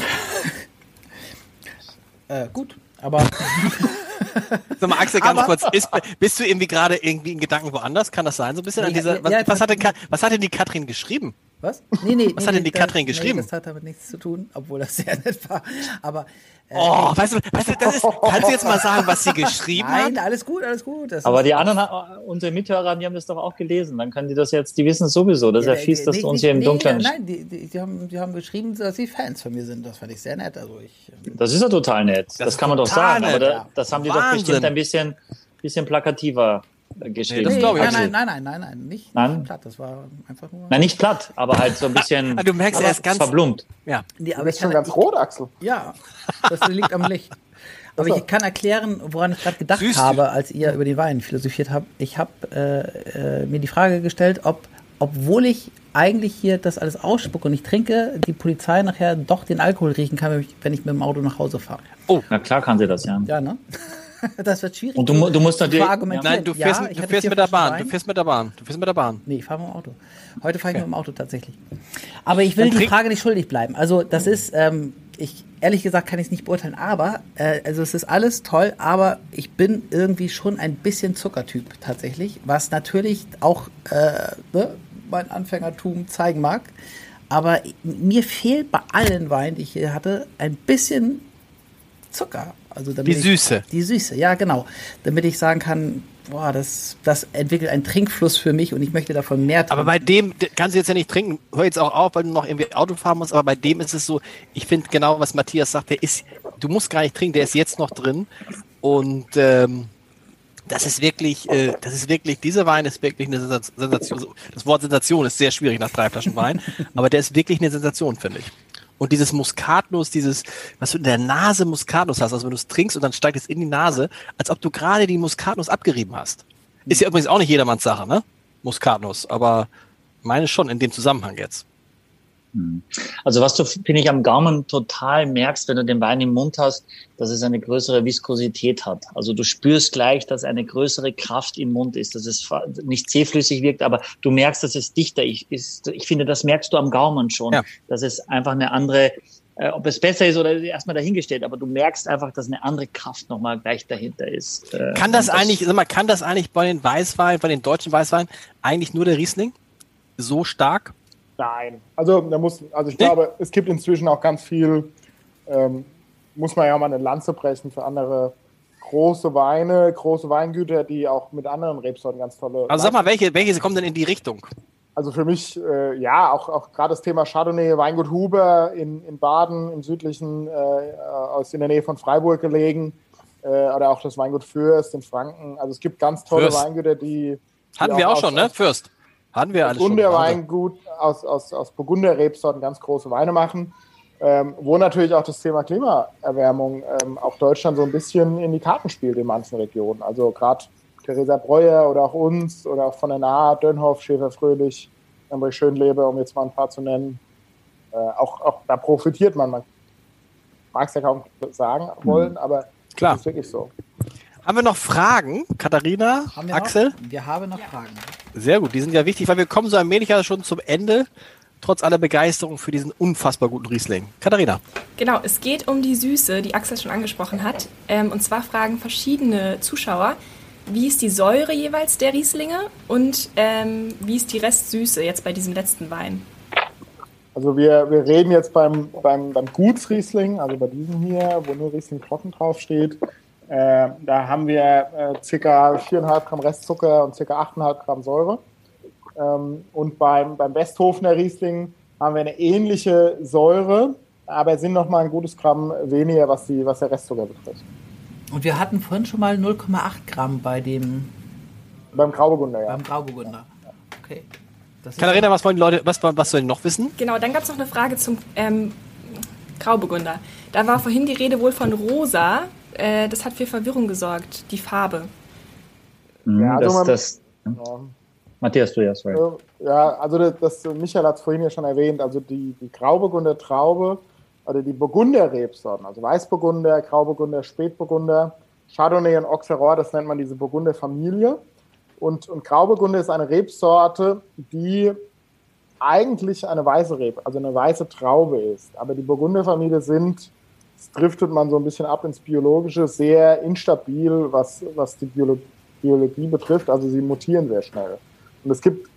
*laughs* äh, gut, aber *laughs* Sag mal, Axel, ganz Aber- kurz, ist, bist du irgendwie gerade irgendwie in Gedanken woanders? Kann das sein? So ein bisschen an dieser, was, ja, was, hat denn, das- Ka- was hat denn die Katrin geschrieben? Was? Nee, nee, Was nee, hat denn nee, die Katrin das, geschrieben? Nee, das hat damit nichts zu tun, obwohl das sehr nett war. Aber äh, Oh, weißt du, weißt du, das ist, kannst du jetzt mal sagen, was sie geschrieben nein, hat? alles gut, alles gut. Das Aber die anderen, unsere Mithörer, die haben das doch auch gelesen. Dann können die das jetzt, die wissen es sowieso. Das ist ja, Ja, fies, dass nee, du uns hier im nee, Dunkeln. Nein, die, die, die, haben, die haben geschrieben, dass sie Fans von mir sind. Das fand ich sehr nett. Also ich, ähm, Das ist ja total nett. Das, ist kann man doch sagen. nett, Aber da, das haben die doch bestimmt ein bisschen, bisschen plakativer geschrieben. das nee, glaub ich nein, nein, nein, nein, nein, nein, nicht, Nein? nicht platt. Das war einfach nur. Nein, nicht platt, aber halt so ein bisschen. *laughs* Ah, du merkst, er ist ganz- verblumpt. Ja. Nee, Du aber bist ich schon ganz rot, Axel. Ja, das liegt am Licht. Aber ich kann erklären, woran ich gerade gedacht Süß. habe, als ihr über den Wein philosophiert habt. Ich habe äh, äh, mir die Frage gestellt, ob, obwohl ich eigentlich hier das alles ausspucke und ich trinke, die Polizei nachher doch den Alkohol riechen kann, wenn ich, wenn ich mit dem Auto nach Hause fahre. Na klar kann sie das, ja. Ja, ne? *laughs* Das wird schwierig. Und du du musst natürlich-. Nein, du fährst, ja, du fährst mit der Bahn. Du fährst mit der Bahn. Du fährst mit der Bahn. Nee, ich fahre mit dem Auto. Heute fahre ich *laughs* mit dem Auto tatsächlich. Aber ich will die Frage nicht schuldig bleiben. Also das ist, ähm, ich ehrlich gesagt kann ich es nicht beurteilen, aber äh, also es ist alles toll, aber ich bin irgendwie schon ein bisschen Zuckertyp tatsächlich, was natürlich auch äh, ne, mein Anfängertum zeigen mag. Aber mir fehlt bei allen Weinen, die ich hier hatte, ein bisschen Zucker. Also Die ich- Süße. Die Süße, ja, genau. Damit ich sagen kann, boah, das, das entwickelt einen Trinkfluss für mich und ich möchte davon mehr trinken. Aber bei dem kannst du jetzt ja nicht trinken. Hör jetzt auch auf, weil du noch irgendwie Auto fahren musst. Aber bei dem ist es so, ich finde genau, was Matthias sagt, der ist, du musst gar nicht trinken, der ist jetzt noch drin. Und ähm, das ist wirklich, äh, das ist wirklich, dieser Wein ist wirklich eine Sensation. Das Wort Sensation ist sehr schwierig nach drei Flaschen Wein, *laughs* aber der ist wirklich eine Sensation, finde ich. Und dieses Muskatnuss, dieses, was du in der Nase Muskatnuss hast, also wenn du es trinkst und dann steigt es in die Nase, als ob du gerade die Muskatnuss abgerieben hast. Ist ja übrigens auch nicht jedermanns Sache, ne? Muskatnuss, aber meine schon in dem Zusammenhang jetzt. Also was du, finde ich, am Gaumen total merkst, wenn du den Wein im Mund hast, dass es eine größere Viskosität hat. Also du spürst gleich, dass eine größere Kraft im Mund ist, dass es nicht zähflüssig wirkt, aber du merkst, dass es dichter ist. Ich finde, das merkst du am Gaumen schon, Ja. dass es einfach eine andere, äh, ob es besser ist oder erstmal dahingestellt, aber du merkst einfach, dass eine andere Kraft nochmal gleich dahinter ist. Äh, Kann das und eigentlich, sag mal, kann das eigentlich bei den Weißweinen, bei den deutschen Weißweinen eigentlich nur der Riesling? So stark? Nein. Also, da muss, also ich glaube, es gibt inzwischen auch ganz viel, ähm, muss man ja mal eine Lanze brechen für andere große Weine, große Weingüter, die auch mit anderen Rebsorten ganz tolle. Also sag mal, welche, welche kommen denn in die Richtung? Also für mich, äh, ja, auch, auch gerade das Thema Chardonnay, Weingut Huber in, in Baden, im südlichen, äh, aus in der Nähe von Freiburg gelegen, äh, oder auch das Weingut Fürst in Franken. Also es gibt ganz tolle Fürst. Weingüter, die. die Hatten wir auch schon, ne? Fürst. Hatten wir alles schon. Burgunder Also, Weingut aus, aus, aus Burgunder Rebsorten ganz große Weine machen, ähm, wo natürlich auch das Thema Klimaerwärmung ähm, auch Deutschland so ein bisschen in die Karten spielt in manchen Regionen. Also gerade Theresa Breuer oder auch uns oder auch von der Nahe, Dönhoff, Schäfer Fröhlich, Emre Schönleber, um jetzt mal ein paar zu nennen. Äh, auch, auch da profitiert man. Man mag es ja kaum sagen wollen, aber Klar. das ist wirklich so. Haben wir noch Fragen? Katharina, Haben wir Axel? Noch? Wir haben noch Fragen. Sehr gut, die sind ja wichtig, weil wir kommen so allmählich ja schon zum Ende. trotz aller Begeisterung für diesen unfassbar guten Riesling. Katharina. Genau, es geht um die Süße, die Axel schon angesprochen hat. Ähm, und zwar fragen verschiedene Zuschauer, wie ist die Säure jeweils der Rieslinge und ähm, wie ist die Restsüße jetzt bei diesem letzten Wein? Also wir, wir reden jetzt beim, beim, beim Gutsriesling, also bei diesem hier, wo nur Riesling trocken draufsteht. Äh, da haben wir äh, ca. 4,5 Gramm Restzucker und ca. 8,5 Gramm Säure. Ähm, und beim, beim Westhofener Riesling haben wir eine ähnliche Säure, aber sind noch mal ein gutes Gramm weniger, was, die, was der Restzucker betrifft. Und wir hatten vorhin schon mal 0,8 Gramm bei dem. Beim Grauburgunder, ja. Beim Grauburgunder. Okay. Katharina, was wollen die Leute, was, was sollen die noch wissen? Genau, dann gab es noch eine Frage zum ähm, Grauburgunder. Da war vorhin die Rede wohl von rosa. Äh, das hat für Verwirrung gesorgt, die Farbe. Mhm, ja, also das, das, ja. Matthias, du ja, sorry. Ja, also das, das Michael hat es vorhin ja schon erwähnt, also die, die Grauburgunder Traube oder die Burgunder Rebsorten, also Weißburgunder, Grauburgunder, Spätburgunder, Chardonnay und Auxerrois, das nennt man diese Burgunder Familie. Und, und Grauburgunder ist eine Rebsorte, die eigentlich eine weiße Rebe, also eine weiße Traube ist. Aber die Burgunderfamilie sind, driftet man so ein bisschen ab ins Biologische, sehr instabil, was, was die Biolo Biologie betrifft. Also sie mutieren sehr schnell. Und es gibt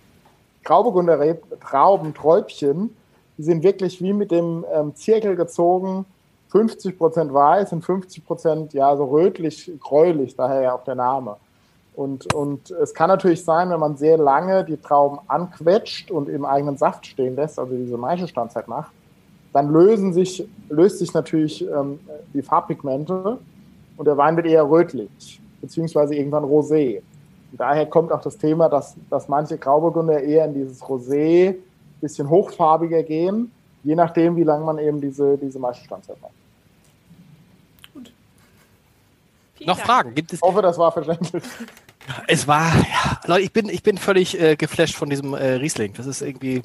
Grauburgunder Trauben, Träubchen, die sind wirklich wie mit dem ähm, Zirkel gezogen, 50% weiß und 50% ja so rötlich, gräulich, daher ja auch der Name. Und, und es kann natürlich sein, wenn man sehr lange die Trauben anquetscht und im eigenen Saft stehen lässt, also diese Maischestandzeit macht, dann lösen sich, löst sich natürlich ähm, die Farbpigmente und der Wein wird eher rötlich, beziehungsweise irgendwann rosé. Und daher kommt auch das Thema, dass, dass manche Grauburgunder eher in dieses Rosé, bisschen hochfarbiger gehen, je nachdem, wie lange man eben diese, diese Maischestandzeit macht. Noch Dank. Fragen? Gibt es? Ich hoffe, das war verständlich. *laughs* Es war, ja, Leute, ich bin, ich bin völlig äh, geflasht von diesem äh, Riesling. Das ist irgendwie.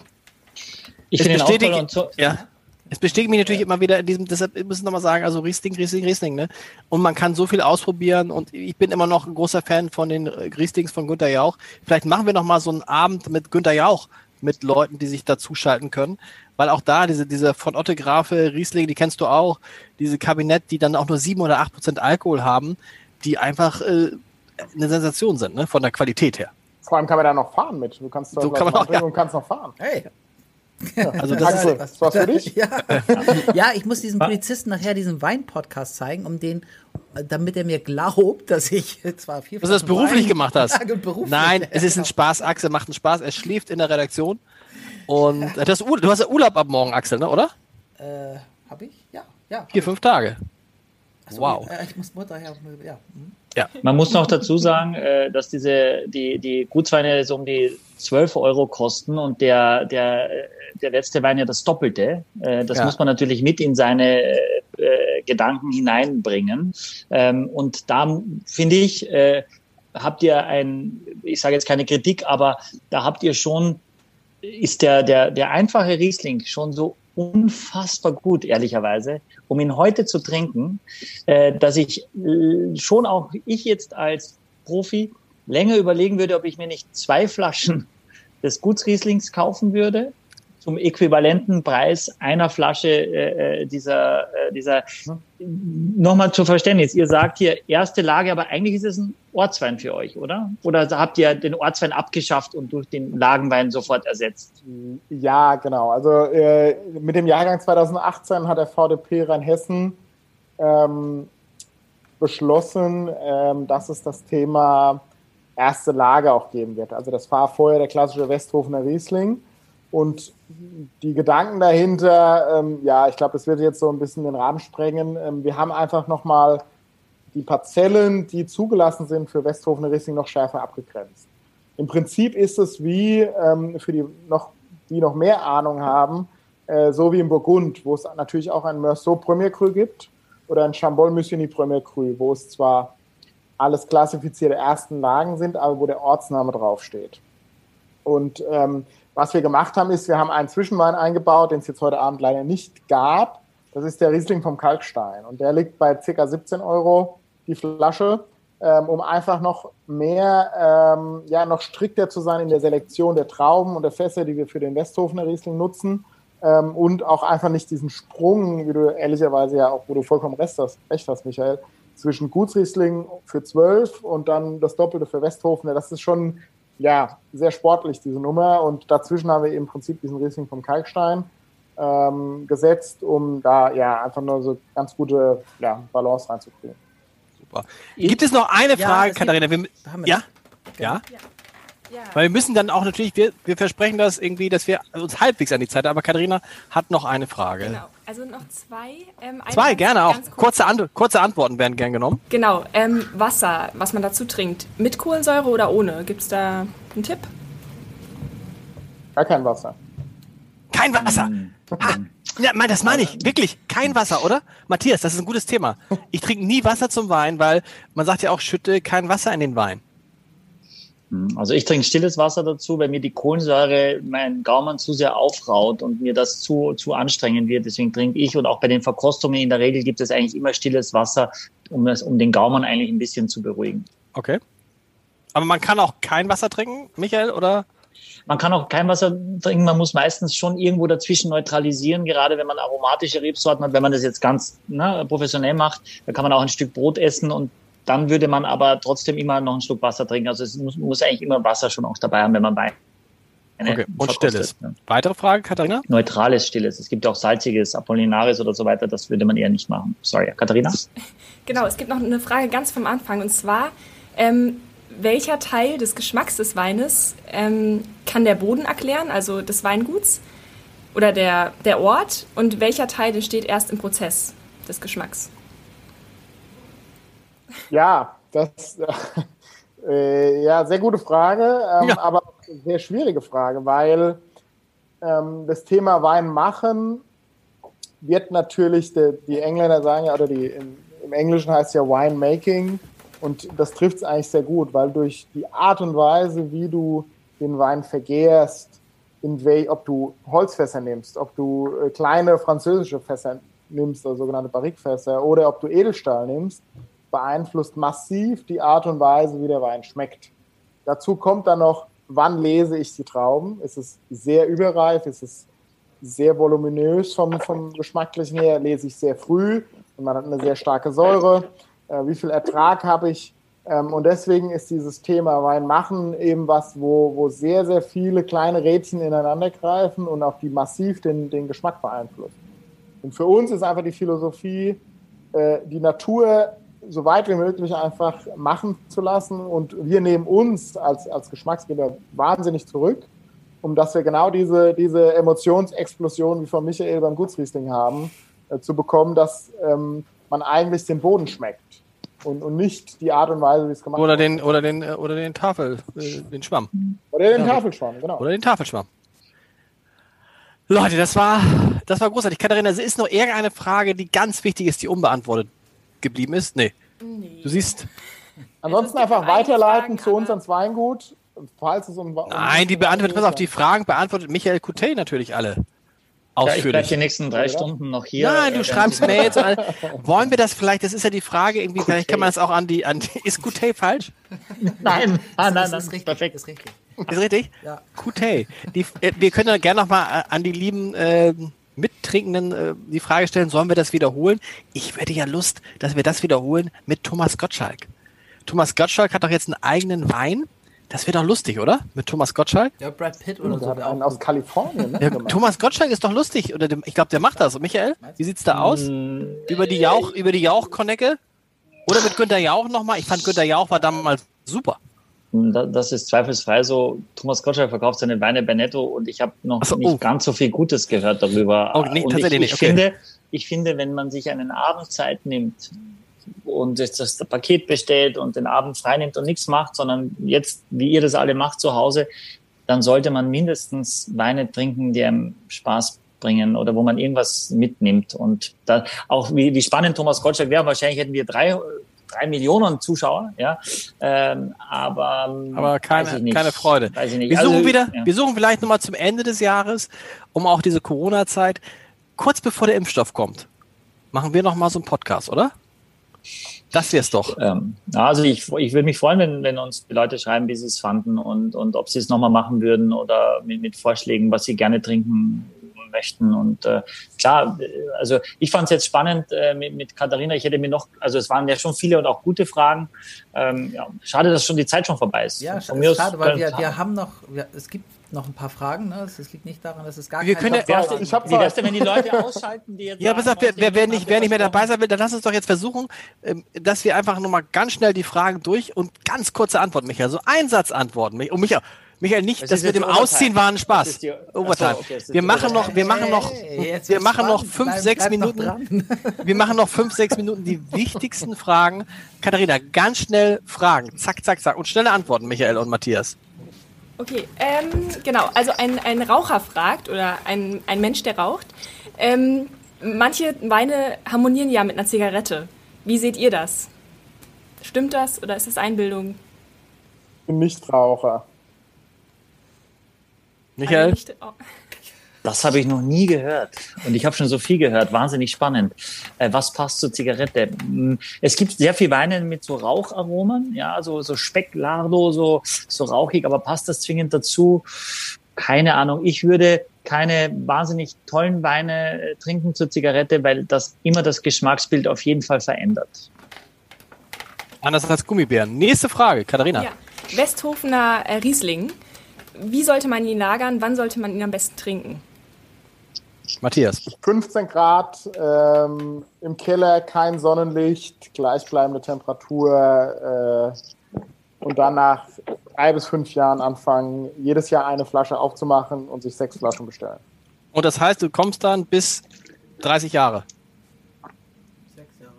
Ich finde den auch so. Ja. Es bestätigt mich natürlich immer wieder in diesem, deshalb müssen wir nochmal sagen, also Riesling, Riesling, Riesling, ne? Und man kann so viel ausprobieren und ich bin immer noch ein großer Fan von den äh, Rieslings von Günter Jauch. Vielleicht machen wir nochmal so einen Abend mit Günter Jauch mit Leuten, die sich dazuschalten können, weil auch da diese, diese von Otte Grafe Riesling, die kennst du auch, diese Kabinett, die dann auch nur sieben oder acht Prozent Alkohol haben, die einfach äh, eine Sensation sind, ne? von der Qualität her. Vor allem kann man da noch fahren mit. Du kannst so kann man auch, ja. und kannst noch fahren. Hey. Ja, also das Axel, ist was, was für dich? *laughs* Ja. ja, ich muss diesem Polizisten nachher diesen Wein-Podcast zeigen, um den, damit er mir glaubt, dass ich zwar vier Dass du das beruflich Wein gemacht hast. *laughs* beruflich. Nein, es ist ein Spaß. Axel macht einen Spaß. Er schläft in der Redaktion. Und das, du hast ja Urlaub ab morgen, Axel, ne, oder? Äh, hab ich? Ja, ja. Vier, fünf Tage. So, wow. Äh, ich muss Mutter her. Ja. Mhm. Ja. Man muss noch dazu sagen, äh, dass diese, die, die Gutsweine so um die 12 Euro kosten und der, der, der letzte Wein ja das Doppelte. Äh, das ja. muss man natürlich mit in seine äh, Gedanken hineinbringen. Ähm, und da finde ich, äh, habt ihr ein, ich sage jetzt keine Kritik, aber da habt ihr schon, ist der, der, der einfache Riesling schon so unfassbar gut, ehrlicherweise, um ihn heute zu trinken, äh, dass ich äh, schon auch ich jetzt als Profi länger überlegen würde, ob ich mir nicht zwei Flaschen des Gutsrieslings kaufen würde zum äquivalenten Preis einer Flasche äh, äh dieser, äh, dieser nochmal zur Verständnis. Ihr sagt hier erste Lage, aber eigentlich ist es ein Ortswein für euch, oder? Oder habt ihr den Ortswein abgeschafft und durch den Lagenwein sofort ersetzt? Ja, genau. Also äh, mit dem Jahrgang 2018 hat der VDP Rheinhessen ähm, beschlossen, ähm, dass es das Thema erste Lage auch geben wird. Also das war vorher der klassische Westhofener Riesling. Und die Gedanken dahinter, ähm, ja, ich glaube, das wird jetzt so ein bisschen den Rahmen sprengen. Ähm, wir haben einfach nochmal die Parzellen, die zugelassen sind für Westhofener Riesling, noch schärfer abgegrenzt. Im Prinzip ist es wie ähm, für die noch, die noch mehr Ahnung haben, äh, so wie im Burgund, wo es natürlich auch ein Meursault Premier Cru gibt oder ein Chambol Musigny Premier Cru, wo es zwar alles klassifizierte ersten Lagen sind, aber wo der Ortsname draufsteht. Und ähm, was wir gemacht haben, ist, wir haben einen Zwischenwein eingebaut, den es jetzt heute Abend leider nicht gab. Das ist der Riesling vom Kalkstein. Und der liegt bei ca. 17 Euro die Flasche. ähm, um einfach noch mehr, ähm, ja, noch strikter zu sein in der Selektion der Trauben und der Fässer, die wir für den Westhofener Riesling nutzen. Ähm, und auch einfach nicht diesen Sprung, wie du ehrlicherweise ja auch, wo du vollkommen recht hast, recht hast Michael, zwischen Gutsriesling für 12 und dann das Doppelte für Westhofener. Das ist schon, ja, sehr sportlich, diese Nummer. Und dazwischen haben wir im Prinzip diesen Riesling vom Kalkstein ähm, gesetzt, um da ja einfach nur so ganz gute ja, Balance reinzukriegen. Super. Gibt es noch eine Ja, Frage, gibt- Katharina? Wir, Haben wir ja? noch. Ja? Ja. Weil wir müssen dann auch natürlich, wir, wir versprechen das irgendwie, dass wir uns halbwegs an die Zeit, aber Katharina hat noch eine Frage. Genau. Also noch zwei. Ähm, eine Zwei, ganz- gerne auch. kurz. Kurze, Ant kurze Antworten werden gern genommen. Genau. Ähm, Wasser, was man dazu trinkt. Mit Kohlensäure oder ohne? Gibt es da einen Tipp? Gar kein Wasser. Kein Wasser. Ha, ja, mein, das meine ich. Wirklich. Kein Wasser, oder? Matthias, das ist ein gutes Thema. Ich trinke nie Wasser zum Wein, weil man sagt ja auch, schütte kein Wasser in den Wein. Also ich trinke stilles Wasser dazu, weil mir die Kohlensäure meinen Gaumen zu sehr aufraut und mir das zu, zu anstrengend wird. Deswegen trinke ich und auch bei den Verkostungen in der Regel gibt es eigentlich immer stilles Wasser, um, es, um den Gaumen eigentlich ein bisschen zu beruhigen. Okay. Aber man kann auch kein Wasser trinken, Michael, oder? Man kann auch kein Wasser trinken, man muss meistens schon irgendwo dazwischen neutralisieren, gerade wenn man aromatische Rebsorten hat. Wenn man das jetzt ganz ne, professionell macht, da kann man auch ein Stück Brot essen und dann würde man aber trotzdem immer noch einen Schluck Wasser trinken. Also es muss, muss eigentlich immer Wasser schon auch dabei haben, wenn man Wein Okay. Und stilles. Weitere Frage, Katharina? neutrales Stilles. Es gibt ja auch salziges, Apollinaris oder so weiter. Das würde man eher nicht machen. Sorry, Katharina? *laughs* Genau, es gibt noch eine Frage ganz vom Anfang und zwar, ähm, welcher Teil des Geschmacks des Weines ähm, kann der Boden erklären, also des Weinguts oder der, der Ort und welcher Teil entsteht erst im Prozess des Geschmacks? Ja, das *laughs* äh, ja sehr gute Frage, ähm, Ja. aber sehr schwierige Frage, weil ähm, das Thema Wein machen wird natürlich, de, die Engländer sagen ja, oder die im, im Englischen heißt ja Winemaking und das trifft es eigentlich sehr gut, weil durch die Art und Weise, wie du den Wein vergärst, ob du Holzfässer nimmst, ob du äh, kleine französische Fässer nimmst, also sogenannte Barrikfässer, oder ob du Edelstahl nimmst, beeinflusst massiv die Art und Weise, wie der Wein schmeckt. Dazu kommt dann noch, wann lese ich die Trauben? Ist es sehr überreif? Ist es sehr voluminös vom, vom Geschmacklichen her? Lese ich sehr früh und man hat eine sehr starke Säure? Äh, wie viel Ertrag habe ich? Ähm, und deswegen ist dieses Thema Wein machen eben was, wo, wo sehr, sehr viele kleine Rädchen ineinander greifen und auch die massiv den, den Geschmack beeinflussen. Und für uns ist einfach die Philosophie, äh, die Natur so weit wie möglich einfach machen zu lassen. Und wir nehmen uns als, als Geschmacksgeber wahnsinnig zurück, um dass wir genau diese, diese Emotionsexplosion wie von Michael beim Gutsriesling haben, äh, zu bekommen, dass ähm, man eigentlich den Boden schmeckt und, und nicht die Art und Weise, wie es gemacht Oder wird. den, oder den, äh, oder den Tafel, äh, den Schwamm. Oder den Tafelschwamm, genau. Oder den Tafelschwamm. Leute, das war, das war großartig. Katharina, es ist noch irgendeine Frage, die ganz wichtig ist, die unbeantwortet geblieben ist? Nee. Nee. Du siehst, Ansonsten einfach weiterleiten Fragen, zu uns ans Weingut, falls es um... um nein, die beantwortet, pass auf, die Fragen beantwortet Michael Coutet natürlich alle. Ja, ich bleibe Ausführlich. die nächsten drei Stunden noch hier. Nein, du Äh, schreibst Mails. all- Wollen wir das vielleicht, das ist ja die Frage, irgendwie, vielleicht kann man das auch an die, an die ist Coutet falsch? Nein, nein, nein, das ist richtig. perfekt. Ist richtig. Ist richtig? Ja. Coutet. Die, äh, wir können ja gerne nochmal an die lieben äh, Mittrinkenden äh, die Frage stellen, sollen wir das wiederholen? Ich hätte ja Lust, dass wir das wiederholen mit Thomas Gottschalk. Thomas Gottschalk hat doch jetzt einen eigenen Wein. Das wäre doch lustig, oder? Mit Thomas Gottschalk? Ja, Brad Pitt oder Der so. einen auch aus. Kalifornien. Ne. Thomas Gottschalk ist doch lustig. Oder dem, ich glaube, der macht das. Und Michael, wie sieht's da aus? Über die Jauch, über die Jauch-Konecke? Oder mit Günter Jauch nochmal? Ich fand Günter Jauch war damals super. Da- Das ist zweifelsfrei so. Thomas Gottschalk verkauft seine Weine bei Netto und ich habe noch so, nicht oh. ganz so viel Gutes gehört darüber. Oh, nee, und ich, ich okay. finde, ich finde, wenn man sich einen Abend Zeit nimmt und jetzt das Paket bestellt und den Abend frei nimmt und nichts macht, sondern jetzt, wie ihr das alle macht zu Hause, dann sollte man mindestens Weine trinken, die einem Spaß bringen oder wo man irgendwas mitnimmt. Und da auch wie, wie spannend Thomas Gottschalk wäre, wahrscheinlich hätten wir drei, drei Millionen Zuschauer, ja. Ähm, aber Aber weiß keine, keine Freude. Wir suchen Also, wieder, ja. wir suchen vielleicht nochmal zum Ende des Jahres, um auch diese Corona-Zeit, kurz bevor der Impfstoff kommt, machen wir nochmal so einen Podcast, oder? Das wär's doch. Ähm, also ich, ich würde mich freuen, wenn, wenn uns die Leute schreiben, wie sie es fanden und, und ob sie es nochmal machen würden oder mit, mit Vorschlägen, was sie gerne trinken möchten. Und äh, klar, also ich fand es jetzt spannend äh, mit, mit Katharina. Ich hätte mir noch, also es waren ja schon viele und auch gute Fragen. Ähm, ja, schade, dass schon die Zeit schon vorbei ist. Ja, Von schade, weil wir, wir haben noch, wir, es gibt noch ein paar Fragen. Ne? Es liegt nicht daran, dass es gar wir keine können ja, ich hab Wie wär's denn, wenn die Leute ausschalten, die jetzt Ja, pass auf, wer, wer, wer, nicht, wer nicht mehr dabei sein will, dann lass uns doch jetzt versuchen, ähm, dass wir einfach nochmal ganz schnell die Fragen durch und ganz kurze Antworten, Michael. So Einsatzantworten. Und Michael, Michael, nicht, das, das mit dem Ausziehen war ein Spaß. Die, Overtime. So, okay, wir machen noch, wir machen noch, wir machen noch fünf, bleib, sechs bleib Minuten. wir machen noch fünf, sechs Minuten die *laughs* wichtigsten Fragen. Katharina, ganz schnell Fragen. Zack, zack, zack. Und schnelle Antworten, Michael und Matthias. Okay, ähm, genau. Also ein, ein Raucher fragt oder ein, ein Mensch, der raucht. Ähm, manche Weine harmonieren ja mit einer Zigarette. Wie seht ihr das? Stimmt das oder ist das Einbildung? Ich bin Nichtraucher. Michael? Oh. Das habe ich noch nie gehört. Und ich habe schon so viel gehört. Wahnsinnig spannend. Äh, was passt zur Zigarette? Hm, es gibt sehr viel Weine mit so Raucharomen, ja, so, so Specklardo, so, so rauchig, aber passt das zwingend dazu? Keine Ahnung. Ich würde keine wahnsinnig tollen Weine äh, trinken zur Zigarette, weil das immer das Geschmacksbild auf jeden Fall verändert. Anders als Gummibären. Nächste Frage, Katharina. Ja. Westhofener äh, Riesling wie sollte man ihn lagern? Wann sollte man ihn am besten trinken? Matthias. 15 Grad ähm, im Keller, kein Sonnenlicht, gleichbleibende Temperatur äh, und dann nach drei bis fünf Jahren anfangen, jedes Jahr eine Flasche aufzumachen und sich sechs Flaschen bestellen. Und das heißt, du kommst dann bis 30 Jahre? Sechs Jahre.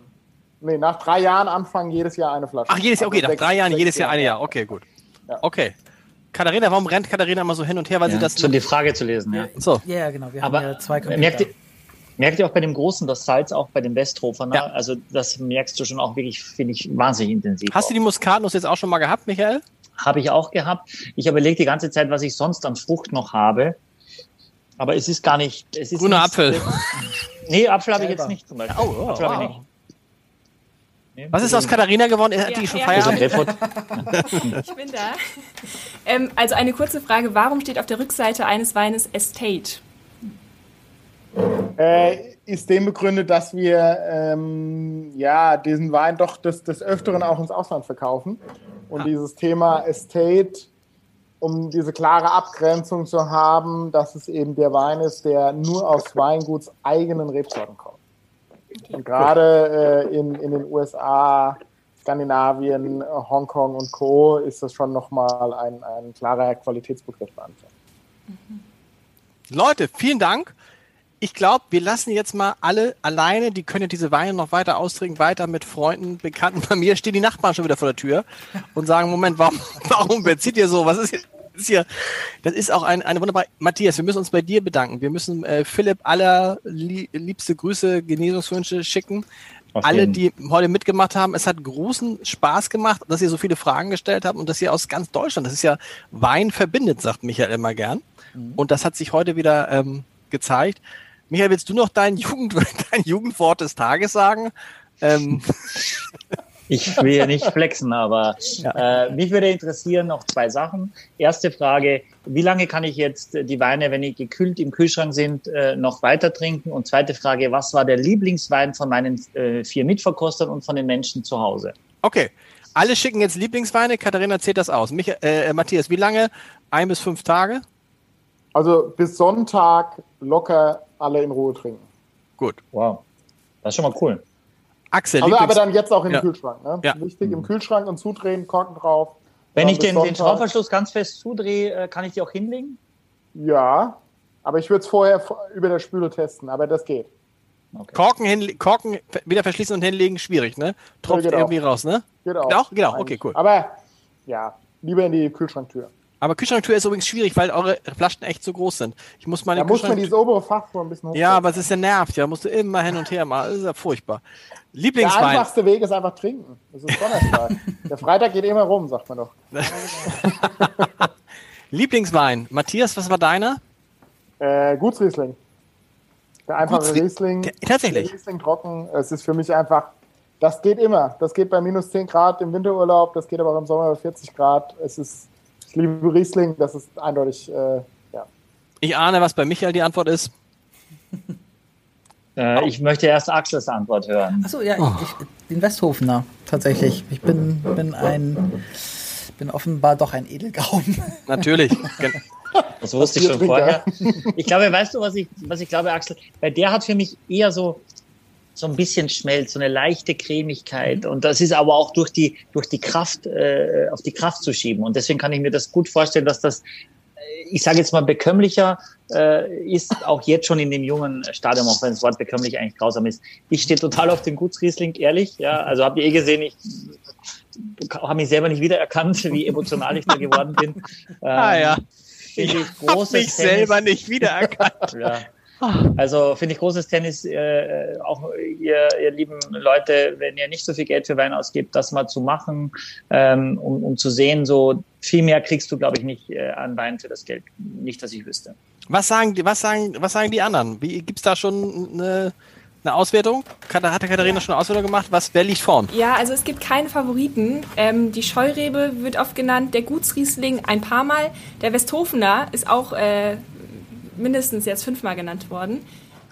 Nee, nach drei Jahren anfangen, jedes Jahr eine Flasche. Ach, jedes Jahr, okay, also nach drei Jahren, jedes Jahr eine Jahr. Okay, gut. Ja. Okay. Katharina, warum rennt Katharina immer so hin und her, weil ja, sie das. Schon die Frage zu lesen, ja. So. Ja, genau. Wir Aber haben ja zwei Computer. Merkt ihr, merkt ihr auch bei dem Großen das Salz auch bei dem Westhofer? Ne? Ja. Also das merkst du schon auch wirklich, finde ich, wahnsinnig intensiv. Hast auch. du die Muskatnuss jetzt auch schon mal gehabt, Michael? Habe ich auch gehabt. Ich überlege die ganze Zeit, was ich sonst an Frucht noch habe. Aber es ist gar nicht. Es ist Grüner Apfel. *laughs* nee, Apfel habe ich jetzt nicht zum Beispiel. Oh, oh, Apfel wow. habe ich nicht. Was ist aus Katharina geworden? Hat ja, die schon ja, Feierabend? *laughs* ich bin da. Ähm, also eine kurze Frage. Warum steht auf der Rückseite eines Weines Estate? Äh, ist dem begründet, dass wir ähm, ja, diesen Wein doch des, des Öfteren auch ins Ausland verkaufen. Und ah. dieses Thema Estate, um diese klare Abgrenzung zu haben, dass es eben der Wein ist, der nur aus Weinguts eigenen Rebsorten kommt. Und gerade äh, in, in den USA, Skandinavien, Hongkong und Co. ist das schon nochmal ein, ein klarer Qualitätsbegriff. Mhm. Leute, vielen Dank. Ich glaube, wir lassen jetzt mal alle alleine. Die können ja diese Weine noch weiter austrinken, weiter mit Freunden, Bekannten. *laughs* Bei mir stehen die Nachbarn schon wieder vor der Tür und sagen, Moment, warum, *laughs* warum bezieht ihr so? Was ist hier? Ist hier, das ist auch ein, eine wunderbare. Matthias, wir müssen uns bei dir bedanken. Wir müssen äh, Philipp allerliebste Grüße, Genesungswünsche schicken. Auf Alle, jeden. die heute mitgemacht haben, es hat großen Spaß gemacht, dass ihr so viele Fragen gestellt habt und dass ihr aus ganz Deutschland, das ist ja Wein verbindet, sagt Michael immer gern. Mhm. Und das hat sich heute wieder ähm, gezeigt. Michael, willst du noch dein, Jugend, *laughs* dein Jugendwort des Tages sagen? Ähm. *laughs* Ich will ja nicht flexen, aber ja. äh, mich würde interessieren noch zwei Sachen. Erste Frage, wie lange kann ich jetzt die Weine, wenn die gekühlt im Kühlschrank sind, äh, noch weiter trinken? Und zweite Frage, was war der Lieblingswein von meinen äh, vier Mitverkostern und von den Menschen zu Hause? Okay, alle schicken jetzt Lieblingsweine. Katharina zählt das aus. Mich, äh, Matthias, wie lange? Ein bis fünf Tage? Also bis Sonntag locker alle in Ruhe trinken. Gut. Wow. Das ist schon mal cool. Axel. Also, aber dann jetzt auch im ja. Kühlschrank. Ne? Ja. Wichtig im Kühlschrank und zudrehen, Korken drauf. Wenn ich den, den Schraubverschluss ganz fest zudrehe, äh, kann ich die auch hinlegen? Ja, aber ich würde es vorher über der Spüle testen, aber das geht. Okay. Korken, hin, Korken wieder verschließen und hinlegen, schwierig, ne? Tropft ja, irgendwie auch. raus, ne? Geht auch. Auch, okay, cool. Aber ja, lieber in die Kühlschranktür. Aber Kühlschranktür ist übrigens schwierig, weil eure Flaschen echt so groß sind. Ich muss meine da muss man dieses obere Fach so ein bisschen hoch. Ja, aber es ist ja nervt, ja. Musst du immer hin und her machen. Das ist ja furchtbar. Lieblingswein. Der einfachste Weg ist einfach trinken. Das ist Donnerstag. *laughs* Der Freitag geht immer rum, sagt man doch. *laughs* Lieblingswein. Matthias, was war deiner? Äh, Gutsriesling. Der einfache Gutsri Riesling. tatsächlich. Riesling trocken. Es ist für mich einfach Das geht immer. Das geht bei minus 10 Grad im Winterurlaub, das geht aber auch im Sommer bei 40 Grad. Es ist, ich liebe Riesling, das ist eindeutig, äh, ja. Ich ahne, was bei Michael die Antwort ist. Äh, ich möchte erst Axels Antwort hören. Achso, ja, oh. ich, ich, den Westhofener, tatsächlich. Ich bin, bin ein, bin offenbar doch ein Edelgaum. Natürlich. *laughs* Das wusste ich schon vorher. Ich glaube, weißt du, was ich, was ich glaube, Axel? Weil der hat für mich eher so, so ein bisschen Schmelz, so eine leichte Cremigkeit. Und das ist aber auch durch die, durch die Kraft, äh, auf die Kraft zu schieben. Und deswegen kann ich mir das gut vorstellen, dass das, ich sage jetzt mal, bekömmlicher äh, ist, auch jetzt schon in dem jungen Stadium, auch wenn das Wort bekömmlich eigentlich grausam ist. Ich stehe total auf den Gutsriesling, ehrlich. Ja, also habt ihr eh gesehen, ich habe mich selber nicht wiedererkannt, wie emotional ich da geworden bin. Ähm, *laughs* ah ja. Ich habe mich Tennis. selber nicht wiedererkannt. *laughs* ja. Also finde ich großes Tennis, äh, auch ihr, ihr lieben Leute, wenn ihr nicht so viel Geld für Wein ausgibt, das mal zu machen, ähm, um, um zu sehen, so viel mehr kriegst du, glaube ich, nicht äh, an Wein für das Geld. Nicht, dass ich wüsste. Was sagen die, was sagen, was sagen die anderen? Gibt es da schon eine, eine Auswertung? Hat Katharina schon eine Auswertung gemacht? Was, wer liegt vorn? Ja, also es gibt keine Favoriten. Ähm, die Scheurebe wird oft genannt, der Gutsriesling ein paar Mal. Der Westhofener ist auch äh, mindestens jetzt fünfmal genannt worden.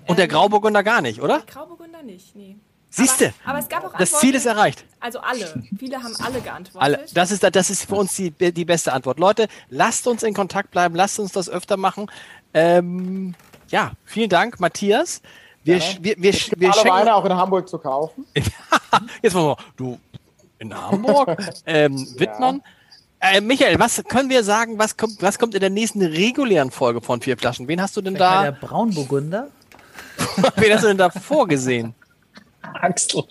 Und der ähm, Grauburgunder gar nicht, oder? Der Grauburgunder nicht, nee. Siehste, aber, aber, es gab auch das Ziel ist erreicht. Also alle. Viele haben alle geantwortet. Alle. Das ist, das ist für uns die, die beste Antwort. Leute, lasst uns in Kontakt bleiben, lasst uns das öfter machen. Ähm, ja, vielen Dank, Matthias. Wir, ja, wir, wir, wir, wir schenken Weine auch in Hamburg zu kaufen. *laughs* Jetzt mal so, du in Hamburg, *laughs* ähm, Wittmann. Ja. Äh, Michael, was können wir sagen, was kommt, was kommt in der nächsten regulären Folge von Vier Flaschen? Wen hast du denn Vielleicht da? Der Braunburgunder? *laughs* Wen hast du denn da vorgesehen? Axel.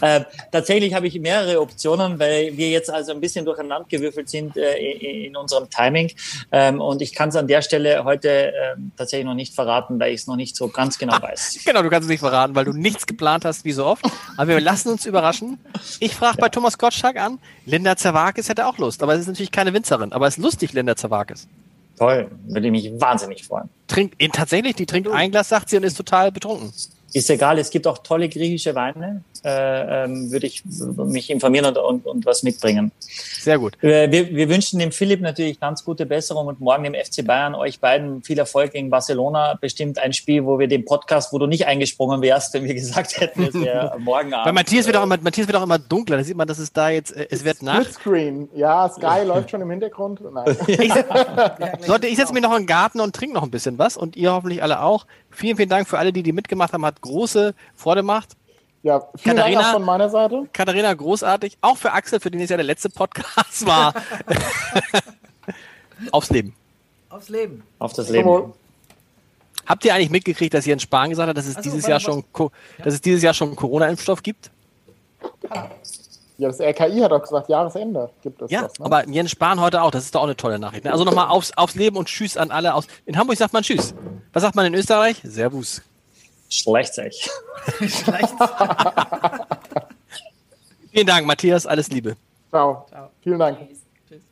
Äh, tatsächlich habe ich mehrere Optionen, weil wir jetzt also ein bisschen durcheinander gewürfelt sind äh, in, in, unserem Timing. Ähm, und ich kann es an der Stelle heute äh, tatsächlich noch nicht verraten, weil ich es noch nicht so ganz genau weiß. genau, du kannst es nicht verraten, weil du nichts geplant hast, wie so oft. Aber wir lassen uns überraschen. Ich frage ja. bei Thomas Gottschalk an. Linda Zerwakis hätte auch Lust, aber es ist natürlich keine Winzerin. Aber es ist lustig, Linda Zerwakis. Toll, würde ich mich wahnsinnig freuen. Trinkt, tatsächlich, die trinkt ein Glas, sagt sie, und ist total betrunken ist egal, es gibt auch tolle griechische Weine. Äh, ähm, würde ich mich informieren und, und, und was mitbringen. Sehr gut. Äh, wir, wir wünschen dem Philipp natürlich ganz gute Besserung und morgen dem FC Bayern, euch beiden viel Erfolg gegen Barcelona. Bestimmt ein Spiel, wo wir den Podcast, wo du nicht eingesprungen wärst, *laughs* wenn wir gesagt hätten, es wäre *laughs* morgen Abend. Bei Matthias wird, auch immer, Matthias wird auch immer dunkler. Da sieht man, dass es da jetzt, äh, es wird Nacht. Screen. Ja, Sky *laughs* läuft schon im Hintergrund. Nein. ich, Leute, ich setze mich noch in den Garten und trinke noch ein bisschen was und ihr hoffentlich alle auch. Vielen, vielen Dank für alle, die die mitgemacht haben. Hat große Freude gemacht. Ja, vielen Katharina, Dank auch von meiner Seite. Katharina, großartig. Auch für Axel, für den es ja der letzte Podcast *laughs* war. *laughs* Aufs Leben. Aufs Leben. Auf das Leben. Habt ihr eigentlich mitgekriegt, dass Jens Spahn gesagt hat, dass es, also, dieses, Jahr schon, dass es dieses Jahr schon Corona-Impfstoff gibt? Ja, das RKI hat auch gesagt, Jahresende gibt es ja, das. Ne? aber Jens Spahn heute auch, das ist doch auch eine tolle Nachricht. Ne? Also nochmal aufs, aufs Leben und Tschüss an alle aus. In Hamburg sagt man Tschüss. Was sagt man in Österreich? Servus. Schlecht sich. Schlecht. *laughs* Vielen Dank, Matthias. Alles Liebe. Ciao. Ciao. Vielen Dank. Tschüss.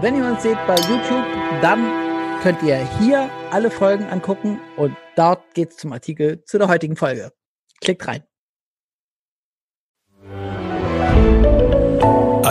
Wenn ihr uns seht bei YouTube, dann könnt ihr hier alle Folgen angucken und dort geht's zum Artikel zu der heutigen Folge. Klickt rein.